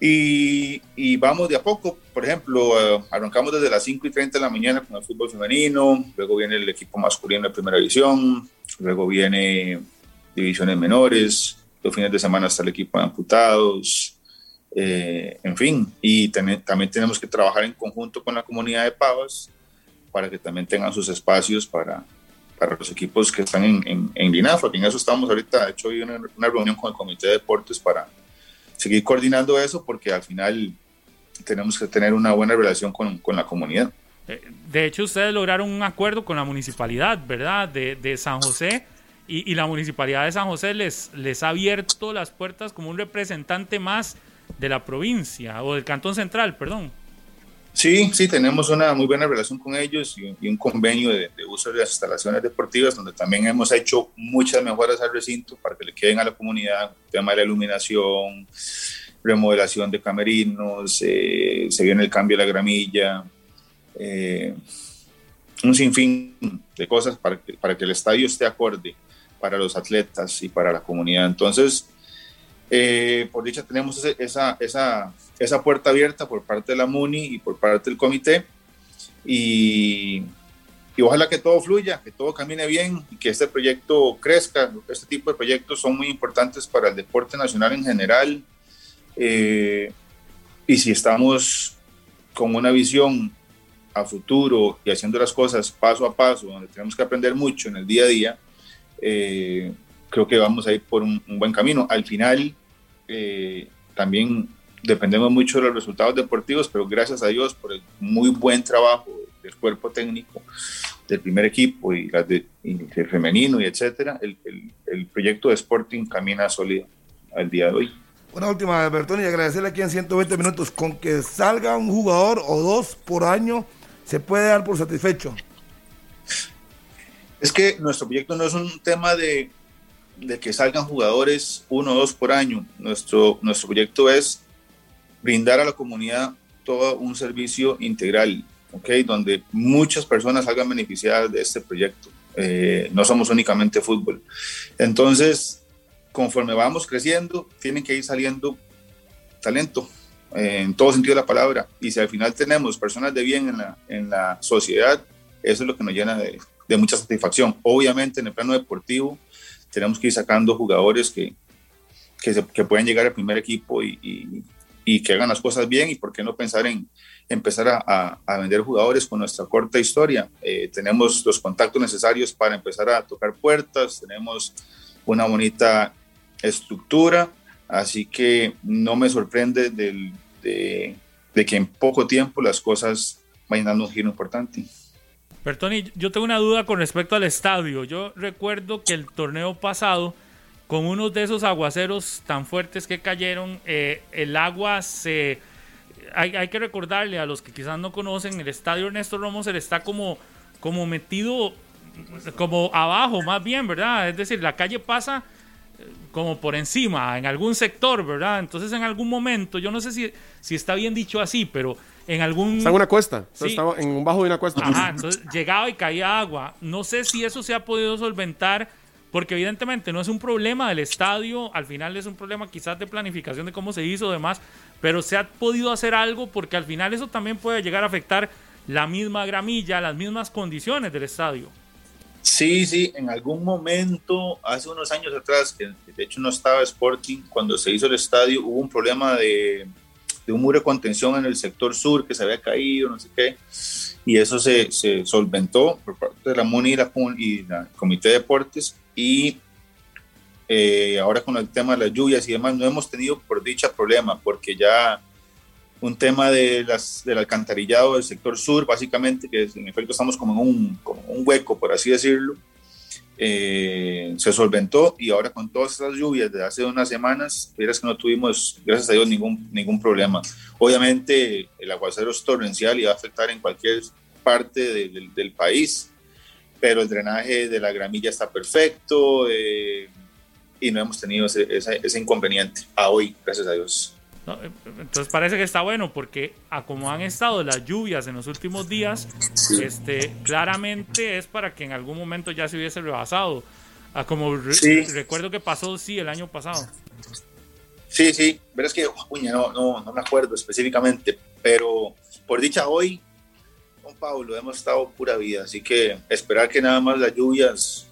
H: Y, y vamos de a poco, por ejemplo, eh, arrancamos desde las 5 y 30 de la mañana con el fútbol femenino, luego viene el equipo masculino de primera división, luego viene divisiones menores, los fines de semana está el equipo de amputados, eh, en fin, y también tenemos que trabajar en conjunto con la comunidad de Pavas para que también tengan sus espacios para, para los equipos que están en, en, en Linafa, en eso estamos ahorita, de hecho hoy una, una reunión con el Comité de Deportes para seguir coordinando eso, porque al final tenemos que tener una buena relación con, con la comunidad.
D: Eh, de hecho, ustedes lograron un acuerdo con la municipalidad, ¿verdad? De, de San José. Y, y, la municipalidad de San José les, les ha abierto las puertas como un representante más de la provincia o del Cantón Central, perdón.
H: Sí, sí, tenemos una muy buena relación con ellos y, un convenio de, de, uso de las instalaciones deportivas donde también hemos hecho muchas mejoras al recinto para que le queden a la comunidad, el tema de la iluminación, remodelación de camerinos, eh, se viene el cambio de la gramilla, eh, un sinfín de cosas para que, para que el estadio esté acorde para los atletas y para la comunidad. Entonces, eh, por dicha, tenemos ese, esa, esa, esa puerta abierta por parte de la MUNI y por parte del comité. Y, y, ojalá que todo fluya, que todo camine bien y que este proyecto crezca. Este tipo de proyectos son muy importantes para el deporte nacional en general. Eh, y si estamos con una visión a futuro y haciendo las cosas paso a paso, donde tenemos que aprender mucho en el día a día, eh, creo que vamos a ir por un, un buen camino. Al final, eh, también dependemos mucho de los resultados deportivos, pero gracias a Dios por el muy buen trabajo del cuerpo técnico del primer equipo y, las de, y el femenino y etcétera, el, el, el, proyecto de Sporting camina sólido al día de hoy.
B: Una última, Bertoni, y agradecerle aquí en 120 minutos. Con que salga un jugador o dos por año, se puede dar por satisfecho.
H: Es que nuestro proyecto no es un tema de, de que salgan jugadores uno o dos por año. Nuestro, nuestro proyecto es brindar a la comunidad todo un servicio integral, ¿okay? donde muchas personas salgan beneficiadas de este proyecto. Eh, no somos únicamente fútbol. Entonces, conforme vamos creciendo, tienen que ir saliendo talento en todo sentido de la palabra. Y si al final tenemos personas de bien en la, en la sociedad, eso es lo que nos llena de, de mucha satisfacción. Obviamente en el plano deportivo tenemos que ir sacando jugadores que, que, se, que llegar al primer equipo y, y, y, que hagan las cosas bien y por qué no pensar en empezar a, a, a vender jugadores con nuestra corta historia. Eh, tenemos los contactos necesarios para empezar a tocar puertas, tenemos una bonita estructura, así que no me sorprende del, de, de que en poco tiempo las cosas vayan dando un giro importante.
D: Bertoni, yo tengo una duda con respecto al estadio. Yo recuerdo que el torneo pasado, con unos de esos aguaceros tan fuertes que cayeron, eh, el agua se... Hay, hay, que recordarle a los que quizás no conocen, el estadio Ernesto Romoser está como, como metido, como abajo más bien, ¿verdad? Es decir, la calle pasa como por encima, en algún sector, ¿verdad? Entonces en algún momento, yo no sé si, si está bien dicho así, pero en algún...
C: Está en una cuesta, sí. estaba en un bajo de una cuesta.
D: Ajá, entonces llegaba y caía agua. No sé si eso se ha podido solventar, porque evidentemente no es un problema del estadio, al final es un problema quizás de planificación de cómo se hizo, demás, pero se ha podido hacer algo porque al final eso también puede llegar a afectar la misma gramilla, las mismas condiciones del estadio.
H: Sí, sí, en algún momento, hace unos años atrás, que de hecho no estaba Sporting, cuando se hizo el estadio, hubo un problema de, un muro de contención en el sector sur que se había caído, no sé qué, y eso se, se solventó por parte de la MUNI y, la, y la Comité de Deportes, y eh, ahora con el tema de las lluvias y demás, no hemos tenido por dicha problema, porque ya un tema de las, del alcantarillado del sector sur, básicamente, que en efecto estamos como en un, como un hueco, por así decirlo, eh, se solventó y ahora con todas estas lluvias de hace unas semanas, verás que no tuvimos, gracias a Dios, ningún, ningún problema. Obviamente el aguacero es torrencial y va a afectar en cualquier parte de, de, del país, pero el drenaje de la gramilla está perfecto eh, y no hemos tenido ese, ese, ese, inconveniente a hoy, gracias a Dios.
D: No, entonces parece que está bueno porque a como han estado las lluvias en los últimos días, sí. este, claramente es para que en algún momento ya se hubiese rebasado. A como re sí. recuerdo que pasó sí el año pasado.
H: Sí, sí, pero es que uña, no, no, no me acuerdo específicamente, pero por dicha hoy con Pablo hemos estado pura vida, así que esperar que nada más las lluvias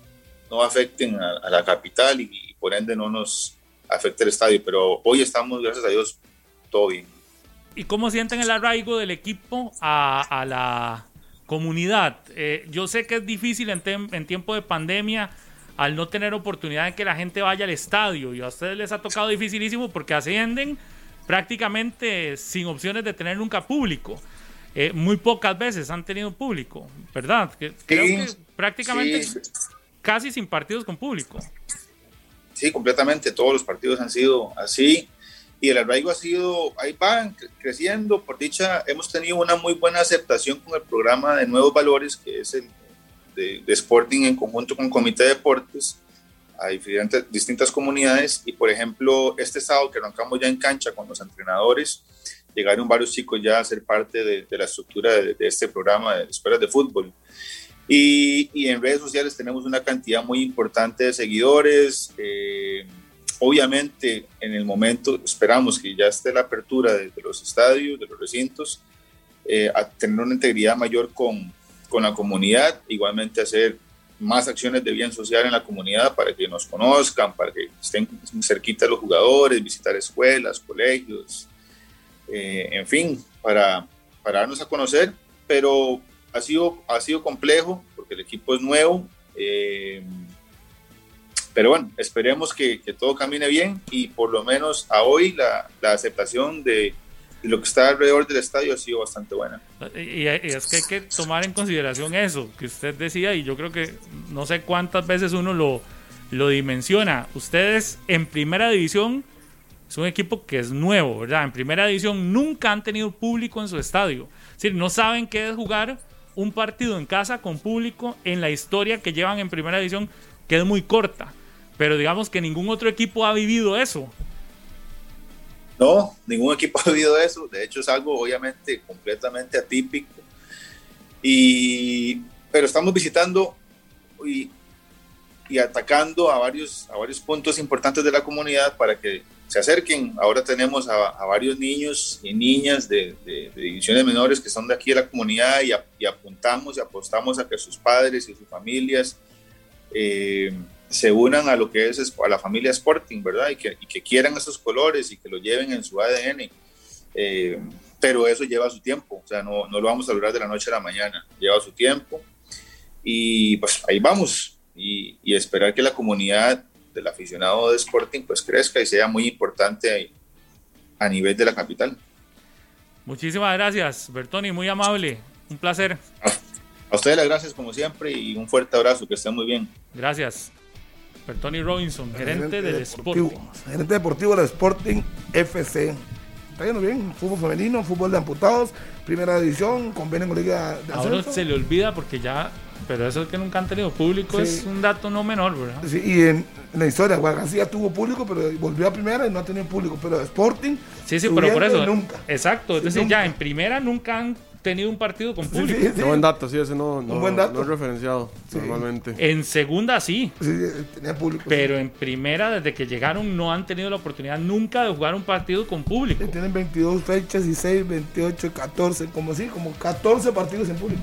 H: no afecten a, a la capital y, y, por ende no nos afecte el estadio, pero hoy estamos, gracias a Dios, todo bien.
D: ¿Y cómo sienten el arraigo del equipo a, a la comunidad? Eh, yo sé que es difícil en, en tiempo de pandemia al no tener oportunidad de que la gente vaya al estadio y a ustedes les ha tocado dificilísimo porque ascienden prácticamente sin opciones de tener nunca público eh, muy pocas veces han tenido público, ¿verdad? Creo que prácticamente sí. casi sin partidos con público.
H: Sí, completamente, todos los partidos han sido así y el arraigo ha sido, ahí van creciendo, por dicha hemos tenido una muy buena aceptación con el programa de Nuevos Valores, que es el de, Sporting en conjunto con Comité de Deportes, a diferentes, distintas comunidades y por ejemplo este sábado que arrancamos ya en cancha con los entrenadores, llegaron varios chicos ya a ser parte de, de la estructura de, de, este programa de escuelas de fútbol. Y, y, en redes sociales tenemos una cantidad muy importante de seguidores. Eh, obviamente, en el momento esperamos que ya esté la apertura de, de los estadios, de los recintos, eh, a tener una integridad mayor con, con la comunidad, igualmente hacer más acciones de bien social en la comunidad para que nos conozcan, para que estén cerquita los jugadores, visitar escuelas, colegios, eh, en fin, para, para darnos a conocer, pero ha sido, ha sido complejo porque el equipo es nuevo. Eh, pero bueno, esperemos que, que, todo camine bien y por lo menos a hoy la, la aceptación de, de, lo que está alrededor del estadio ha sido bastante buena.
D: Y, y, es que hay que tomar en consideración eso que usted decía y yo creo que no sé cuántas veces uno lo, lo dimensiona. Ustedes en primera división es un equipo que es nuevo, ¿verdad? En primera división nunca han tenido público en su estadio. Es decir, no saben qué es jugar un partido en casa con público en la historia que llevan en primera división, que es muy corta. Pero digamos que ningún otro equipo ha vivido eso.
H: No, ningún equipo ha vivido eso. De hecho, es algo obviamente completamente atípico. Y, pero estamos visitando y, y atacando a varios, a varios puntos importantes de la comunidad para que se acerquen. Ahora tenemos a, a varios niños y niñas de, de, de, divisiones menores que son de aquí de la comunidad y, a, y, apuntamos y apostamos a que sus padres y sus familias eh, se unan a lo que es a la familia Sporting, ¿verdad? Y que, y que quieran esos colores y que lo lleven en su ADN. Eh, pero eso lleva su tiempo, o sea, no, no lo vamos a lograr de la noche a la mañana, lleva su tiempo. Y pues ahí vamos, y, y esperar que la comunidad del aficionado de Sporting pues crezca y sea muy importante a nivel de la capital.
D: Muchísimas gracias, Bertoni, muy amable, un placer.
H: A ustedes las gracias como siempre y un fuerte abrazo, que estén muy bien.
D: Gracias. Bertoni Robinson, gerente, gerente del
B: deportivo,
D: Sporting.
B: Gerente deportivo del Sporting FC. Está yendo bien, fútbol femenino, fútbol de amputados, primera división, convenio con Liga de
D: Ahora Ascenso. se le olvida porque ya pero eso es que nunca han tenido público sí. es un dato no menor, ¿verdad?
B: Sí, y en, en la historia, Guadalajara tuvo público, pero volvió a primera y no ha tenido público. Pero Sporting.
D: Sí, sí, pero por eso. Nunca. Exacto. Es decir, nunca. ya en primera nunca han tenido un partido con público.
C: Sí, sí, no buen dato, sí, ese no, no,
B: un buen dato.
C: no es referenciado normalmente.
D: En segunda sí.
B: Sí, tenía público.
D: Pero en primera, desde que llegaron, no han tenido la oportunidad nunca de jugar un partido con público.
B: tienen 22 fechas, 16, 28, 14, como sí, como 14 partidos en público.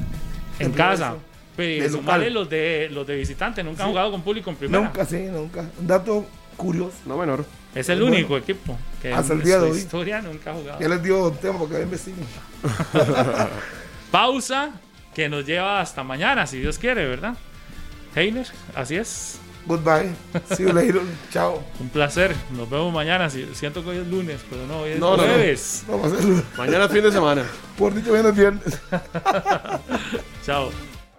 D: En, en casa. Pero sumarle los de los de visitante, nunca sí. han jugado con público en primera.
B: Nunca, sí, nunca. Un dato curioso.
C: No menor.
D: Es el único bueno, equipo que
B: hasta el día
D: en
B: de hoy.
D: historia nunca ha jugado.
B: Ya les dio tema porque habían vecinos.
D: Pausa que nos lleva hasta mañana, si Dios quiere, ¿verdad? Heiner, así es.
B: Goodbye. See you later. Chao.
D: Un placer. Nos vemos mañana. Siento que hoy es lunes, pero no, hoy es no, jueves.
B: No, no.
C: Mañana es fin de semana.
B: Por dicho, viene viernes.
D: Chao.